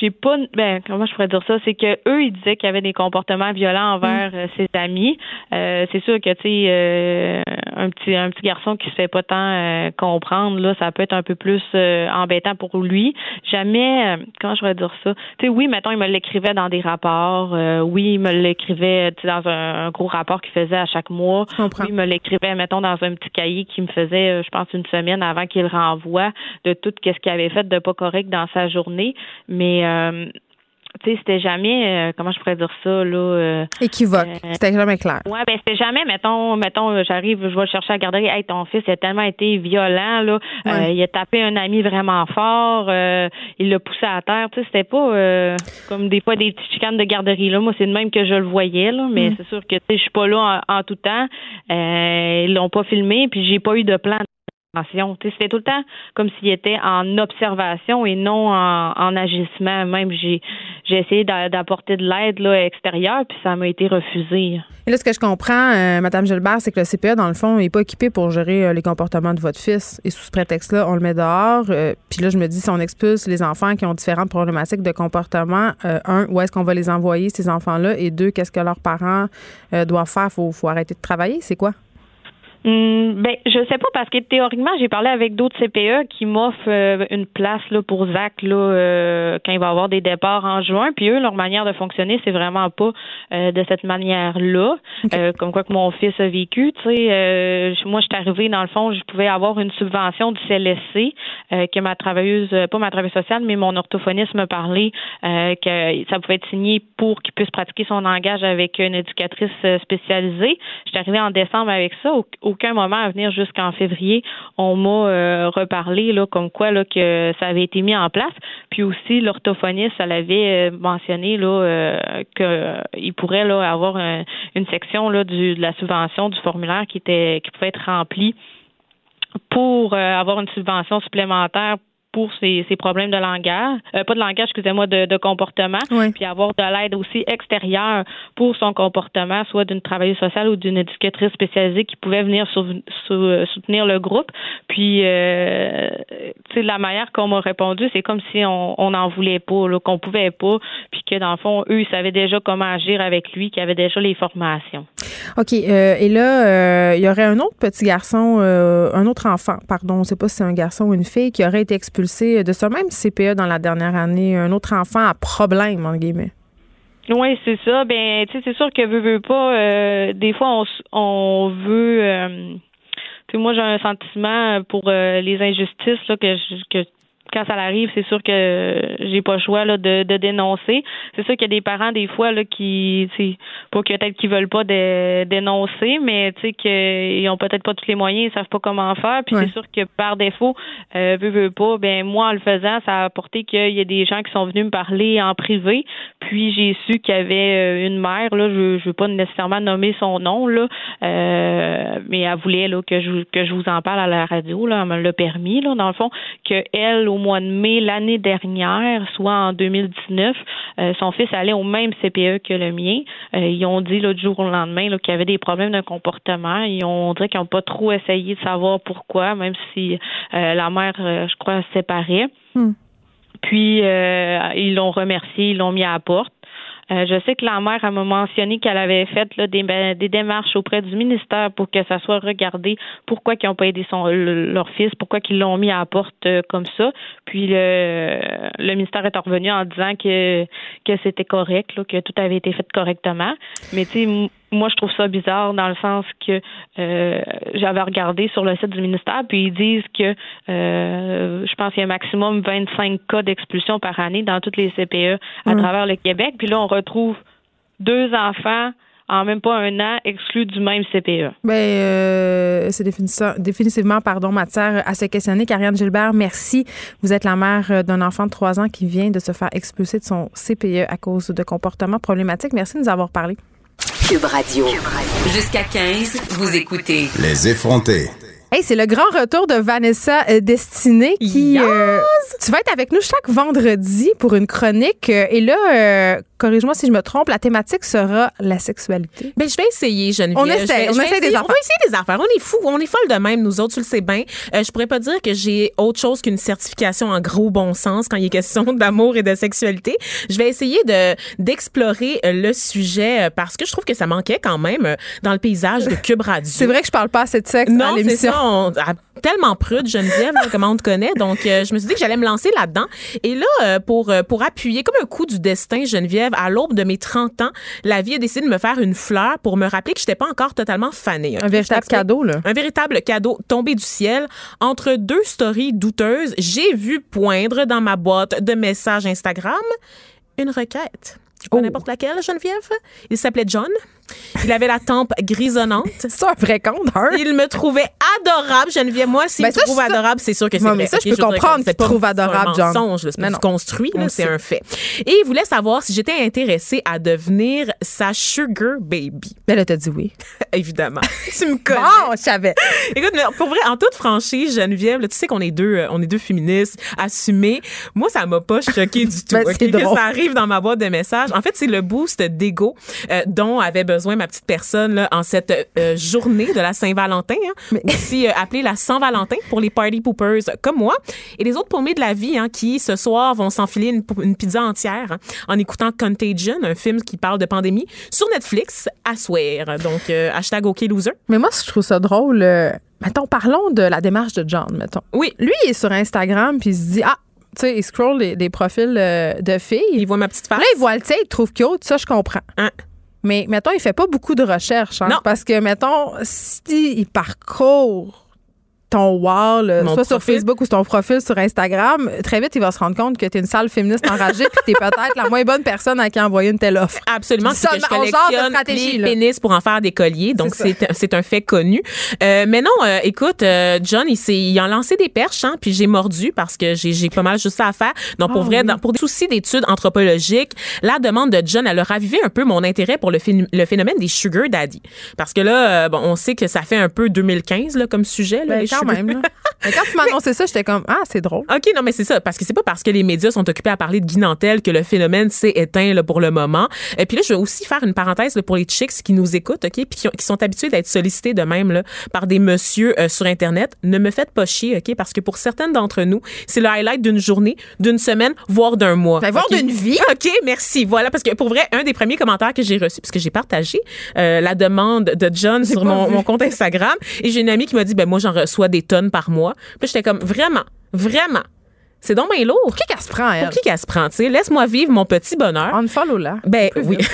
j'ai pas ben comment je pourrais dire ça? C'est que eux ils disaient qu'il y avait des comportements violents envers mm. euh, ses amis. Euh, c'est sûr que tu sais euh, un petit un petit garçon qui se fait pas tant comprendre là ça peut être un peu plus embêtant pour lui. Jamais comment je pourrais dire ça? Tu sais oui mettons il me l'écrivait dans des rapports oui il me l'écrivait dans un, gros rapport qu'il faisait à chaque mois. Oui il me l'écrivait mettons dans un petit cahier qui me faisait je pense une semaine avant qu'il renvoie de tout ce qu'il avait fait de pas correct dans sa journée. Mais euh, tu sais, c'était jamais, euh, comment je pourrais dire ça, là. Euh, Équivoque. c'était jamais clair. Ouais, ben, c'était jamais, mettons, mettons, j'arrive, je vais le chercher à la garderie. Hey, ton fils a tellement été violent, là. il a tapé un ami vraiment fort. il l'a poussé à terre. Tu sais, c'était pas comme des fois des petites chicanes de garderie, là. Moi, c'est de même que je le voyais, là. Mais mm. c'est sûr que, tu sais, je suis pas là en, en tout temps. ils l'ont pas filmé, puis j'ai pas eu de plan c'était tout le temps comme s'il était en observation et non en, agissement. Même j'ai j'ai essayé d'apporter de l'aide extérieure, puis ça m'a été refusé. Et là, ce que je comprends, euh, Madame Gilbert, c'est que le CPE, dans le fond, n'est pas équipé pour gérer euh, les comportements de votre fils. Et sous ce prétexte-là, on le met dehors. Euh, puis là, je me dis, si on expulse les enfants qui ont différentes problématiques de comportement, un, où est-ce qu'on va les envoyer, ces enfants-là? Et deux, qu'est-ce que leurs parents doivent faire? Faut, faut arrêter de travailler? C'est quoi? Hum, ben, je sais pas parce que théoriquement, j'ai parlé avec d'autres CPE qui m'offrent euh, une place là pour Zach là euh, quand il va avoir des départs en juin. Puis eux, leur manière de fonctionner, c'est vraiment pas euh, de cette manière-là, comme quoi que mon fils a vécu. Tu sais, moi, je suis arrivée dans le fond, je pouvais avoir une subvention du CLSC que ma travailleuse, pas ma travailleuse sociale, mais mon orthophoniste me parlait que ça pouvait être signé pour qu'il puisse pratiquer son langage avec une éducatrice spécialisée. J'étais arrivée en décembre avec ça aucun moment à venir jusqu'en février, on m'a euh, reparlé là, comme quoi là, que ça avait été mis en place. Puis aussi, l'orthophoniste, elle avait euh, mentionné euh, qu'il pourrait là, avoir une section là, du, de la subvention du formulaire qui était qui pouvait être remplie pour avoir une subvention supplémentaire pour ses, problèmes de langage, euh, pas de langage, excusez-moi, de, de comportement, puis avoir de l'aide aussi extérieure pour son comportement, soit d'une travailleuse sociale ou d'une éducatrice spécialisée qui pouvait venir soutenir le groupe. Puis, euh, tu sais, la manière qu'on m'a répondu, c'est comme si on n'en voulait pas, qu'on pouvait pas, puis que dans le fond, eux, ils savaient déjà comment agir avec lui, qu'ils avaient déjà les formations. OK. Euh, et là, il y aurait un autre petit garçon, un autre enfant, pardon, on ne sait pas si c'est un garçon ou une fille, qui aurait été expulsé de ce même CPE dans la dernière année, un autre enfant à problème, en guillemets. Oui, c'est ça. Ben, tu sais, c'est sûr que veut, veut pas. Euh, des fois, on, on veut. Euh, moi, j'ai un sentiment pour euh, les injustices là, que, que quand ça arrive, c'est sûr que j'ai pas le choix là, de, de dénoncer. C'est sûr qu'il y a des parents des fois là qui, pas que peut-être qu'ils veulent pas dénoncer, mais tu sais qu'ils ont peut-être pas tous les moyens, ils savent pas comment faire. Puis c'est sûr que par défaut, euh, veut, veut pas, ben moi en le faisant, ça a apporté qu'il y a des gens qui sont venus me parler en privé. Puis j'ai su qu'il y avait euh, une mère là, je, je veux pas nécessairement nommer son nom là, euh, mais elle voulait là que je que je vous en parle à la radio là, elle me l'a permis là dans le fond que elle au mois de mai l'année dernière, soit en 2019, euh, son fils allait au même CPE que le mien. Euh, ils ont dit l'autre jour au lendemain qu'il y avait des problèmes de comportement. Ils ont dit qu'ils n'ont pas trop essayé de savoir pourquoi, même si euh, la mère, je crois, séparait. Hmm. Puis ils l'ont remercié, ils l'ont mis à la porte. Euh, je sais que la mère m'a mentionné qu'elle avait fait ben, des, démarches auprès du ministère pour que ça soit regardé pourquoi ils n'ont pas aidé son, leur fils, pourquoi ils l'ont mis à la porte euh, comme ça. Puis le, le ministère est revenu en disant que, que c'était correct, que tout avait été fait correctement. Mais tu sais, moi, je trouve ça bizarre dans le sens que euh, j'avais regardé sur le site du ministère, puis ils disent que euh, je pense qu'il y a un maximum 25 cas d'expulsion par année dans toutes les CPE à travers le Québec. Puis là, on retrouve deux enfants en même pas un an exclus du même CPE. Ben, euh, c'est définitivement, pardon, matière à se questionner. Karianne Gilbert, merci. Vous êtes la mère d'un enfant de 3 ans qui vient de se faire expulser de son CPE à cause de comportements problématiques. Merci de nous avoir parlé. Cube Radio. Jusqu'à 15, vous écoutez. Les effrontés. Hey, c'est le grand retour de Vanessa euh, Destinée qui. Euh, tu vas être avec nous chaque vendredi pour une chronique. Euh, et là, corrige-moi si je me trompe, la thématique sera la sexualité. Ben, je vais essayer, Geneviève. On essaie, on essaie des affaires. On va essayer des affaires. On est fous, on est folles de même, nous autres, tu le sais bien. Euh, je pourrais pas dire que j'ai autre chose qu'une certification en gros bon sens quand il est question d'amour et de sexualité. Je vais essayer de d'explorer euh, le sujet euh, parce que je trouve que ça manquait quand même dans le paysage de Cube Radio. C'est vrai que je parle pas assez de sexe non, à l'émission. Tellement prude, Geneviève, comment on te connaît. Donc, je me suis dit que j'allais me lancer là-dedans. Et là, pour, pour appuyer comme un coup du destin, Geneviève, à l'aube de mes 30 ans, la vie a décidé de me faire une fleur pour me rappeler que je n'étais pas encore totalement fanée. Un véritable cadeau, là. Un véritable cadeau tombé du ciel. Entre deux stories douteuses, j'ai vu poindre dans ma boîte de messages Instagram une requête. Oh. n'importe laquelle, Geneviève? Il s'appelait John. Il avait la tempe grisonnante. C'est un vrai compte, hein? Il me trouvait adorable, Geneviève. Moi, s'il ben me trouve adorable, c'est sûr que c'est vrai. ça, je peux comprendre qu'il trouve adorable. C'est un mensonge, c'est construit, c'est un fait. Et il voulait savoir si j'étais intéressée à devenir sa sugar baby. Elle a dit oui. Évidemment. tu me connais. Bon, je savais. Écoute, pour vrai, en toute franchise, Geneviève, tu sais qu'on est deux, euh, on est deux féministes assumées. Moi, ça m'a pas choqué du tout. ben, que ça arrive dans ma boîte de messages. En fait, c'est le boost d'ego euh, dont avait besoin besoin, ma petite personne, là, en cette euh, journée de la Saint-Valentin, hein, aussi euh, appelée la Saint-Valentin pour les party poopers comme moi, et les autres paumés de la vie hein, qui, ce soir, vont s'enfiler une, une, pizza entière hein, en écoutant Contagion, un film qui parle de pandémie, sur Netflix, à swear. Donc, euh, hashtag OK Loser. Mais moi, je trouve ça drôle. mettons, parlons de la démarche de John, mettons. Oui. Lui, il est sur Instagram, puis il se dit, ah, tu sais, il scroll des, profils de filles. Il voit ma petite face. Là, il voit le tien, il trouve cute, ça, je comprends. Hein? Mais mettons, il fait pas beaucoup de recherches. Hein, non. Parce que, mettons, si il parcourt ton wall, soit sur Facebook ou sur ton profil sur Instagram, très vite, il va se rendre compte que tu es une sale féministe enragée puis tu es peut-être la moins bonne personne à qui envoyer une telle offre. Absolument. C'est que je collectionne les pénis pour en faire des colliers. Donc, c'est un fait connu. Euh, mais non, euh, écoute, euh, John, il, il a lancé des perches, hein, puis j'ai mordu parce que j'ai pas mal juste ça à faire. Donc, pour ah vrai, pour des soucis d'études anthropologiques, la demande de John, elle a ravivé un peu mon intérêt pour le, le phénomène des sugar daddy. Parce que là, bon, on sait que ça fait un peu 2015 là, comme sujet, là, ben, les même. quand tu m'as annoncé ça, j'étais comme ah c'est drôle. Ok non mais c'est ça parce que c'est pas parce que les médias sont occupés à parler de Guinantel que le phénomène s'est éteint là, pour le moment. Et puis là je vais aussi faire une parenthèse pour les chicks qui nous écoutent ok puis qui, sont habitués d'être sollicités de même là, par des messieurs euh, sur internet. Ne me faites pas chier ok parce que pour certaines d'entre nous c'est le highlight d'une journée, d'une semaine, voire d'un mois. Ben, voire d'une vie. Ok merci voilà parce que pour vrai un des premiers commentaires que j'ai reçu parce que j'ai partagé euh, la demande de John sur mon, mon, compte Instagram et j'ai une amie qui m'a dit ben moi j'en reçois des tonnes par mois. Puis j'étais comme vraiment, vraiment. C'est donc bien lourd. Pour qui qu'elle se prend, elle? Pour qui qu'elle se prend, tu sais? Laisse-moi vivre mon petit bonheur. On follow là. Ben oui.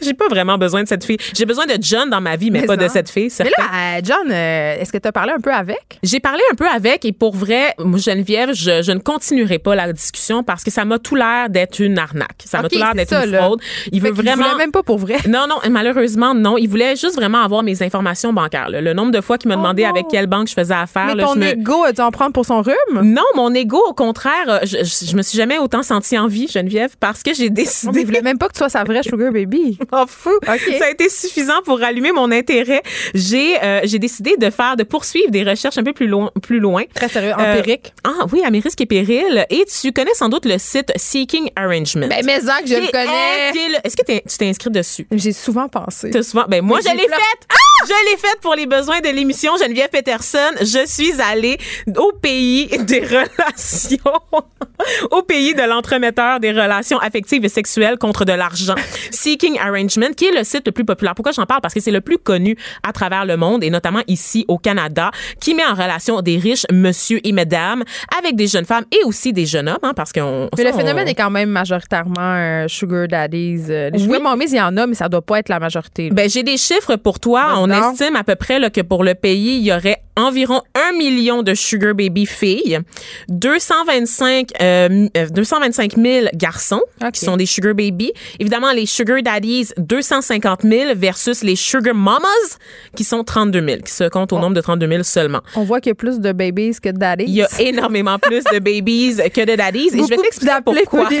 J'ai pas vraiment besoin de cette fille. J'ai besoin de John dans ma vie, mais, pas de cette fille. Mais là, euh, John, euh, est-ce que tu as parlé un peu avec? J'ai parlé un peu avec et pour vrai, Geneviève, je, je ne continuerai pas la discussion parce que ça m'a tout l'air d'être une arnaque. Ça m'a tout l'air d'être une fraude. Il veut vraiment. Il même pas pour vrai. Non, non, malheureusement, non. Il voulait juste vraiment avoir mes informations bancaires. Le nombre de fois qu'il m'a oh demandé avec quelle banque je faisais affaire. Mais ton ego, tu en prendre pour son rhume? Non, mon ego, au contraire, euh, je, je, me suis jamais autant senti en vie, Geneviève, parce que j'ai décidé. il voulait même pas que tu sois sa vraie sugar baby. oh, fou ça a été suffisant pour rallumer mon intérêt. J'ai euh, j'ai décidé de faire de poursuivre des recherches un peu plus loin plus loin. Très sérieux, euh, empirique. ah oui, à et péril et tu connais sans doute le site Seeking Arrangement. Ben mais ça que je le connais. Est-ce que tu t'es inscrit dessus? J'ai souvent pensé. As souvent ben moi je l'ai faite. Ah! Je l'ai faite pour les besoins de l'émission Geneviève Peterson. Je suis allée au pays des relations au pays de l'entremetteur des relations affectives et sexuelles contre de l'argent. Seeking Arrangement qui est le site le plus populaire. Pourquoi j'en parle? Parce que c'est le plus connu à travers le monde et notamment ici au Canada, qui met en relation des riches monsieur et mesdames avec des jeunes femmes et aussi des jeunes hommes, hein, parce qu'on. Mais le phénomène est quand même majoritairement euh, sugar daddies. Euh, les sugar il y en a, mais ça doit pas être la majorité. Ben j'ai des chiffres pour toi. On estime à peu près là, que pour le pays, il y aurait environ un million de sugar baby filles, 225, euh, 225 000 garçons qui sont des sugar baby. Évidemment, les sugar daddies, 250 000 versus les sugar mamas qui sont 32 000, qui se comptent au nombre de 32 000 seulement. On voit qu'il y a plus de babies que de daddies. Il y a énormément plus de babies que de daddies. Et je vais t'expliquer pourquoi.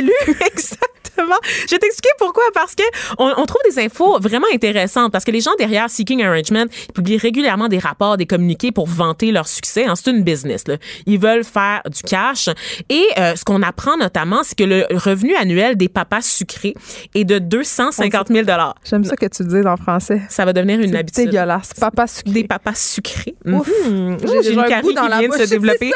Exactement. Je vais t'expliquer pourquoi. Parce que on, on, trouve des infos vraiment intéressantes. Parce que les gens derrière Seeking Arrangement ils publient régulièrement des rapports, des communiqués pour vanter leur succès. Hein, c'est une business. Là. Ils veulent faire du cash. Et euh, ce qu'on apprend notamment, c'est que le revenu annuel des papas sucrés est de 250 000 J'aime ça que tu dis en français. Ça va devenir une habitude. dégueulasse. Papa sucré. Des papas sucrés. Ouf. Mmh. J'ai une carie qui vient de se développer.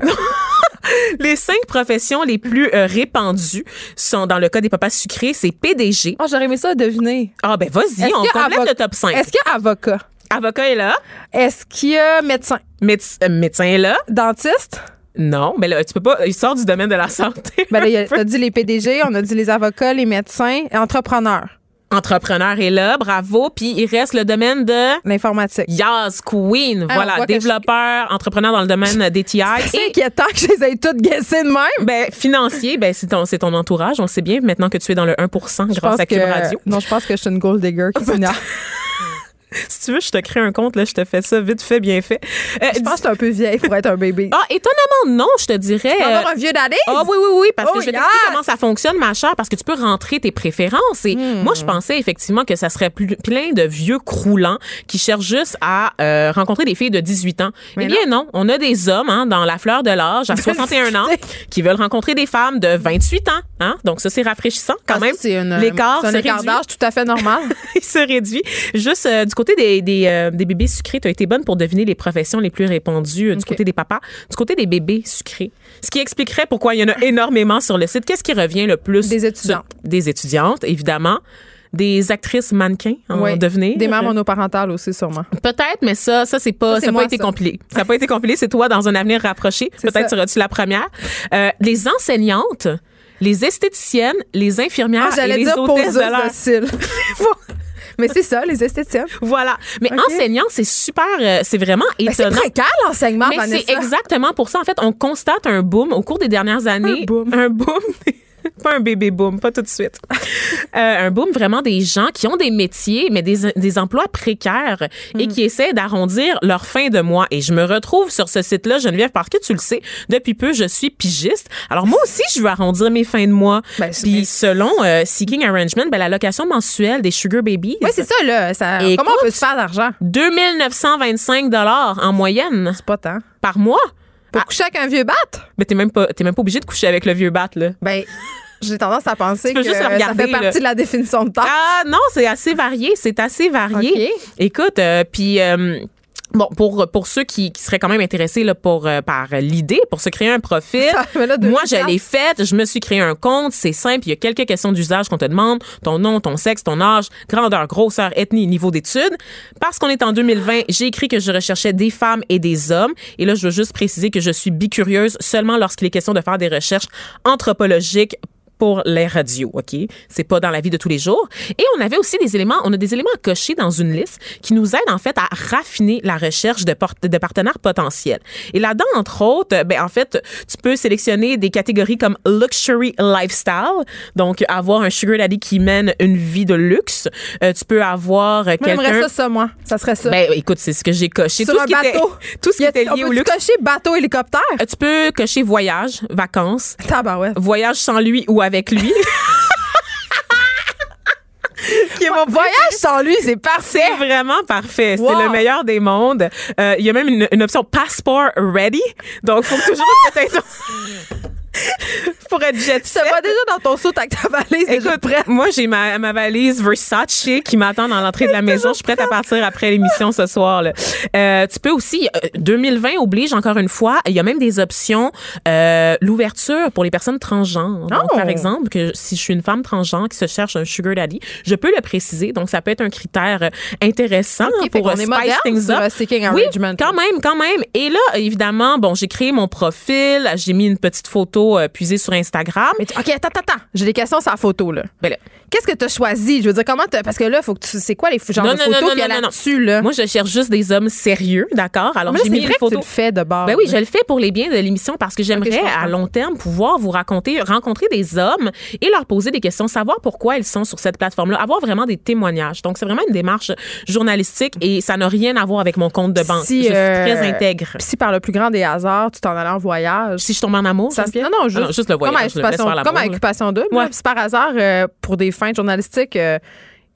les cinq professions les plus euh, répandues sont, dans le cas des papas sucrés, c'est PDG. Oh, j'aurais aimé ça à deviner. Ah, ben vas-y, on complète le top 5. Est-ce qu'il y a avocat? Avocat est là. Est-ce qu'il y a médecin? Euh, médecin est là. Dentiste? Non, mais là, tu peux pas. Il sort du domaine de la santé. Ben là, a dit les PDG, on a dit les avocats, les médecins, entrepreneurs entrepreneur est là, bravo. Puis il reste le domaine de l'informatique. Yas Queen, ah, voilà, développeur, entrepreneur dans le domaine des TI. C'est inquiétant que je les ai toutes guessées de même. Ben financier, ben c'est ton c'est ton entourage, on sait bien maintenant que tu es dans le 1% grâce à Cube Radio. Non, je pense que je suis une gold digger qui si tu veux, je te crée un compte, là, je te fais ça vite fait, bien fait. Euh, je pense que c'est un peu vieille pour être un bébé. Ah, étonnamment, non, je te dirais. Tu avoir un vieux daddy? Ah, oui, oui, oui, parce que oh, je vais t'expliquer comment ça fonctionne, ma chère, parce que tu peux rentrer tes préférences. Et hmm. moi, je pensais effectivement que ça serait plein de vieux croulants qui cherchent juste à euh, rencontrer des filles de 18 ans. Mais eh bien, non. On a des hommes, hein, dans la fleur de l'âge, à 61 ans, qui veulent rencontrer des femmes de 28 ans. Hein? Donc, ça, c'est rafraîchissant quand ah, même. C'est L'écart un écart d'âge tout à fait normal. Il se réduit. Juste euh, du côté des, des, des bébés sucrés, tu as été bonne pour deviner les professions les plus répandues du côté des papas. Du côté des bébés sucrés, ce qui expliquerait pourquoi il y en a énormément sur le site. Qu'est-ce qui revient le plus? Des étudiantes. Des étudiantes, évidemment des actrices mannequins en oui, devenir. Des mères monoparentales aussi, sûrement. Peut-être, mais ça, ça c'est pas, ça n'a pas été compilé. Ça n'a pas été compilé. C'est toi dans un avenir rapproché. Peut-être seras-tu la première. Euh, les enseignantes, les esthéticiennes, les infirmières ah, et les hôtesses de l'air. Mais c'est ça, les esthéticiennes. Voilà. Mais enseignant, c'est super, euh, c'est vraiment étonnant. Ben, c'est précaire, l'enseignement, Mais c'est exactement pour ça. En fait, on constate un boom au cours des dernières années. Un boom. Un boom. pas un bébé boom, pas tout de suite. Euh, un boom vraiment des gens qui ont des métiers, mais des, des emplois précaires et mm. qui essaient d'arrondir leur fin de mois. Et je me retrouve sur ce site-là, Geneviève, parce que tu le sais, depuis peu, je suis pigiste. Alors moi aussi, je veux arrondir mes fins de mois. Ben, Puis selon euh, Seeking Arrangement, ben, la location mensuelle des Sugar Babies. Oui, c'est ça, là. Ça, comment on peut se faire d'argent? 2925 en moyenne. C'est pas tant. Par mois. Pour coucher avec un vieux bat? Mais t'es même pas, même pas obligé de coucher avec le vieux bat, là. Ben, j'ai tendance à penser que ça fait partie de la définition de temps. Ah non, c'est assez varié, c'est assez varié. Écoute, euh, puis euh, Bon, pour, pour ceux qui, qui seraient quand même intéressés là, pour, euh, par l'idée, pour se créer un profil, moi, je l'ai fait, je me suis créé un compte, c'est simple, il y a quelques questions d'usage qu'on te demande, ton nom, ton sexe, ton âge, grandeur, grosseur, ethnie, niveau d'études. Parce qu'on est en 2020, j'ai écrit que je recherchais des femmes et des hommes. Et là, je veux juste préciser que je suis bicurieuse seulement lorsqu'il est question de faire des recherches anthropologiques pour les radios, OK? C'est pas dans la vie de tous les jours. Et on avait aussi des éléments, on a des éléments à cocher dans une liste qui nous aident en fait à raffiner la recherche de, de partenaires potentiels. Et là-dedans, entre autres, ben en fait, tu peux sélectionner des catégories comme luxury lifestyle, donc avoir un sugar daddy qui mène une vie de luxe. Euh, tu peux avoir quelqu'un. J'aimerais ça, ça, moi. Ça serait ça. Ben écoute, c'est ce que j'ai coché. Sur tout un ce bateau. Était, tout ce qui était lié au luxe. cocher bateau, hélicoptère? Euh, tu peux cocher voyage, vacances. ouais. Voyage sans lui ou avec lui. qui est mon voyage sans lui, c'est parfait. C'est vraiment parfait. C'est le meilleur des mondes. Euh, il y a même une, option passport ready. Donc, faut toujours que pour être jet set. Ça va déjà dans ton saut avec ta valise Écoute, prête. Moi, j'ai ma, ma, valise Versace qui m'attend dans l'entrée de la maison. Je suis prête à partir après l'émission ce soir. Là. Euh, tu peux aussi, 2020 euh, oblige encore une fois, il y a même des options, euh, l'ouverture pour les personnes transgenres. Donc, par oh! exemple, que si je suis une femme transgenre qui se cherche un sugar daddy, je peux le préciser. Donc, ça peut être un critère intéressant pour spice things up. Oui, quand même, quand même. Et là, évidemment, bon, j'ai créé mon profil, j'ai mis une petite photo euh, puiser sur Instagram. Mais OK, attends, attends. J'ai des questions sur la photo, là. Ben là. Qu'est-ce que tu as choisi? Je veux dire, comment Parce que là, faut que tu. C'est quoi les genres de photos qu'il y a là-dessus, là? Moi, je cherche juste des hommes sérieux, d'accord? Alors, j'ai mis une photo. Tu le fais de bord. Ben oui, je le fais pour les biens de l'émission parce que j'aimerais, à long terme, pouvoir vous raconter, rencontrer des hommes et leur poser des questions, savoir pourquoi ils sont sur cette plateforme-là, avoir vraiment des témoignages. Donc, c'est vraiment une démarche journalistique et ça n'a rien à voir avec mon compte de banque. je suis euh, très intègre. Si par le plus grand des hasards, tu t'en allais en voyage. Si je tombe en amour, ça Non, non, juste, ah juste le voyage. Comme à Occupation 2. Si par hasard, euh, pour des fins journalistiques,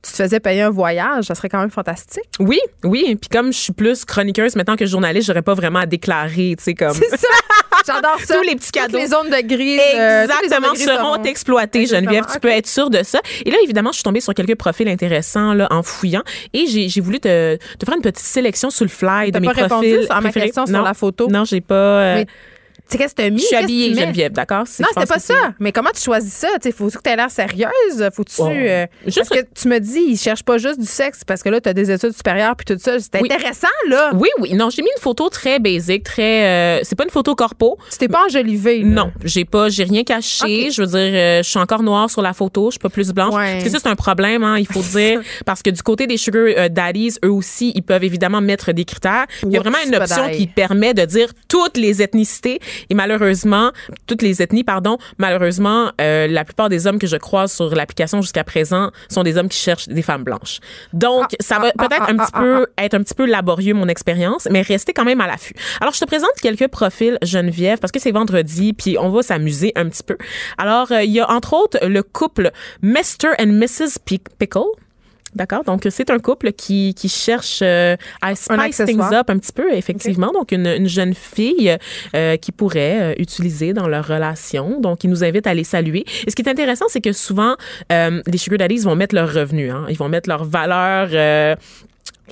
tu te faisais payer un voyage, ça serait quand même fantastique. Oui, oui. Puis comme je suis plus chroniqueuse maintenant que journaliste, j'aurais pas vraiment à déclarer, tu sais, comme. C'est ça! J'adore ça. Tous les petits cadeaux. les zones de gris. Euh, Exactement, seront exploitées, Geneviève. Tu peux être sûre de ça. Et là, évidemment, je suis tombée sur quelques profils intéressants là, en fouillant. Et j'ai voulu te, te, faire une petite sélection sur le fly de mes pas profils. Répondu à ma question sur la photo? Non, j'ai pas. Euh, qu'est-ce que tu as mis? Je suis habillée, Geneviève, d'accord? Non, c'était pas ça. Mais comment tu choisis ça? Il faut que tu aies l'air sérieuse. Faut-tu. Oh. Euh, parce que tu me dis, ils cherchent pas juste du sexe parce que là, tu as des études supérieures puis tout ça. C'est intéressant, là. Oui, oui. Non, j'ai mis une photo très basique, très. Euh, c'est pas une photo corpo. Tu t'es pas enjolivé. Non, j'ai pas, j'ai rien caché. Je veux dire, euh, je suis encore noire sur la photo. Je suis pas plus blanche. Parce que ça, c'est un problème, hein, il faut dire. parce que du côté des Sugar Daddies, eux aussi, ils peuvent évidemment mettre des critères. Il y a vraiment une option qui permet de dire toutes les ethnicités Et malheureusement, toutes les ethnies, pardon, malheureusement, euh, la plupart des hommes que je croise sur l'application jusqu'à présent sont des hommes qui cherchent des femmes blanches. Donc, ah, ça va ah, peut-être ah, un petit peu être un petit peu laborieux mon expérience, mais restez quand même à l'affût. Alors, je te présente quelques profils Geneviève parce que c'est vendredi, puis on va s'amuser un petit peu. Alors, euh, il y a entre autres le couple Mr. and Mrs. Pickle. D'accord? Donc, c'est un couple qui, qui cherche euh, à spice things up un petit peu, effectivement. Donc, une, une, jeune fille euh, qui pourrait euh, utiliser dans leur relation. Donc, ils nous invitent à les saluer. Et ce qui est intéressant, c'est que souvent, les sugar daddies vont mettre leurs revenus. Hein. Ils vont mettre leur valeur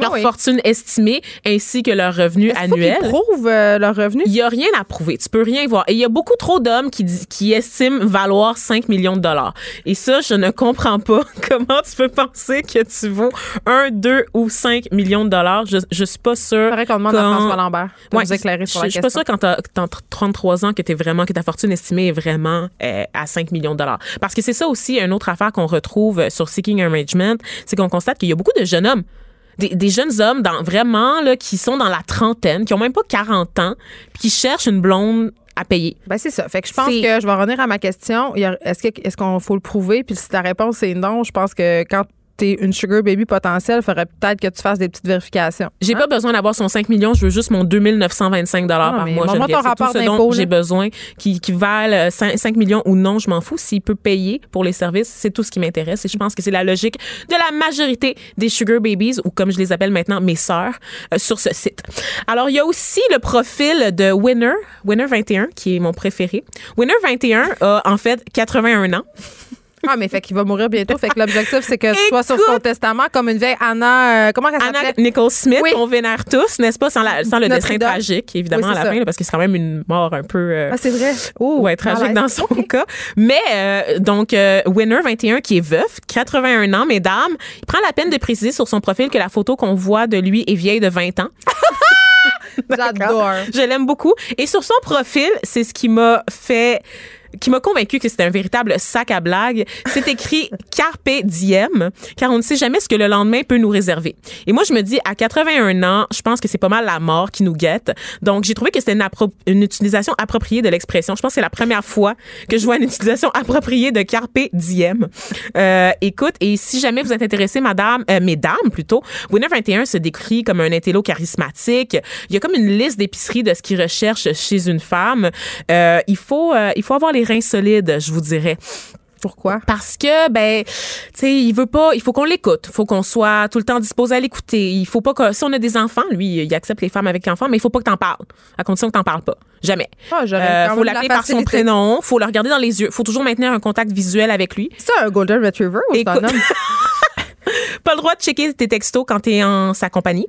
leur fortune estimée ainsi que leur revenu annuel. Ils prouvent euh, leur revenu. Il y a rien à prouver. Tu peux rien voir. Et il y a beaucoup trop d'hommes qui, qui estiment valoir 5 millions de dollars. Et ça, je ne comprends pas comment tu peux penser que tu vaux 1, 2 ou 5 millions de dollars? Je, je suis pas sûre. C'est qu'on demande à François Lambert de nous éclairer sur je, la question. Je suis pas sûre quand tu as, 33 ans que tu vraiment que ta fortune estimée est vraiment euh, à 5 millions de dollars. Parce que c'est ça aussi une autre affaire qu'on retrouve sur Seeking Arrangement, c'est qu'on constate qu'il y a beaucoup de jeunes hommes des, jeunes hommes dans vraiment là qui sont dans la trentaine, qui ont même pas 40 ans, puis qui cherchent une blonde à payer. Ben c'est ça. Fait que je pense que je vais revenir à ma question. Est-ce que est-ce qu'on faut le prouver? Puis si ta réponse est non, je pense que quand t'es une sugar baby potentielle, faudrait peut-être que tu fasses des petites vérifications. J'ai hein? pas besoin d'avoir son 5 millions, je veux juste mon 2925 dollars par mois. Moi, ton rapport tout ce dont j'ai besoin qui, qui valent 5, 5 millions ou non, je m'en fous. S'il peut payer pour les services, c'est tout ce qui m'intéresse. Et je pense que c'est la logique de la majorité des sugar babies, ou comme je les appelle maintenant, mes sœurs, euh, sur ce site. Alors, il y a aussi le profil de Winner, Winner 21, qui est mon préféré. Winner 21 a en fait 81 ans. Ah, mais fait qu'il va mourir bientôt. Fait que l'objectif, c'est que tu sois sur son testament comme une vieille Anna. Euh, comment elle s'appelle? Anna Nicole Smith. On vénère tous, n'est-ce pas? Sans, le dessin tragique, évidemment, à la fin, parce que c'est quand même une mort un peu. Euh, ah, c'est vrai. Oh, ouais, tragique dans son cas. Mais, euh, donc, Winner 21, qui est veuf, 81 ans, mesdames, il prend la peine de préciser sur son profil que la photo qu'on voit de lui est vieille de 20 ans. J'adore. Je l'aime beaucoup. Et sur son profil, c'est ce qui m'a fait qui m'a convaincu que c'était un véritable sac à blagues. C'est écrit Carpe diem, car on ne sait jamais ce que le lendemain peut nous réserver. Et moi, je me dis, à 81 ans, je pense que c'est pas mal la mort qui nous guette. Donc, j'ai trouvé que c'était une, une, utilisation appropriée de l'expression. Je pense que c'est la première fois que je vois une utilisation appropriée de Carpe diem. Euh, écoute, et si jamais vous êtes intéressé, madame, euh, mesdames plutôt, Winner 21 se décrit comme un intello charismatique. Il y a comme une liste d'épiceries de ce qu'il recherche chez une femme. Euh, il faut, euh, il faut avoir les reins solides, je vous dirais. Pourquoi? Parce que, ben, tu sais, il veut pas, il faut qu'on l'écoute. Il faut qu'on soit tout le temps disposé à l'écouter. Il faut pas que, si on a des enfants, lui, il accepte les femmes avec enfants, mais il faut pas que t'en parles. À condition que t'en parles pas. Jamais. Ah, euh, faut l'appeler par son prénom. Faut le regarder dans les yeux. Faut toujours maintenir un contact visuel avec lui. C'est un Golden Retriever ou c'est un homme? pas le droit de checker tes textos quand tu es en sa compagnie.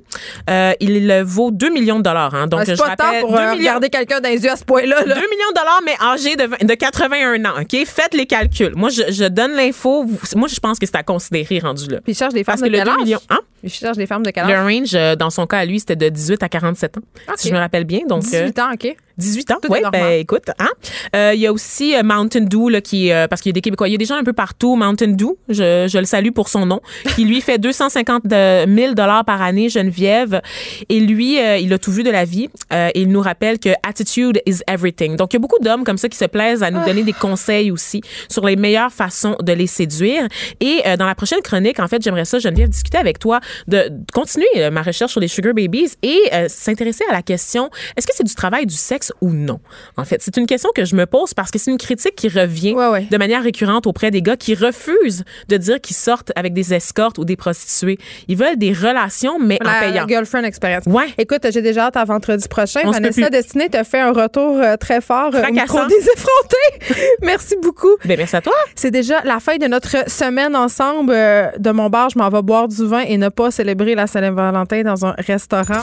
Euh, il vaut 2 millions de dollars. Hein. Donc, ah, je pas rappelle, pour 2 euh, millions... quelqu'un dans les yeux à ce point-là. 2 millions de dollars, mais âgé de, de 81 ans. OK? Faites les calculs. Moi, je, je donne l'info. Moi, je pense que c'est à considérer rendu là. Puis il cherche des femmes Parce de que le 2 millions. Hein? Il cherche des femmes de quel âge? Le range, euh, dans son cas, à lui, c'était de 18 à 47 ans. Si je me rappelle bien. Donc, 18 ans, OK. 18 ans, oui. Ben, écoute, hein? Euh, il y a aussi euh, Mountain Dew, là, qui, euh, parce qu'il y a des Québécois, il y a des gens un peu partout. Mountain Dew, je, je le salue pour son nom, qui lui fait 250 000 dollars par année, Geneviève. Et lui, il a tout vu de la vie. il nous rappelle que attitude is everything. Donc, il y a beaucoup d'hommes comme ça qui se plaisent à nous donner des conseils aussi sur les meilleures façons de les séduire. Et dans la prochaine chronique, en fait, j'aimerais ça, Geneviève, discuter avec toi de, continuer ma recherche sur les sugar babies et s'intéresser à la question est-ce que c'est du travail du sexe ou non? En fait, c'est une question que je me pose parce que c'est une critique qui revient de manière récurrente auprès des gars qui refusent de dire qu'ils sortent avec des escortes ou des prostituées. Ils veulent des relations, mais en payant. La girlfriend experience. Ouais. Écoute, j'ai déjà hâte à vendredi prochain. On Vanessa Destinée t'a fait un retour euh, très fort euh, au micro des effrontés. merci beaucoup. Ben, merci à toi. C'est déjà la fin de notre semaine ensemble. Euh, de mon bar, je m'en vais boire du vin et ne pas célébrer la Saint-Valentin dans un restaurant.